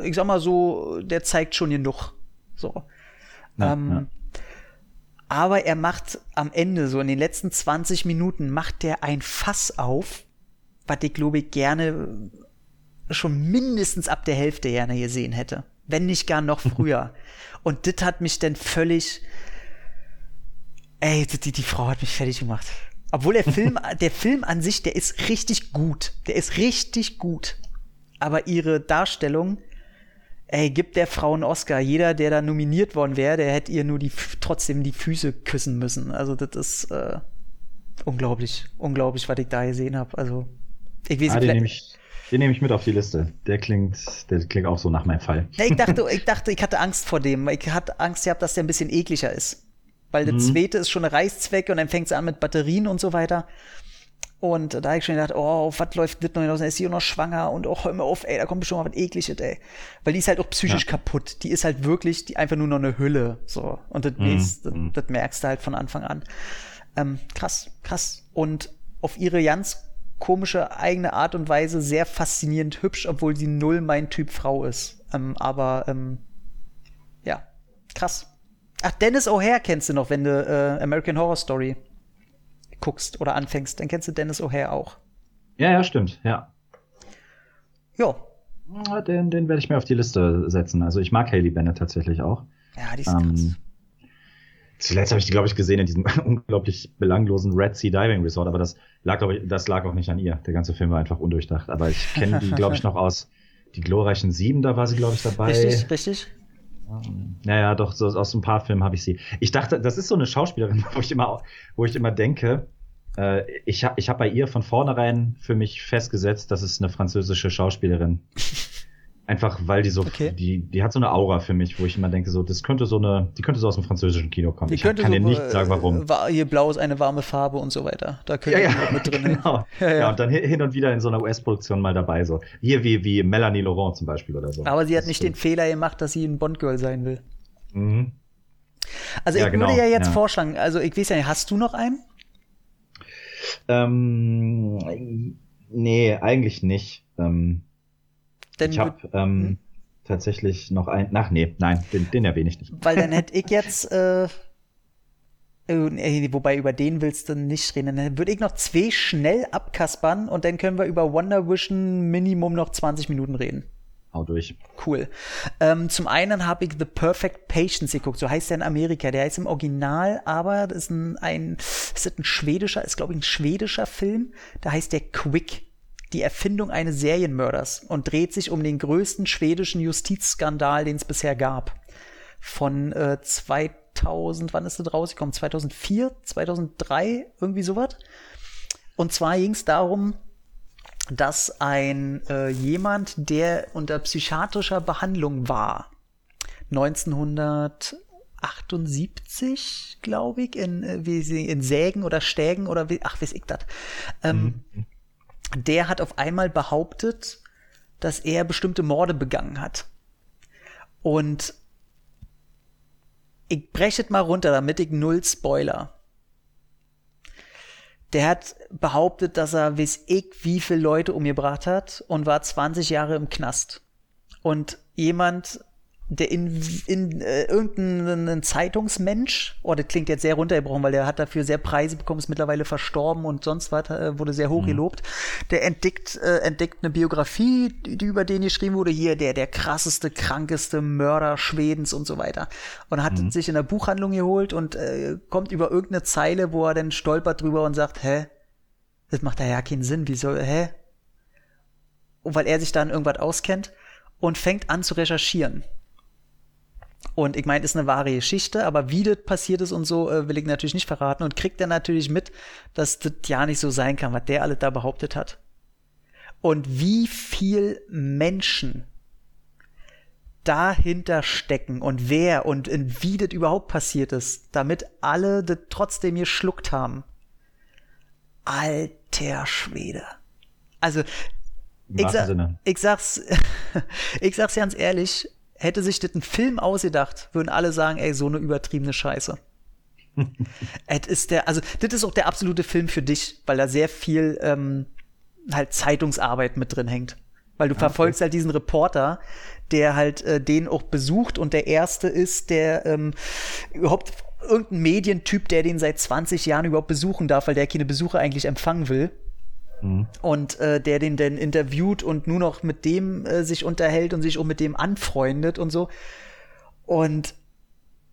S2: ich sag mal so, der zeigt schon genug. So.
S3: Ja,
S2: ähm,
S3: ja.
S2: Aber er macht am Ende, so in den letzten 20 Minuten, macht der ein Fass auf, was ich glaube ich gerne schon mindestens ab der Hälfte gerne gesehen hätte. Wenn nicht gar noch früher. Und das hat mich dann völlig, ey, die, die Frau hat mich fertig gemacht. Obwohl der Film, *laughs* der Film an sich, der ist richtig gut. Der ist richtig gut. Aber ihre Darstellung, ey, gibt der Frau einen Oscar. Jeder, der da nominiert worden wäre, der hätte ihr nur die, trotzdem die Füße küssen müssen. Also das ist äh, unglaublich, unglaublich, was ich da gesehen habe. Also ich weiß
S3: Ah,
S2: nicht, vielleicht-
S3: Den nehme ich mit auf die Liste. Der klingt, der klingt auch so nach meinem Fall.
S2: Ja, ich dachte, *laughs* ich dachte, ich hatte Angst vor dem. Ich hatte Angst gehabt, dass der ein bisschen ekliger ist. Weil der mhm. zweite ist schon eine Reißzwecke und dann fängt es an mit Batterien und so weiter. Und da habe ich schon gedacht, oh, was läuft nicht noch hinaus? Ist sie auch noch schwanger und oh, hör mir auf, ey, da kommt bestimmt mal was ekliges, ey. Weil die ist halt auch psychisch ja. kaputt. Die ist halt wirklich die einfach nur noch eine Hülle, so. Und das, mhm. das, mhm. das merkst du halt von Anfang an. Ähm, krass, krass. Und auf ihre ganz komische eigene Art und Weise sehr faszinierend hübsch, obwohl sie null mein Typ Frau ist. Ähm, aber ähm, ja, krass. Ach, Dennis O'Hare kennst du noch, wenn du äh, American Horror Story guckst oder anfängst, dann kennst du Dennis O'Hare auch.
S3: Ja, ja, stimmt, ja.
S2: Ja.
S3: Den, den werde ich mir auf die Liste setzen. Also ich mag Haley Bennett tatsächlich auch.
S2: Ja, die ist ähm, krass.
S3: Zuletzt habe ich die, glaube ich, gesehen in diesem *laughs* unglaublich belanglosen Red Sea Diving Resort, aber das lag, glaube ich, das lag auch nicht an ihr. Der ganze Film war einfach undurchdacht. Aber ich kenne die, glaube ich, *laughs* noch aus die glorreichen Sieben, da war sie, glaube ich, dabei.
S2: Richtig, richtig.
S3: Naja, doch, so aus ein paar Filmen habe ich sie. Ich dachte, das ist so eine Schauspielerin, *laughs* wo ich immer, wo ich immer denke, äh, ich habe ich hab bei ihr von vornherein für mich festgesetzt, das ist eine französische Schauspielerin. Einfach weil die so, okay. die, die hat so eine Aura für mich, wo ich immer denke, so, das könnte so eine, die könnte so aus dem französischen Kino kommen.
S2: Die
S3: ich
S2: könnte
S3: kann
S2: so,
S3: dir nicht sagen, warum.
S2: Äh, hier blau ist eine warme Farbe und so weiter. Da könnte ja, ja, mit drin. *laughs*
S3: Genau. Ja, ja. ja, und dann hin und wieder in so einer US-Produktion mal dabei, so. Hier wie, wie Melanie Laurent zum Beispiel oder so.
S2: Aber sie hat das nicht den Fehler gemacht, dass sie ein Bond-Girl sein will.
S3: Mhm.
S2: Also ich genau. würde ja jetzt vorschlagen, also ich weiß ja nicht, hast du noch einen?
S3: Ähm, nee, eigentlich nicht. Ähm, Denn ich habe ähm, hm? tatsächlich noch ein. Ach nee, nein, den, den erwähne ich nicht.
S2: Weil dann hätte *laughs* ich jetzt. Äh, äh, wobei über den willst du nicht reden. Dann würde ich noch zwei schnell abkaspern und dann können wir über Wonder Vision Minimum noch 20 Minuten reden.
S3: Hau durch.
S2: Cool. Ähm, zum einen habe ich The Perfect Patience geguckt, so heißt der in Amerika. Der heißt im Original, aber das ist ein, ein, ist ein schwedischer, ist glaube ich ein schwedischer Film. Da heißt der Quick. Die Erfindung eines Serienmörders und dreht sich um den größten schwedischen Justizskandal, den es bisher gab. Von äh, 2000, wann ist das rausgekommen? 2004, 2003, irgendwie sowas. Und zwar ging es darum, dass ein äh, jemand, der unter psychiatrischer Behandlung war, 1978, glaube ich, in, äh, in Sägen oder Stägen oder wie, ach, weiß ich das, ähm, mhm. Der hat auf einmal behauptet, dass er bestimmte Morde begangen hat. Und ich breche mal runter, damit ich null Spoiler der hat behauptet, dass er weiß ich wie viele Leute umgebracht hat und war 20 Jahre im Knast. Und jemand der in, in äh, irgendein Zeitungsmensch, oh, das klingt jetzt sehr runtergebrochen, weil der hat dafür sehr Preise bekommen, ist mittlerweile verstorben und sonst was, äh, wurde sehr hoch mhm. gelobt. Der entdeckt, äh, entdeckt eine Biografie, die, die, über den geschrieben wurde, hier der, der krasseste, krankeste Mörder Schwedens und so weiter. Und hat mhm. sich in der Buchhandlung geholt und äh, kommt über irgendeine Zeile, wo er dann stolpert drüber und sagt, hä? Das macht da ja keinen Sinn, wieso, hä? Und weil er sich dann irgendwas auskennt und fängt an zu recherchieren und ich meine, ist eine wahre Geschichte, aber wie das passiert ist und so, äh, will ich natürlich nicht verraten. Und kriegt er natürlich mit, dass das ja nicht so sein kann, was der alles da behauptet hat. Und wie viel Menschen dahinter stecken und wer und wie das überhaupt passiert ist, damit alle das trotzdem geschluckt haben. Alter Schwede. Also, ich, sa ich sag's, *laughs* ich sag's ganz ehrlich, hätte sich das ein Film ausgedacht, würden alle sagen, ey, so eine übertriebene Scheiße. *laughs* es ist der, also das ist auch der absolute Film für dich, weil da sehr viel ähm, halt Zeitungsarbeit mit drin hängt. Weil du ah, okay. verfolgst halt diesen Reporter, der halt äh, den auch besucht und der erste ist, der ähm, überhaupt irgendein Medientyp, der den seit 20 Jahren überhaupt besuchen darf, weil der keine Besucher eigentlich empfangen will. Mhm. Und äh, der den dann interviewt und nur noch mit dem äh, sich unterhält und sich auch mit dem anfreundet und so. Und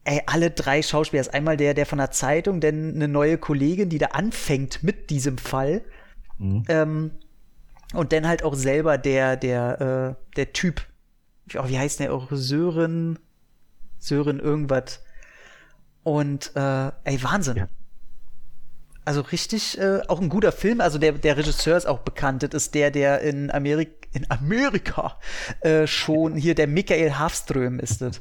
S2: ey, alle drei Schauspieler, ist einmal der, der von der Zeitung, denn eine neue Kollegin, die da anfängt mit diesem Fall. Mhm. Ähm, und dann halt auch selber der, der, äh, der Typ. Oh, wie heißt der auch? Sören, Sören irgendwas. Und äh, ey, Wahnsinn. Ja. Also richtig, äh, auch ein guter Film. Also der, der Regisseur ist auch bekannt. Das ist der, der in, Amerik in Amerika äh, schon hier, der Michael Hafström ist das.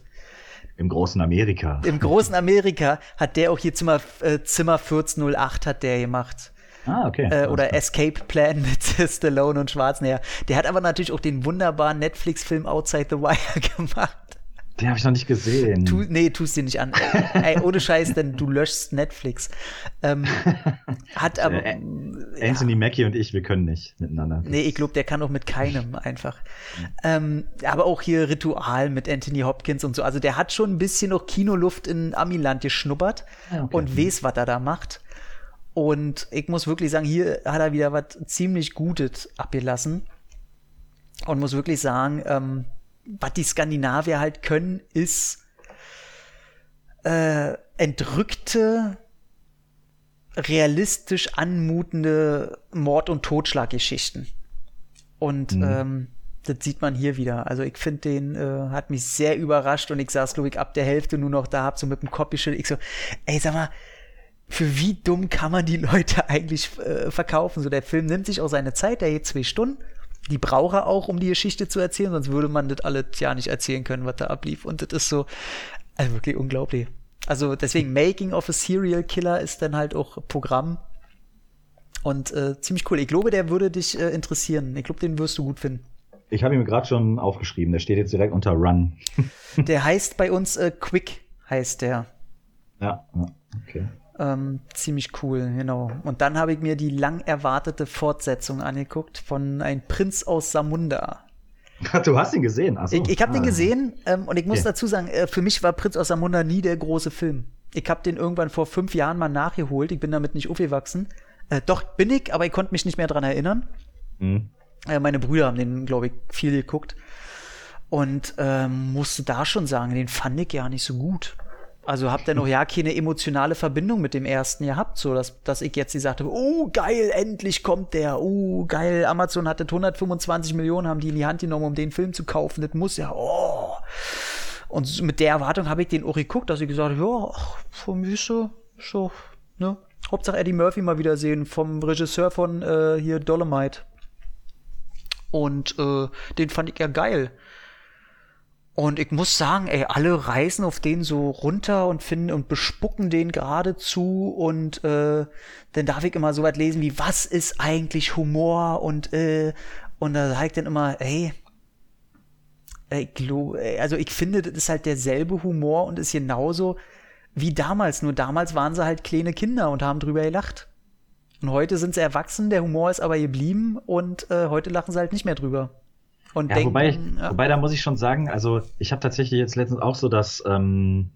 S3: Im großen Amerika.
S2: Im großen Amerika hat der auch hier Zimmer, äh, Zimmer 1408 hat der gemacht.
S3: Ah, okay.
S2: Äh, oder Escape Plan *laughs* mit Stallone und Schwarzenegger. Der hat aber natürlich auch den wunderbaren Netflix-Film Outside the Wire *laughs* gemacht.
S3: Den habe ich noch nicht gesehen.
S2: Tu, nee, tust dir nicht an. Ey, ohne Scheiß, denn du löschst Netflix. Ähm, hat aber. Äh,
S3: Anthony ja. Mackie und ich, wir können nicht miteinander.
S2: Nee, ich glaube, der kann auch mit keinem einfach. Ähm, aber auch hier Ritual mit Anthony Hopkins und so. Also der hat schon ein bisschen noch Kinoluft in Amiland geschnuppert ah, okay. und weiß, was er da macht. Und ich muss wirklich sagen, hier hat er wieder was ziemlich Gutes abgelassen. Und muss wirklich sagen, ähm, was die Skandinavier halt können, ist äh, entrückte, realistisch anmutende Mord- und Totschlaggeschichten. Und mhm. ähm, das sieht man hier wieder. Also ich finde den, äh, hat mich sehr überrascht und ich saß, glaube ich, ab der Hälfte nur noch da, hab so mit dem Kopf geschüttelt. Ich so, ey, sag mal, für wie dumm kann man die Leute *laughs* eigentlich äh, verkaufen? So, der Film nimmt sich auch seine Zeit, der geht zwei Stunden die braucht er auch, um die Geschichte zu erzählen, sonst würde man das alles ja nicht erzählen können, was da ablief. Und das ist so, also wirklich unglaublich. Also deswegen Making of a Serial Killer ist dann halt auch Programm. Und äh, ziemlich cool. Ich glaube, der würde dich äh, interessieren. Ich glaube, den wirst du gut finden.
S3: Ich habe ihn mir gerade schon aufgeschrieben. Der steht jetzt direkt unter Run.
S2: der heißt bei uns äh, Quick, heißt der.
S3: Ja, okay.
S2: Ähm, ziemlich cool, genau. Und dann habe ich mir die lang erwartete Fortsetzung angeguckt von Ein Prinz aus Samunda. *laughs*
S3: Du hast ihn gesehen,
S2: also. Ich, ich habe ah. den gesehen ähm, und ich muss okay. dazu sagen, äh, für mich war Prinz aus Samunda nie der große Film. Ich habe den irgendwann vor fünf Jahren mal nachgeholt. Ich bin damit nicht aufgewachsen. Äh, doch bin ich, aber ich konnte mich nicht mehr dran erinnern. Mhm. Äh, meine Brüder haben den, glaube ich, viel geguckt. Und ähm, musste da schon sagen, den fand ich ja nicht so gut. Also habt ihr noch ja keine emotionale Verbindung mit dem ersten gehabt, so dass, dass ich jetzt die sagte, oh geil, endlich kommt der, oh geil, Amazon hatte 125 Millionen, haben die in die Hand genommen, um den Film zu kaufen, das muss ja, oh. Und mit der Erwartung habe ich den auch geguckt, dass ich gesagt habe, ja, ach, von mir so, so, ne. Hauptsache Eddie Murphy mal wiedersehen, vom Regisseur von äh, hier Dolomite. Und äh, den fand ich ja geil. Und ich muss sagen, ey, alle reisen auf den so runter und finden und bespucken den geradezu und äh, dann darf ich immer so weit lesen wie, was ist eigentlich Humor und äh, und da sage ich dann immer, ey, ich glaub, also ich finde, das ist halt derselbe Humor und ist genauso wie damals, nur damals waren sie halt kleine Kinder und haben drüber gelacht. Und heute sind sie erwachsen, der Humor ist aber geblieben und äh, heute lachen sie halt nicht mehr drüber. Und
S3: ja, denken, wobei, ja. wobei, da muss ich schon sagen, also ich habe tatsächlich jetzt letztens auch so, dass ähm,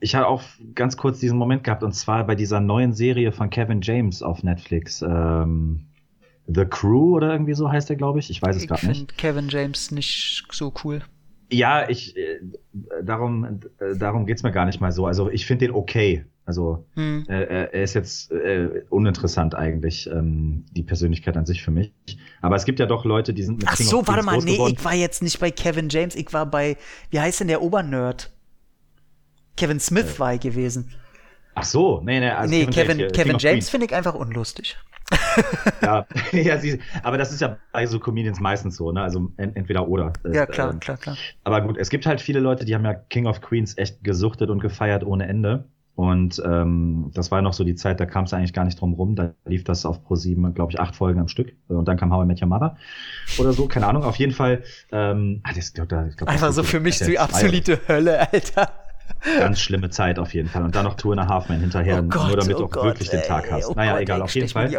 S3: ich habe auch ganz kurz diesen Moment gehabt, und zwar bei dieser neuen Serie von Kevin James auf Netflix. Ähm, The Crew oder irgendwie so heißt der, glaube ich. Ich weiß es gerade nicht. Ich finde
S2: Kevin James nicht so cool.
S3: Ja, ich äh, darum äh, darum geht's mir gar nicht mal so. Also ich finde den okay. Also hm. äh, er ist jetzt äh, uninteressant eigentlich ähm, die Persönlichkeit an sich für mich. Aber es gibt ja doch Leute, die sind
S2: mit Ach King so, warte mal, nee, geworden. ich war jetzt nicht bei Kevin James, ich war bei wie heißt denn der Obernerd? Kevin Smith äh. war ich gewesen.
S3: Ach so, nee, nee,
S2: also nee Kevin, Kevin, Kevin James finde ich einfach unlustig.
S3: ja, *laughs* *laughs* ja sie, aber das ist ja bei so Comedians meistens so, ne? Also ent, entweder oder.
S2: Ja, klar, äh, klar, klar.
S3: Aber gut, es gibt halt viele Leute, die haben ja King of Queens echt gesuchtet und gefeiert ohne Ende. Und ähm, das war noch so die Zeit, da kam es eigentlich gar nicht drum rum. Da lief das auf Pro 7, glaube ich, acht Folgen am Stück. Und dann kam How I Met Your Mother oder so, keine Ahnung. Auf jeden Fall. Ähm,
S2: ah, das, glaub, da, glaub, Einfach so für mich die absolute Hölle, Alter.
S3: Ganz schlimme Zeit auf jeden Fall. Und dann noch Tour in a Half Man hinterher, oh Gott, nur damit oh du auch wirklich ey, den Tag hast. Oh naja, Gott, egal, ey, auf jeden Fall.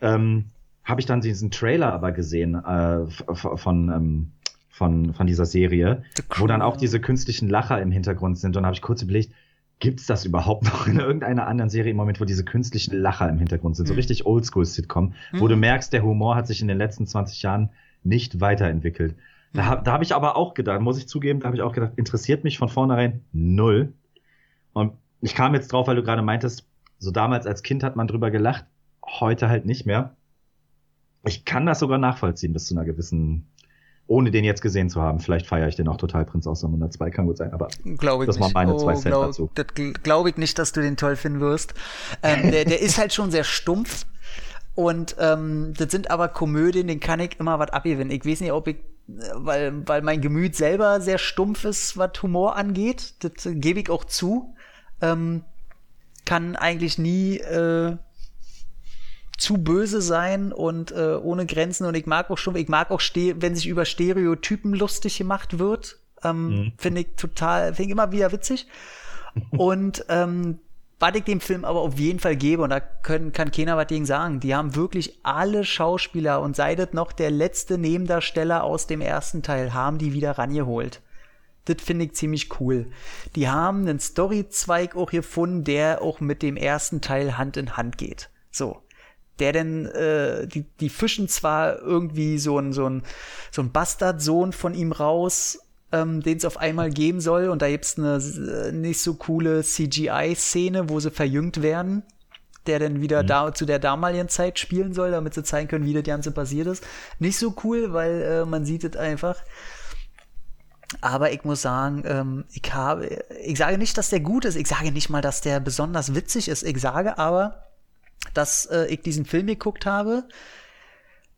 S3: Ähm, Habe ich dann diesen Trailer aber gesehen äh, von, ähm, von, von dieser Serie, wo dann auch diese künstlichen Lacher im Hintergrund sind. Und habe ich kurz überlegt, gibt's das überhaupt noch in irgendeiner anderen Serie im Moment, wo diese künstlichen Lacher im Hintergrund sind? So mhm. richtig Oldschool-Sitcom, mhm. wo du merkst, der Humor hat sich in den letzten 20 Jahren nicht weiterentwickelt. Da, da habe ich aber auch gedacht, muss ich zugeben, da habe ich auch gedacht, interessiert mich von vornherein null. Und ich kam jetzt drauf, weil du gerade meintest, so damals als Kind hat man drüber gelacht, heute halt nicht mehr. Ich kann das sogar nachvollziehen bis zu einer gewissen ohne den jetzt gesehen zu haben. Vielleicht feiere ich den auch total, Prinz aus der 102, kann gut sein, aber
S2: glaube ich
S3: das waren meine oh, zwei Cent
S2: glaub,
S3: dazu.
S2: Das glaube ich nicht, dass du den toll finden wirst. Ähm, der, der ist halt schon sehr stumpf und ähm, das sind aber Komödien, den kann ich immer was abgewinnen. Ich weiß nicht, ob ich, weil, weil mein Gemüt selber sehr stumpf ist, was Humor angeht. Das gebe ich auch zu. Ähm, kann eigentlich nie äh, zu böse sein und äh, ohne Grenzen. Und ich mag auch schon, ich mag auch, wenn sich über Stereotypen lustig gemacht wird. Ähm, mhm. Finde ich total, finde ich immer wieder witzig. *laughs* und ähm, was ich dem Film aber auf jeden Fall gebe, und da können, kann keiner was gegen sagen, die haben wirklich alle Schauspieler und sei das noch der letzte Nebendarsteller aus dem ersten Teil, haben die wieder rangeholt. Das finde ich ziemlich cool. Die haben einen Storyzweig auch gefunden, der auch mit dem ersten Teil Hand in Hand geht. So. Der denn, äh, die, die fischen zwar irgendwie so ein, so ein, so ein Bastardsohn von ihm raus, ähm, den es auf einmal geben soll. Und da gibt's eine äh, nicht so coole CGI-Szene, wo sie verjüngt werden, der dann wieder mhm. da zu der damaligen Zeit spielen soll, damit sie zeigen können, wie das Ganze passiert ist. Nicht so cool, weil äh, man sieht es einfach. Aber ich muss sagen, ähm, ich habe, ich sage nicht, dass der gut ist. Ich sage nicht mal, dass der besonders witzig ist. Ich sage aber, dass äh, ich diesen Film geguckt habe,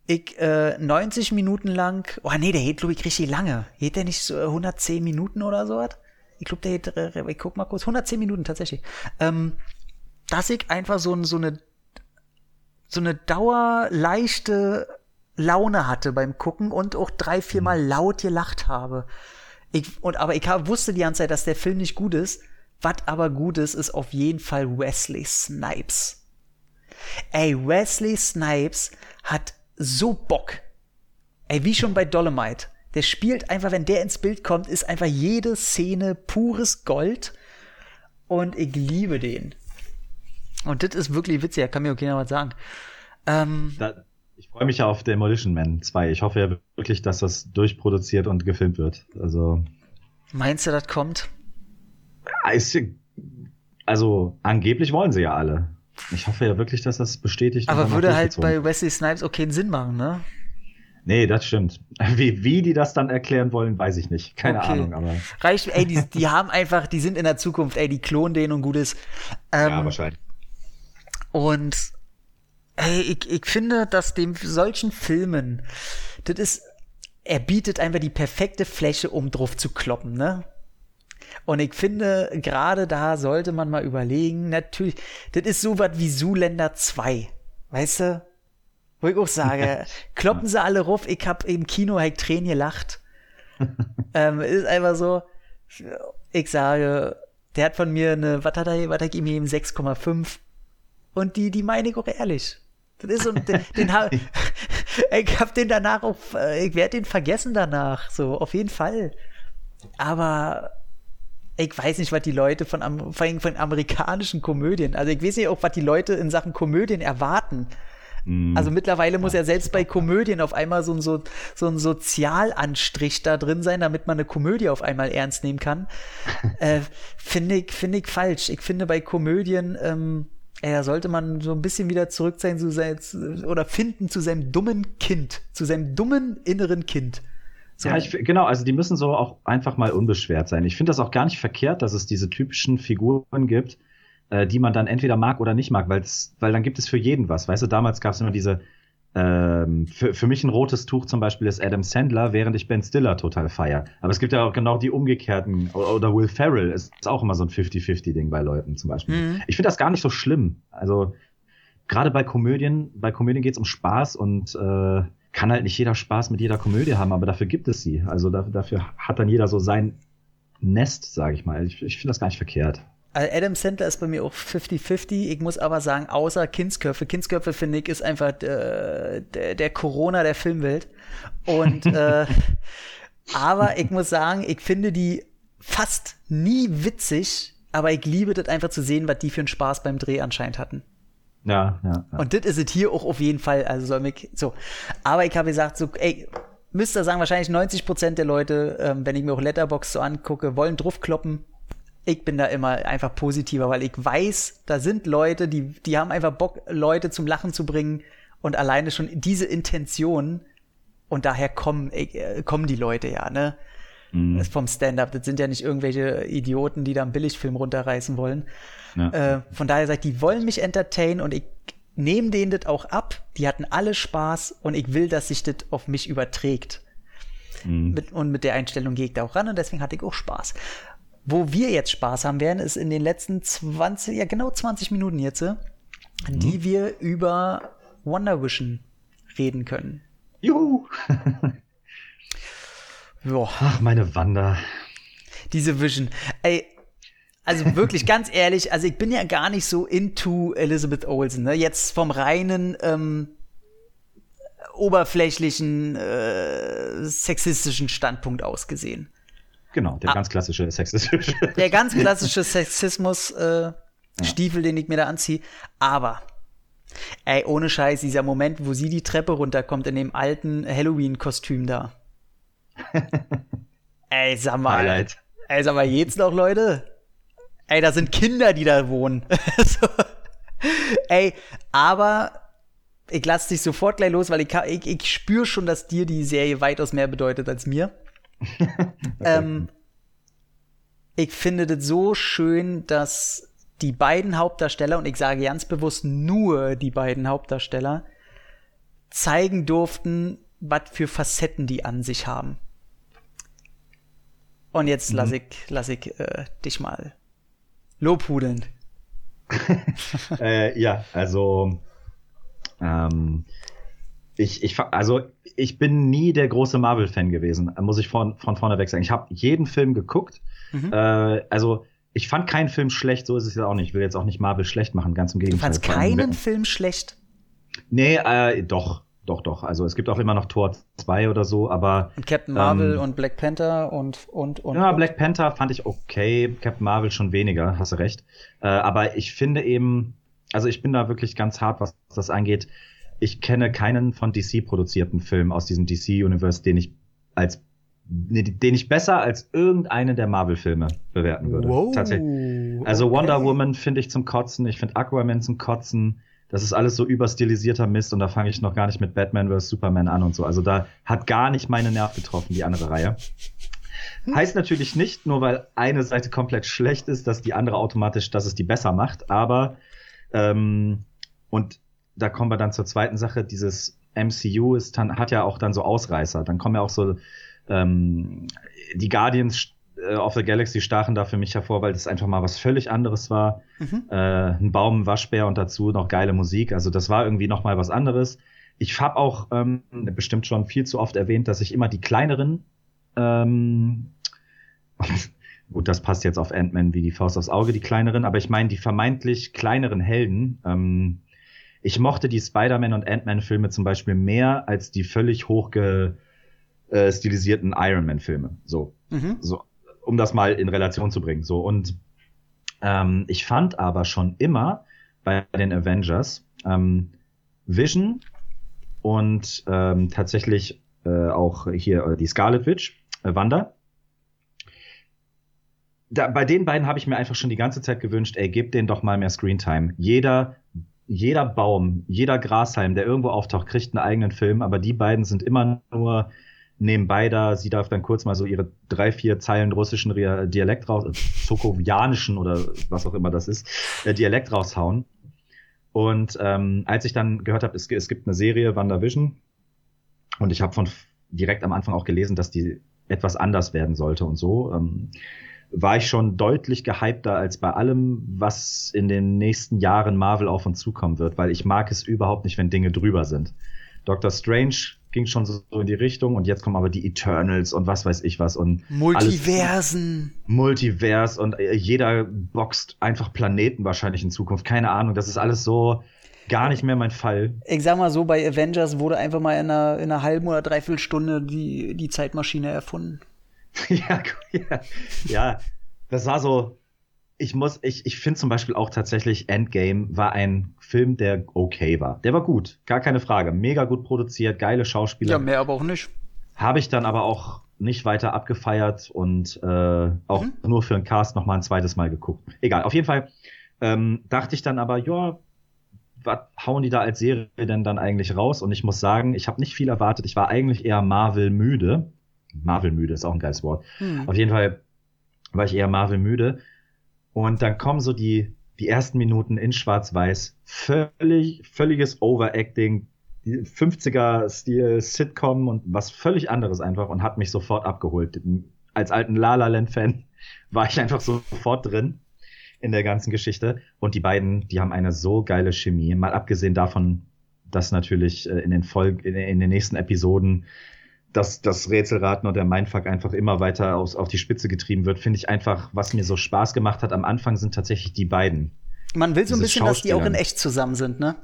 S2: ich äh, 90 Minuten lang, oh nee, der geht, glaube ich, richtig lange. Geht der nicht so 110 Minuten oder so was? Ich glaube, der geht, äh, ich guck mal kurz, 110 Minuten tatsächlich. Ähm, dass ich einfach so, so eine so eine dauerleichte Laune hatte beim Gucken und auch drei, viermal mhm. laut gelacht habe. Ich, und, aber ich hab, wusste die ganze Zeit, dass der Film nicht gut ist. Was aber gut ist, ist auf jeden Fall Wesley Snipes. Ey, Wesley Snipes hat so Bock. Ey, wie schon bei Dolomite. Der spielt einfach, wenn der ins Bild kommt, ist einfach jede Szene pures Gold. Und ich liebe den. Und das ist wirklich witzig, da kann mir okay noch was sagen. Ähm,
S3: da, ich freue mich ja auf Demolition Man 2. Ich hoffe ja wirklich, dass das durchproduziert und gefilmt wird. Also.
S2: Meinst du, das kommt?
S3: Also angeblich wollen sie ja alle. Ich hoffe ja wirklich, dass das bestätigt
S2: Aber würde halt bei Wesley Snipes auch keinen Sinn machen, ne?
S3: Nee, das stimmt. *laughs* Wie, wie die das dann erklären wollen, weiß ich nicht. Keine okay. Ahnung, aber.
S2: Reicht, ey, die, die *laughs* haben einfach, die sind in der Zukunft, ey, die klonen den und gutes.
S3: Ähm, ja, wahrscheinlich.
S2: Und ey, ich, ich finde, dass dem solchen Filmen, das ist, er bietet einfach die perfekte Fläche, um drauf zu kloppen, ne? Und ich finde, gerade da sollte man mal überlegen, natürlich, das ist so was wie Zuländer 2. Weißt du? Wo ich auch sage, kloppen sie alle ruf, ich hab im Kino halt Tränen gelacht. *laughs* ähm, ist einfach so, ich sage, der hat von mir eine, was hat er, was hat er ihm 6,5. Und die, die meine ich auch ehrlich. Das ist so, den, den hab, *laughs* *laughs* ich hab den danach auch, ich werde den vergessen danach, so, auf jeden Fall. Aber ich weiß nicht, was die Leute von, vor allem von amerikanischen Komödien, also ich weiß nicht auch, was die Leute in Sachen Komödien erwarten. Mm. Also mittlerweile muss ja selbst bei Komödien auf einmal so ein, so, so ein Sozialanstrich da drin sein, damit man eine Komödie auf einmal ernst nehmen kann. *laughs* äh, finde ich, finde ich falsch. Ich finde bei Komödien, ähm, ey, da sollte man so ein bisschen wieder zurück sein zu sein, oder finden zu seinem dummen Kind, zu seinem dummen inneren Kind.
S3: So. Ja, ich, genau, also die müssen so auch einfach mal unbeschwert sein. Ich finde das auch gar nicht verkehrt, dass es diese typischen Figuren gibt, äh, die man dann entweder mag oder nicht mag, weil weil dann gibt es für jeden was. Weißt du, damals gab es immer diese, ähm, für, für mich ein rotes Tuch zum Beispiel ist Adam Sandler, während ich Ben Stiller total feier. Aber es gibt ja auch genau die umgekehrten, oder Will Ferrell ist, ist auch immer so ein 50-50-Ding bei Leuten zum Beispiel. Mhm. Ich finde das gar nicht so schlimm. Also gerade bei Komödien, bei Komödien geht's um Spaß und äh, kann halt nicht jeder Spaß mit jeder Komödie haben, aber dafür gibt es sie. Also da, dafür hat dann jeder so sein Nest, sage ich mal. Ich, ich finde das gar nicht verkehrt.
S2: Also Adam Sandler ist bei mir auch 50-50. Ich muss aber sagen, außer Kindsköpfe. Kindsköpfe, finde ich, ist einfach äh, der, der, Corona der Filmwelt. Und äh, *laughs* aber ich muss sagen, ich finde die fast nie witzig, aber ich liebe das einfach zu sehen, was die für einen Spaß beim Dreh anscheinend hatten.
S3: Ja, ja. ja.
S2: Und das ist es hier auch auf jeden Fall. Also soll mich, so. Aber ich habe gesagt, so, ey, müsste sagen, wahrscheinlich 90 Prozent der Leute, ähm, wenn ich mir auch Letterbox so angucke, wollen draufkloppen. Ich bin da immer einfach positiver, weil ich weiß, da sind Leute, die, die haben einfach Bock, Leute zum Lachen zu bringen. Und alleine schon diese Intention Und daher kommen, äh, kommen die Leute ja, ne? Mhm. Vom Stand-up. Das sind ja nicht irgendwelche Idioten, die da einen Billigfilm runterreißen wollen. Ja. Äh, von daher sagt, die wollen mich entertainen und ich nehme denen das auch ab. Die hatten alle Spaß und ich will, dass sich das auf mich überträgt. Mhm. Mit, und mit der Einstellung gehe ich da auch ran und deswegen hatte ich auch Spaß. Wo wir jetzt Spaß haben werden, ist in den letzten 20, ja genau 20 Minuten jetzt, mhm. die wir über Wonder Vision reden können.
S3: Juhu! *laughs*
S2: Boah.
S3: Ach, meine Wander.
S2: Diese Vision. Ey, also wirklich *laughs* ganz ehrlich, also ich bin ja gar nicht so into Elizabeth Olsen, ne? Jetzt vom reinen ähm, oberflächlichen äh, sexistischen Standpunkt aus gesehen.
S3: Genau, der ah, ganz klassische sexistische.
S2: Der ganz *laughs* klassische Sexismus äh, Stiefel, den ich mir da anziehe. Aber ey, ohne Scheiß, dieser Moment, wo sie die Treppe runterkommt in dem alten Halloween-Kostüm da. Ey, sag mal. Highlight. Ey, sag mal, jetzt noch, Leute? Ey, da sind Kinder, die da wohnen. *laughs* so. Ey, aber ich lasse dich sofort gleich los, weil ich, ich, ich spüre schon, dass dir die Serie weitaus mehr bedeutet als mir. *laughs* ähm, ich finde das so schön, dass die beiden Hauptdarsteller, und ich sage ganz bewusst nur die beiden Hauptdarsteller, zeigen durften, was für Facetten die an sich haben. Und jetzt mhm. lass ich, lass ich äh, dich mal lobhudeln. *laughs*
S3: äh, ja, also ähm, ich, ich, also ich bin nie der große Marvel-Fan gewesen, muss ich von, von vorne weg sagen. Ich habe jeden Film geguckt. Mhm. Äh, also ich fand keinen Film schlecht, so ist es ja auch nicht. Ich will jetzt auch nicht Marvel schlecht machen, ganz im Gegenteil.
S2: Du fandst keinen Film schlecht?
S3: Nee, äh, doch. Doch, doch. Also es gibt auch immer noch Tor 2 oder so, aber.
S2: Und Captain Marvel ähm, und Black Panther und, und, und.
S3: Ja,
S2: und.
S3: Black Panther fand ich okay, Captain Marvel schon weniger, hast du recht. Äh, aber ich finde eben, also ich bin da wirklich ganz hart, was das angeht. Ich kenne keinen von DC produzierten Film aus diesem DC-Universe, den ich als den ich besser als irgendeinen der Marvel-Filme bewerten würde. Wow, Tatsächlich. Also okay. Wonder Woman finde ich zum Kotzen, ich finde Aquaman zum Kotzen das ist alles so überstilisierter Mist und da fange ich noch gar nicht mit Batman vs. Superman an und so. Also da hat gar nicht meine Nerv getroffen, die andere Reihe. Hm. Heißt natürlich nicht, nur weil eine Seite komplett schlecht ist, dass die andere automatisch, dass es die besser macht, aber ähm, und da kommen wir dann zur zweiten Sache, dieses MCU ist dann, hat ja auch dann so Ausreißer. Dann kommen ja auch so ähm, die Guardians äh, of the Galaxy stachen da für mich hervor, weil das einfach mal was völlig anderes war. Mhm. Äh, ein Baum, ein Waschbär und dazu noch geile Musik. Also das war irgendwie noch mal was anderes. Ich habe auch ähm, bestimmt schon viel zu oft erwähnt, dass ich immer die kleineren ähm, *laughs* Gut, das passt jetzt auf Ant-Man wie die Faust aufs Auge, die kleineren, aber ich meine die vermeintlich kleineren Helden. Ähm, ich mochte die Spider-Man und Ant-Man-Filme zum Beispiel mehr als die völlig hochge äh, Iron Man-Filme. So. Mhm. so um das mal in Relation zu bringen. So und ähm, ich fand aber schon immer bei den Avengers ähm, Vision und ähm, tatsächlich äh, auch hier äh, die Scarlet Witch, äh, Wanda. Da, bei den beiden habe ich mir einfach schon die ganze Zeit gewünscht, ey, gebt denen doch mal mehr Screentime. Jeder, jeder Baum, jeder Grashalm, der irgendwo auftaucht, kriegt einen eigenen Film, aber die beiden sind immer nur nebenbei da, sie darf dann kurz mal so ihre drei, vier Zeilen russischen Dialekt raus, sokovianischen oder was auch immer das ist, äh, Dialekt raushauen. Und ähm, als ich dann gehört habe, es, es gibt eine Serie WandaVision und ich habe von direkt am Anfang auch gelesen, dass die etwas anders werden sollte und so, ähm, war ich schon deutlich gehypter als bei allem, was in den nächsten Jahren Marvel auf uns zukommen wird, weil ich mag es überhaupt nicht, wenn Dinge drüber sind. Doctor Strange ging schon so in die Richtung und jetzt kommen aber die Eternals und was weiß ich was und
S2: Multiversen.
S3: Alles, Multivers und äh, jeder boxt einfach Planeten wahrscheinlich in Zukunft. Keine Ahnung, das ist alles so gar nicht mehr mein Fall.
S2: Ich sag mal so, bei Avengers wurde einfach mal in einer, in einer halben oder dreiviertel Stunde die, die Zeitmaschine erfunden. *laughs*
S3: ja, ja, ja, das war so, ich muss, ich, ich finde zum Beispiel auch tatsächlich Endgame war ein Film, der okay war. Der war gut, gar keine Frage. Mega gut produziert, geile Schauspieler.
S2: Ja, mehr aber auch nicht.
S3: Habe ich dann aber auch nicht weiter abgefeiert und äh, auch mhm. nur für einen Cast noch mal ein zweites Mal geguckt. Egal, auf jeden Fall ähm, dachte ich dann aber, ja, was hauen die da als Serie denn dann eigentlich raus? Und ich muss sagen, ich habe nicht viel erwartet. Ich war eigentlich eher Marvel müde. Marvel müde ist auch ein geiles Wort. Hm. Auf jeden Fall war ich eher Marvel müde. Und dann kommen so die, die ersten Minuten in Schwarz-Weiß. Völlig, völliges Overacting. 50er-Stil, Sitcom und was völlig anderes einfach und hat mich sofort abgeholt. Als alten La La Land-Fan *laughs* war ich einfach sofort drin in der ganzen Geschichte. Und die beiden, die haben eine so geile Chemie. Mal abgesehen davon, dass natürlich äh, in den Folgen, in, in den nächsten Episoden dass das Rätselraten und der Mindfuck einfach immer weiter aus, auf die Spitze getrieben wird, finde ich einfach, was mir so Spaß gemacht hat am Anfang, sind tatsächlich die beiden.
S2: Man will so ein bisschen, dass die auch in echt zusammen sind, ne?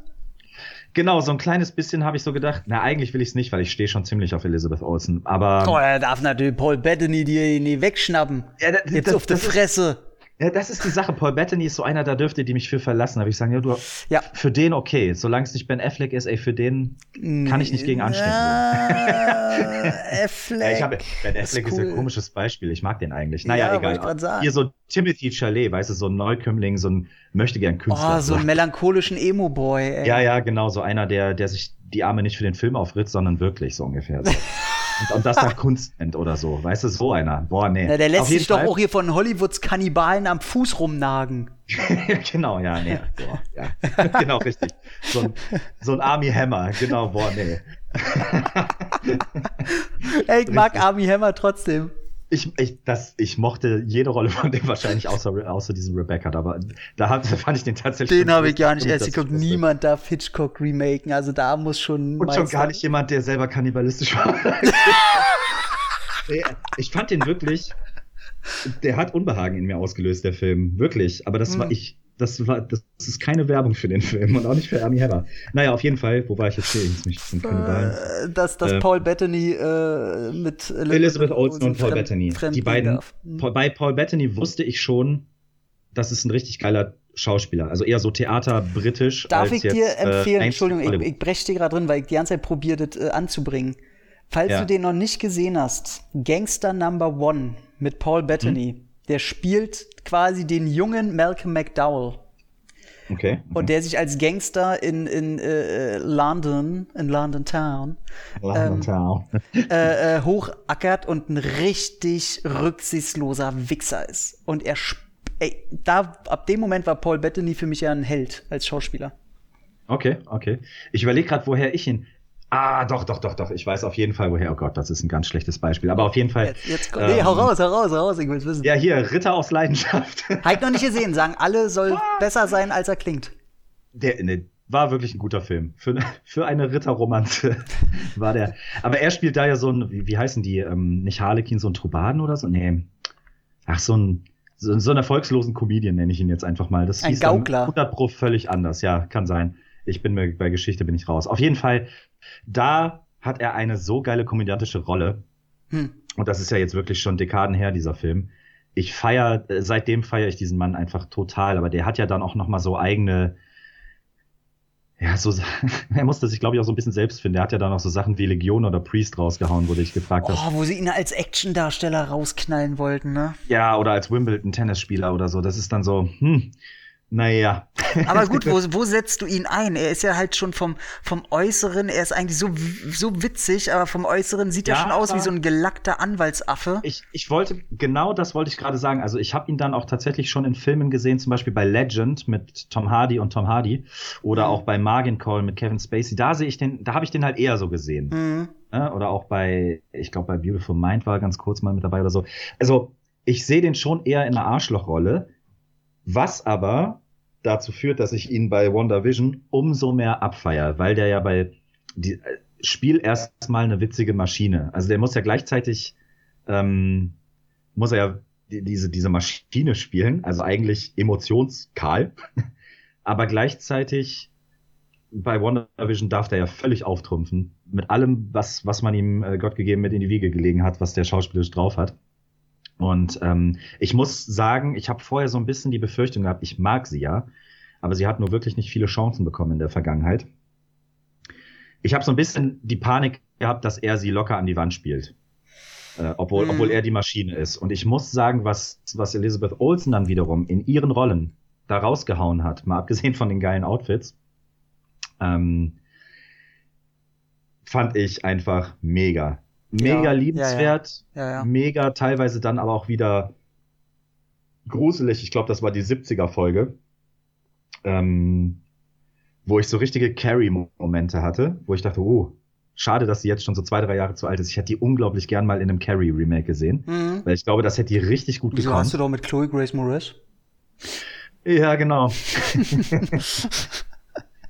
S3: Genau, so ein kleines bisschen habe ich so gedacht. Na, eigentlich will ich es nicht, weil ich stehe schon ziemlich auf Elizabeth Olsen. Aber.
S2: Oh, er darf natürlich Paul Bettany die nie wegschnappen. Ja, da, Jetzt das, auf der Fresse.
S3: Ja, das ist die Sache. Paul Bettany ist so einer, da dürfte die mich für verlassen. Würde ich sagen, ja, du, ja. für den okay. Solange es nicht Ben Affleck ist, ey, für den kann ich nicht gegen anstecken. Ja, *laughs* Affleck. ja, ich habe, ben Affleck ist, cool. ist, ein komisches Beispiel. Ich mag den eigentlich. Naja, ja, egal. Hier so Timothy Chalet, weißt du, so ein Neukömmling, so ein möchte gern Künstler.
S2: Oh, so einen melancholischen Emo-Boy,
S3: Ja, ja, genau. So einer, der, der sich die Arme nicht für den Film aufritt, sondern wirklich so ungefähr. So. *laughs* und, und das dann *laughs* Kunst nennt oder so. Weißt du, so einer. Boah, nee.
S2: Na, der lässt sich doch auch hier von Hollywoods Kannibalen am Fuß rumnagen. *laughs*
S3: genau, ja, nee. *laughs* Boah, ja. genau, richtig. So ein, so ein Army Hammer, genau, boah, nee.
S2: Ey, ich mag Army Hammer trotzdem
S3: ich, ich, das, ich mochte jede Rolle von dem wahrscheinlich außer, außer diesem Rebecca, aber da hat, *laughs* fand ich den tatsächlich.
S2: Den habe ich gar nicht erst geguckt. Niemand darf Hitchcock remaken, also da muss schon.
S3: Und schon gar nicht jemand, der selber kannibalistisch war. *laughs* ich fand den wirklich, der hat Unbehagen in mir ausgelöst, der Film. Wirklich. Aber das war, hm. ich, das war, das ist keine Werbung für den Film und auch nicht für Army Hammer. Naja, auf jeden Fall, wo war ich jetzt hier? Jetzt mich zum
S2: Kannibalen. Dass, dass äh, Paul Bettany äh, mit
S3: Elizabeth, Elizabeth Olsen und Paul Bettany. Die beiden. Mhm. Bei Paul Bettany wusste ich schon, das ist ein richtig geiler Schauspieler. Also eher so Theater britisch.
S2: Darf ich dir jetzt, äh, empfehlen, äh, Entschuldigung, ich, ich breche dir gerade drin, weil ich die ganze Zeit probiere, das äh, anzubringen. Falls ja. du den noch nicht gesehen hast, Gangster Number One mit Paul Bettany. Hm? Der spielt quasi den jungen Malcolm McDowell. Okay, okay. Und der sich als Gangster in, in äh, London, in London Town, London ähm, Town. *laughs* äh, äh, hochackert und ein richtig rücksichtsloser Wichser ist. Und er, ey, da, ab dem Moment war Paul Bettany für mich ja ein Held als Schauspieler.
S3: Okay, okay. Ich überlege gerade, woher ich ihn. Ah, doch, doch, doch, doch. Ich weiß auf jeden Fall, woher. Oh Gott, das ist ein ganz schlechtes Beispiel. Aber auf jeden Fall.
S2: Jetzt, jetzt ähm, nee, hau raus, hau raus, hau raus, ich will's wissen.
S3: Ja, hier, Ritter aus Leidenschaft. *laughs*
S2: Halt noch nicht gesehen, sagen alle, soll besser sein, als er klingt.
S3: Der, ne, war wirklich ein guter Film. Für, für eine Ritterromanze *laughs* war der. Aber er spielt da ja so ein, wie, wie heißen die, ähm, nicht Harlekin, so ein Trubaden oder so? Nee. Ach, so ein, so, so einen erfolgslosen Comedian nenne ich ihn jetzt einfach mal. Das
S2: ein Gaukler.
S3: 100 Pro völlig anders, ja, kann sein. Ich bin mir bei Geschichte bin ich raus. Auf jeden Fall da hat er eine so geile komödiantische Rolle. Hm. Und das ist ja jetzt wirklich schon Dekaden her, dieser Film. Ich feier, äh, seitdem feiere ich diesen Mann einfach total, aber der hat ja dann auch noch mal so eigene, ja, so, *laughs* er musste sich, glaube ich, auch so ein bisschen selbst finden. Er hat ja dann auch so Sachen wie Legion oder Priest rausgehauen, wo ich gefragt habe.
S2: Oh, wo sie ihn als Actiondarsteller rausknallen wollten, ne?
S3: Ja, oder als Wimbledon-Tennisspieler oder so. Das ist dann so, hm, naja. *laughs*
S2: Aber gut, wo, wo setzt du ihn ein? Er ist ja halt schon vom, vom Äußeren, er ist eigentlich so, so witzig, aber vom Äußeren sieht ja, er schon aus wie so ein gelackter Anwaltsaffe.
S3: Ich, ich wollte, genau das wollte ich gerade sagen. Also ich habe ihn dann auch tatsächlich schon in Filmen gesehen, zum Beispiel bei Legend mit Tom Hardy und Tom Hardy oder mhm. auch bei Margin Call mit Kevin Spacey. Da sehe ich den, da habe ich den halt eher so gesehen. Mhm. Oder auch bei, ich glaube bei Beautiful Mind war er ganz kurz mal mit dabei oder so. Also ich sehe den schon eher in einer Arschlochrolle. Was aber dazu führt, dass ich ihn bei WandaVision umso mehr abfeier, weil der ja bei die, äh, Spiel erstmal eine witzige Maschine. Also der muss ja gleichzeitig ähm, muss er ja die, diese diese Maschine spielen, also eigentlich emotionskahl, *laughs* aber gleichzeitig bei WandaVision darf der ja völlig auftrumpfen mit allem, was was man ihm äh, Gott gegeben mit in die Wiege gelegen hat, was der schauspielerisch drauf hat. Und ähm, ich muss sagen, ich habe vorher so ein bisschen die Befürchtung gehabt, ich mag sie ja, aber sie hat nur wirklich nicht viele Chancen bekommen in der Vergangenheit. Ich habe so ein bisschen die Panik gehabt, dass er sie locker an die Wand spielt. Äh, obwohl, mhm. obwohl er die Maschine ist. Und ich muss sagen, was, was Elizabeth Olsen dann wiederum in ihren Rollen da rausgehauen hat, mal abgesehen von den geilen Outfits, Ähm, fand ich einfach mega. Mega
S2: Ja,
S3: liebenswert,
S2: Ja, ja.
S3: mega teilweise dann aber auch wieder gruselig. Ich glaube, das war die 70er-Folge, ähm, wo ich so richtige Carrie-Momente hatte, wo ich dachte, oh, schade, dass sie jetzt schon so zwei, drei Jahre zu alt ist. Ich hätte die unglaublich gern mal in einem Carrie-Remake gesehen,
S2: Mhm.
S3: weil ich glaube, das hätte die richtig gut
S2: Wieso
S3: gekonnt.
S2: hast du doch mit Chloe Grace Moretz?
S3: Ja, genau. *laughs*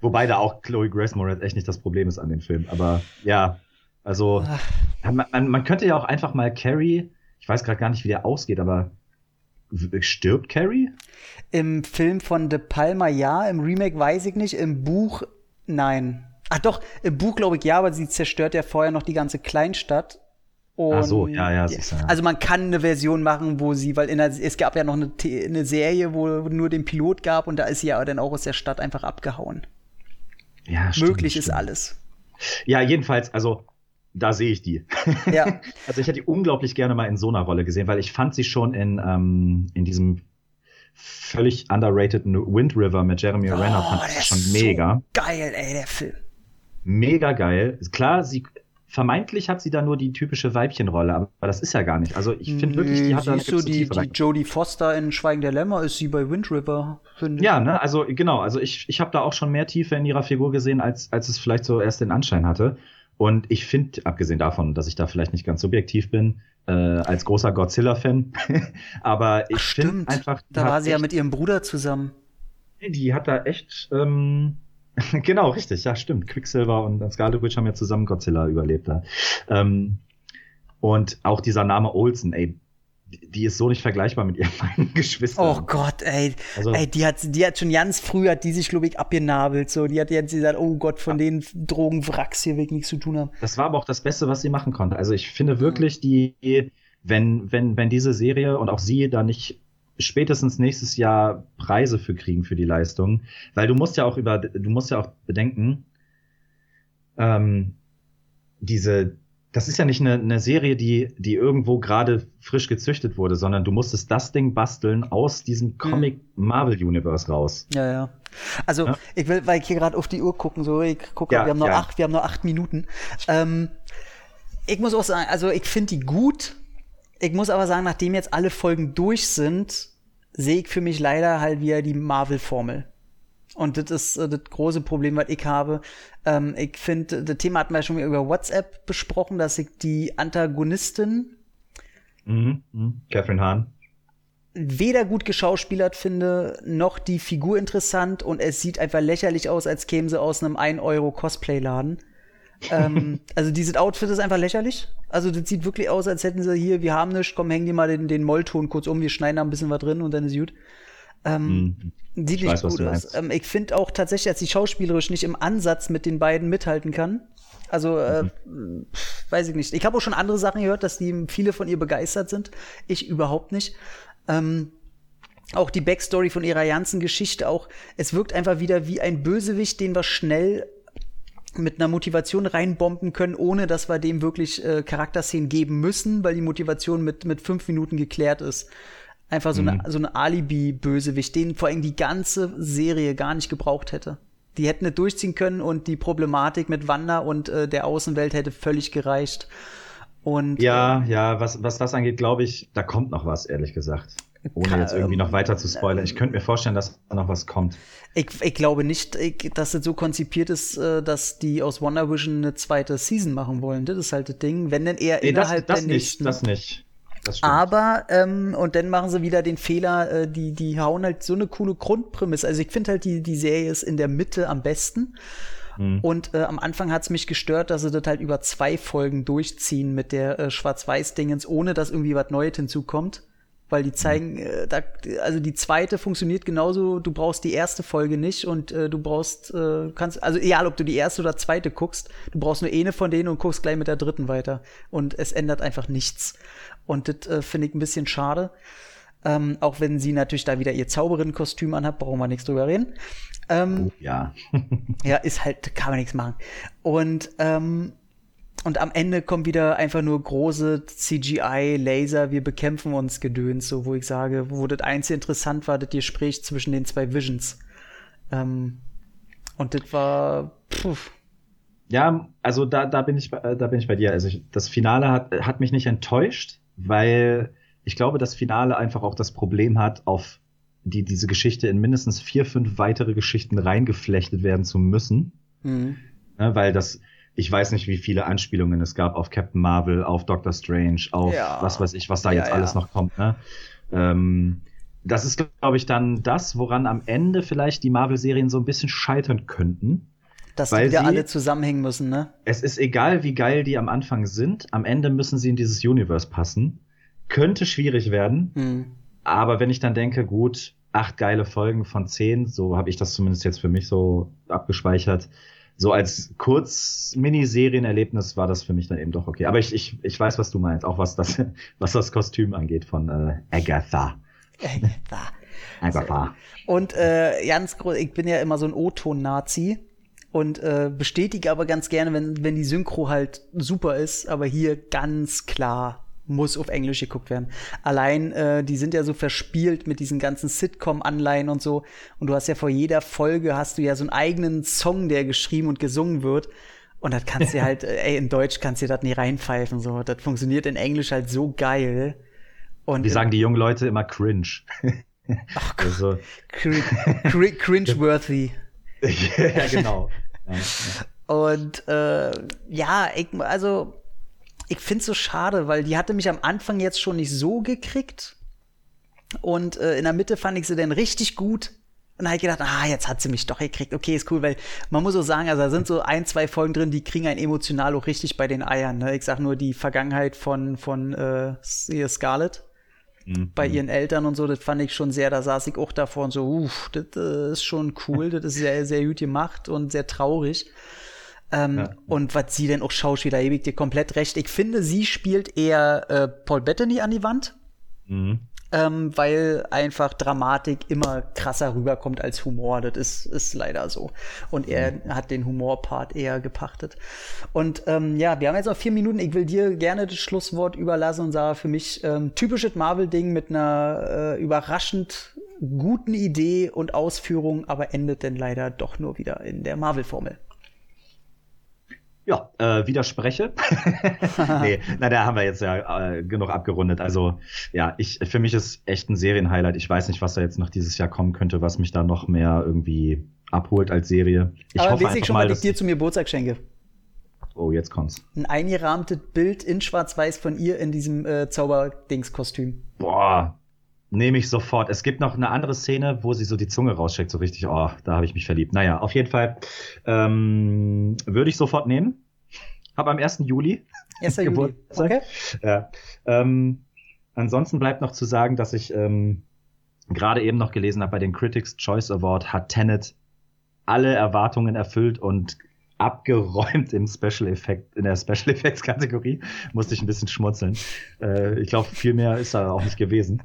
S3: Wobei da auch Chloe Grace Moretz echt nicht das Problem ist an dem Film. Aber ja, also ja, man, man, man könnte ja auch einfach mal Carrie, ich weiß gerade gar nicht, wie der ausgeht, aber stirbt Carrie?
S2: Im Film von De Palma ja, im Remake weiß ich nicht, im Buch nein. Ach doch, im Buch glaube ich ja, aber sie zerstört ja vorher noch die ganze Kleinstadt. Und,
S3: Ach so, ja, ja, ja.
S2: Also man kann eine Version machen, wo sie, weil in der, es gab ja noch eine, eine Serie, wo nur den Pilot gab und da ist sie ja dann auch aus der Stadt einfach abgehauen.
S3: Ja, stimmt,
S2: Möglich ist
S3: stimmt.
S2: alles.
S3: Ja, jedenfalls, also da sehe ich die.
S2: Ja. *laughs*
S3: Also ich hätte die unglaublich gerne mal in so einer Rolle gesehen, weil ich fand sie schon in, ähm, in diesem völlig underrateden Wind River mit Jeremy Renner fand
S2: Oh,
S3: ich schon
S2: so
S3: mega.
S2: Geil, ey, der Film.
S3: mega geil. Klar, sie vermeintlich hat sie da nur die typische Weibchenrolle, aber das ist ja gar nicht. Also ich finde wirklich, die hat da eine gewisse
S2: die, die. Jodie Foster in Schweigen der Lämmer ist sie bei Wind River, finde ich.
S3: Ja, ne, also genau, also ich, ich habe da auch schon mehr Tiefe in ihrer Figur gesehen, als, als es vielleicht so erst den Anschein hatte. Und ich finde, abgesehen davon, dass ich da vielleicht nicht ganz subjektiv bin, äh, als großer Godzilla-Fan, *laughs* aber ich finde einfach,
S2: Da war sie ja
S3: echt-
S2: mit ihrem Bruder zusammen.
S3: Die hat da echt, ähm, *laughs* genau, richtig, ja, stimmt. Quicksilver und Scarlet Witch haben ja zusammen Godzilla überlebt da. Ähm, und auch dieser Name Olsen, ey, die- ist so nicht vergleichbar mit *laughs* ihren beiden Geschwistern.
S2: Oh Gott, ey.
S3: Also-
S2: ey, die hat, die hat schon ganz früh, hat die sich, glaube ich, abgenabelt. So, die hat jetzt gesagt, oh Gott, von den Drogenwracks hier will ich nichts zu tun haben.
S3: Das war aber auch das Beste, was sie machen konnte. Also ich finde wirklich, die, wenn, wenn, wenn diese Serie und auch sie da nicht spätestens nächstes Jahr Preise für kriegen für die Leistung, weil du musst ja auch über, du musst ja auch bedenken, ähm, diese, das ist ja nicht eine, eine Serie, die, die irgendwo gerade frisch gezüchtet wurde, sondern du musstest das Ding basteln aus diesem Comic Marvel Universe raus.
S2: Ja, ja. Also,
S3: Ja.
S2: ich will, weil ich hier gerade auf die Uhr gucken, so, ich gucke,
S3: Ja,
S2: wir haben noch
S3: ja.
S2: acht, wir haben noch acht Minuten. Ähm, ich muss auch sagen, also ich finde die gut. Ich muss aber sagen, nachdem jetzt alle Folgen durch sind, sehe ich für mich leider halt wieder die Marvel-Formel. Und das ist äh, das große Problem, was ich habe. Ähm, ich finde, das Thema hatten wir ja schon mal über WhatsApp besprochen, dass ich die Antagonistin
S3: Mhm. Mhm. Catherine Hahn.
S2: weder gut geschauspielert finde, noch die Figur interessant und es sieht einfach lächerlich aus, als käme sie aus einem 1-Euro-Cosplay-Laden. ähm, *laughs* also dieses Outfit ist einfach lächerlich. Also das sieht wirklich aus, als hätten sie hier, wir haben nichts, komm, häng dir mal den, den Mollton kurz um, wir schneiden da ein bisschen was drin und dann ist gut. Ähm,
S3: Mhm.
S2: Sieht
S3: Ich
S2: nicht
S3: weiß,
S2: gut aus. Ähm, ich finde auch tatsächlich, dass sie schauspielerisch nicht im Ansatz mit den beiden mithalten kann. Also, äh, pff, weiß ich nicht. Ich habe auch schon andere Sachen gehört, dass die viele von ihr begeistert sind. Ich überhaupt nicht. Ähm, auch die Backstory von ihrer ganzen Geschichte, auch es wirkt einfach wieder wie ein Bösewicht, den wir schnell mit einer Motivation reinbomben können, ohne dass wir dem wirklich äh, Charakterszenen geben müssen, weil die Motivation mit, mit fünf Minuten geklärt ist. Einfach so eine, so eine Alibi-Bösewicht, den vor allem die ganze Serie gar nicht gebraucht hätte. Die hätten nicht durchziehen können und die Problematik mit Wanda und äh, der Außenwelt hätte völlig gereicht. Und
S3: Ja, ja, was, was das angeht, glaube ich, da kommt noch was, ehrlich gesagt. Ohne
S2: Kann-
S3: jetzt irgendwie noch weiter zu spoilern. Ich könnte mir vorstellen, dass da noch was kommt.
S2: Ich, ich glaube nicht, ich, dass es so konzipiert ist, äh, dass die aus Wonder Vision eine zweite Season machen wollen. Das ist halt das Ding. Wenn denn eher
S3: Nee, das,
S2: innerhalb
S3: das
S2: der
S3: nicht,
S2: nächsten.
S3: das nicht.
S2: Aber, ähm, und dann machen sie wieder den Fehler, äh, die, die hauen halt so eine coole Grundprämisse. Also ich finde halt, die, die Serie ist in der Mitte am besten.
S3: Mhm.
S2: Und äh, am Anfang hat's mich gestört, dass sie das halt über zwei Folgen durchziehen mit der äh, Schwarz-Weiß-Dingens, ohne dass irgendwie was Neues hinzukommt. Weil die zeigen, äh, da, also die zweite funktioniert genauso, du brauchst die erste Folge nicht und äh, du brauchst, äh, kannst, also egal ob du die erste oder zweite guckst, du brauchst nur eine von denen und guckst gleich mit der dritten weiter. Und es ändert einfach nichts. Und das äh, finde ich ein bisschen schade. Ähm, auch wenn sie natürlich da wieder ihr Zauberinnenkostüm anhat, brauchen wir nichts drüber reden. Ähm,
S3: Oh, ja. *laughs*
S2: ja, ist halt, kann man nichts machen. Und, ähm, und am Ende kommt wieder einfach nur große CGI, Laser, wir bekämpfen uns Gedöns, so wo ich sage, wo das einzige interessant war, das Gespräch zwischen den zwei Visions. Ähm, Und das war. Puh.
S3: Ja, also da, da bin ich da bin ich bei dir. Also ich, das Finale hat, hat mich nicht enttäuscht, weil ich glaube, das Finale einfach auch das Problem hat, auf die diese Geschichte in mindestens vier, fünf weitere Geschichten reingeflechtet werden zu müssen. Mhm. Ja, weil das, ich weiß nicht, wie viele Anspielungen es gab auf Captain Marvel, auf Doctor Strange, auf ja. was weiß ich, was da ja, jetzt alles noch kommt. Ne? Ähm, das ist, glaube ich, dann das, woran am Ende vielleicht die Marvel-Serien so ein bisschen scheitern könnten.
S2: Dass die wieder sie, alle zusammenhängen müssen, ne?
S3: Es ist egal, wie geil die am Anfang sind, am Ende müssen sie in dieses Universe passen. Könnte schwierig werden, mhm. aber wenn ich dann denke, gut, acht geile Folgen von zehn, so habe ich das zumindest jetzt für mich so abgespeichert. So als Kurz-Miniserienerlebnis war das für mich dann eben doch okay. Aber ich, ich, ich weiß, was du meinst, auch was das, *laughs* was das Kostüm angeht von äh, Agatha.
S2: Agatha. *laughs* Agatha. Und äh, ganz groß, ich bin ja immer so ein O-Ton-Nazi und äh, bestätige aber ganz gerne, wenn, wenn die Synchro halt super ist, aber hier ganz klar muss auf Englisch geguckt werden. Allein, äh, die sind ja so verspielt mit diesen ganzen Sitcom-Anleihen und so. Und du hast ja vor jeder Folge hast du ja so einen eigenen Song, der geschrieben und gesungen wird. Und das kannst du *laughs* halt, äh, ey, in Deutsch kannst du das nie reinpfeifen. So, das funktioniert in Englisch halt so geil.
S3: Und Wie sagen die jungen Leute immer cringe. *laughs*
S2: Ach Gott. Also. Cringe-worthy. *laughs*
S3: ja, genau. Ja,
S2: ja. Und äh, ja, ich, also ich finde es so schade, weil die hatte mich am Anfang jetzt schon nicht so gekriegt. Und äh, in der Mitte fand ich sie dann richtig gut. Und dann habe ich gedacht, ah, jetzt hat sie mich doch gekriegt. Okay, ist cool, weil man muss so sagen, also da sind so ein, zwei Folgen drin, die kriegen einen emotional auch richtig bei den Eiern. Ne? Ich sag nur die Vergangenheit von, von äh, Scarlett mhm. bei ihren Eltern und so, das fand ich schon sehr, da saß ich auch davor und so, uff, das äh, ist schon cool, das ist sehr, sehr gut gemacht und sehr traurig. Ähm, ja. Und was sie denn auch Schauspieler ewig dir komplett recht. Ich finde, sie spielt eher äh, Paul Bettany an die Wand. Mhm. Ähm, weil einfach Dramatik immer krasser rüberkommt als Humor. Das ist, ist leider so. Und er mhm. hat den Humorpart eher gepachtet. Und ähm, ja, wir haben jetzt noch vier Minuten. Ich will dir gerne das Schlusswort überlassen und sage für mich ähm, typisches Marvel-Ding mit einer äh, überraschend guten Idee und Ausführung, aber endet denn leider doch nur wieder in der Marvel-Formel.
S3: Ja, äh, widerspreche. *laughs* nee, na, da haben wir jetzt ja äh, genug abgerundet. Also ja, ich für mich ist echt ein Serienhighlight. Ich weiß nicht, was da jetzt noch dieses Jahr kommen könnte, was mich da noch mehr irgendwie abholt als Serie.
S2: Ich Aber hoffe ich schon mal, was ich dir zu mir Geburtstag schenke.
S3: Oh, jetzt kommt's.
S2: Ein eingerahmtes Bild in Schwarz-Weiß von ihr in diesem äh, Zauberdings-Kostüm.
S3: Boah, nehme ich sofort. Es gibt noch eine andere Szene, wo sie so die Zunge raussteckt, so richtig, oh, da habe ich mich verliebt. Naja, auf jeden Fall ähm, würde ich sofort nehmen. Hab am 1. Juli. *laughs*
S2: 1. Juli. Okay.
S3: Ja. Ähm, ansonsten bleibt noch zu sagen, dass ich ähm, gerade eben noch gelesen habe, bei den Critics Choice Award hat Tenet alle Erwartungen erfüllt und abgeräumt im Special Effect, in der Special Effects Kategorie. Musste ich ein bisschen schmunzeln. Äh, ich glaube, viel mehr ist da auch nicht gewesen.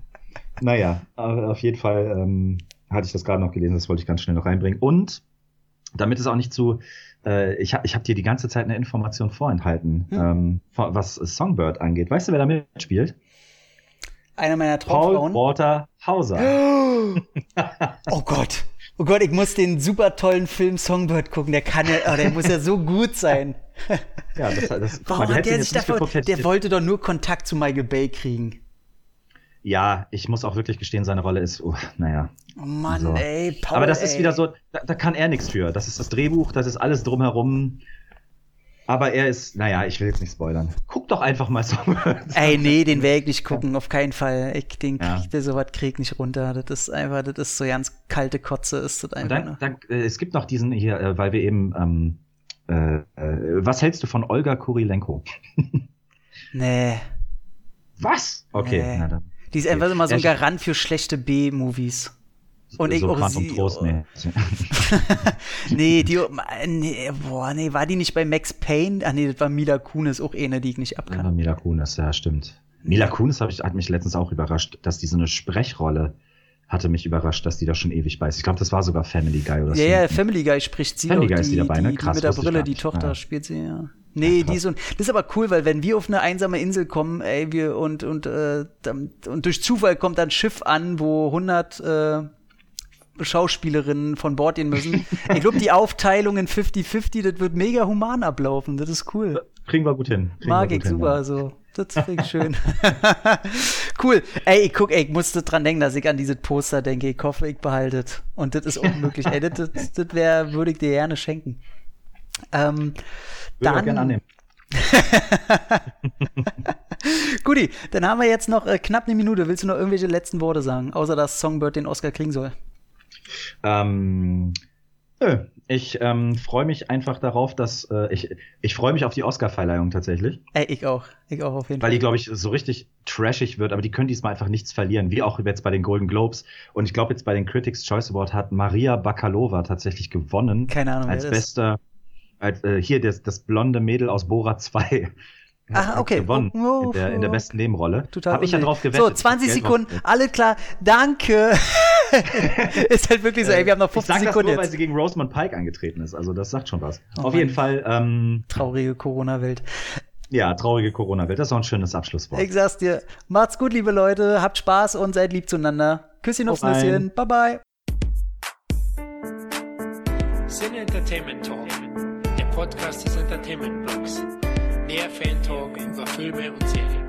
S3: Naja, auf jeden Fall ähm, hatte ich das gerade noch gelesen, das wollte ich ganz schnell noch reinbringen. Und damit es auch nicht zu, äh, ich habe ich hab dir die ganze Zeit eine Information vorenthalten, hm. ähm, was Songbird angeht. Weißt du, wer da mitspielt?
S2: Einer meiner Traumfrauen.
S3: Paul Walter Hauser. *gasps*
S2: oh Gott. Oh Gott, ich muss den super tollen Film Songbird gucken. Der kann ja, oh, der muss ja so gut sein.
S3: ja, das, das,
S2: Warum mal, hat der sich davon, der wollte doch nur Kontakt zu Michael Bay kriegen.
S3: Ja, ich muss auch wirklich gestehen, seine Rolle ist, uh, naja.
S2: Oh Mann, so. ey,
S3: Paul, Aber das ey. ist wieder so, da, da, kann er nichts für. Das ist das Drehbuch, das ist alles drumherum. Aber er ist, naja, ich will jetzt nicht spoilern. Guck doch einfach mal so. *laughs*
S2: ey, nee, den werde ich nicht gucken, auf keinen Fall. Ich, den ja. krieg, der sowas krieg nicht runter. Das ist einfach, das ist so ganz kalte Kotze, ist das einfach.
S3: Dann, dann, äh, es gibt noch diesen hier, äh, weil wir eben, ähm, äh, äh, was hältst du von Olga Kurilenko? *laughs*
S2: nee.
S3: Was? Okay, nee. na dann.
S2: Die ist einfach immer so ein Garant für schlechte B-Movies.
S3: Und ich so auch sie. Trost, nee. *laughs*
S2: nee, die, nee, boah, nee, war die nicht bei Max Payne? Ah, nee, das war Mila Kunis, auch eine, die ich nicht abkann.
S3: Ja, Mila Kunis, ja, stimmt. Mila Kunis hat, hat mich letztens auch überrascht, dass die so eine Sprechrolle hatte mich überrascht, dass die da schon ewig bei ist. Ich glaube, das war sogar Family Guy oder
S2: so. Ja, ja, Family Guy spricht sie
S3: Family Guy ist die dabei, ne?
S2: Krass, die mit der Brille, die Tochter ja. spielt sie, ja. Nee, die ist und das ist aber cool, weil wenn wir auf eine einsame Insel kommen, ey, wir und und äh, und durch Zufall kommt dann ein Schiff an, wo 100 äh, Schauspielerinnen von Bord gehen müssen. *laughs* ich glaube, die Aufteilung in 50-50, das wird mega human ablaufen. Das ist cool.
S3: Kriegen wir gut hin.
S2: Kriegen Mag ich super. Ja. So. Das *laughs* finde ich schön. *laughs* cool. Ey, ich guck, ey, ich musste dran denken, dass ich an dieses Poster denke. Ich hoffe, ich behalte. Und das ist unmöglich. ey, das, das, das wär, würde ich dir gerne schenken. Ähm,
S3: Würde dann, gerne annehmen. *laughs*
S2: Guti, dann haben wir jetzt noch äh, knapp eine Minute. Willst du noch irgendwelche letzten Worte sagen, außer dass Songbird den Oscar kriegen soll?
S3: Ähm, nö. Ich ähm, freue mich einfach darauf, dass äh, ich ich freue mich auf die Oscar-Verleihung tatsächlich.
S2: Ey, ich auch, ich auch auf jeden
S3: Fall. Weil die glaube ich so richtig trashig wird, aber die können diesmal einfach nichts verlieren, wie auch jetzt bei den Golden Globes. Und ich glaube jetzt bei den Critics Choice Award hat Maria Bakalova tatsächlich gewonnen.
S2: Keine Ahnung,
S3: als bester als, äh, hier das, das blonde Mädel aus Bora 2. *laughs*
S2: Ah, okay.
S3: Gewonnen oh, oh, in, der, in der besten Nebenrolle. Total. Hab ich ja drauf gewettet.
S2: So, 20 Sekunden. Alles klar. Danke. *laughs* ist halt wirklich so, ey, wir haben noch 15 ich sag Sekunden. Das
S3: nur, weil sie gegen Rosamund Pike angetreten ist. Also, das sagt schon was. Oh, Auf jeden Fall. Ähm,
S2: traurige Corona-Welt.
S3: Ja, traurige Corona-Welt. Das ist auch ein schönes Abschlusswort.
S2: Ich sag's dir. Macht's gut, liebe Leute. Habt Spaß und seid lieb zueinander. Küsschen aufs Nüsschen. Bye, bye.
S1: Sin Entertainment Talk Podcast des Entertainment Blogs. Mehr Fan Talk über Filme und Serien.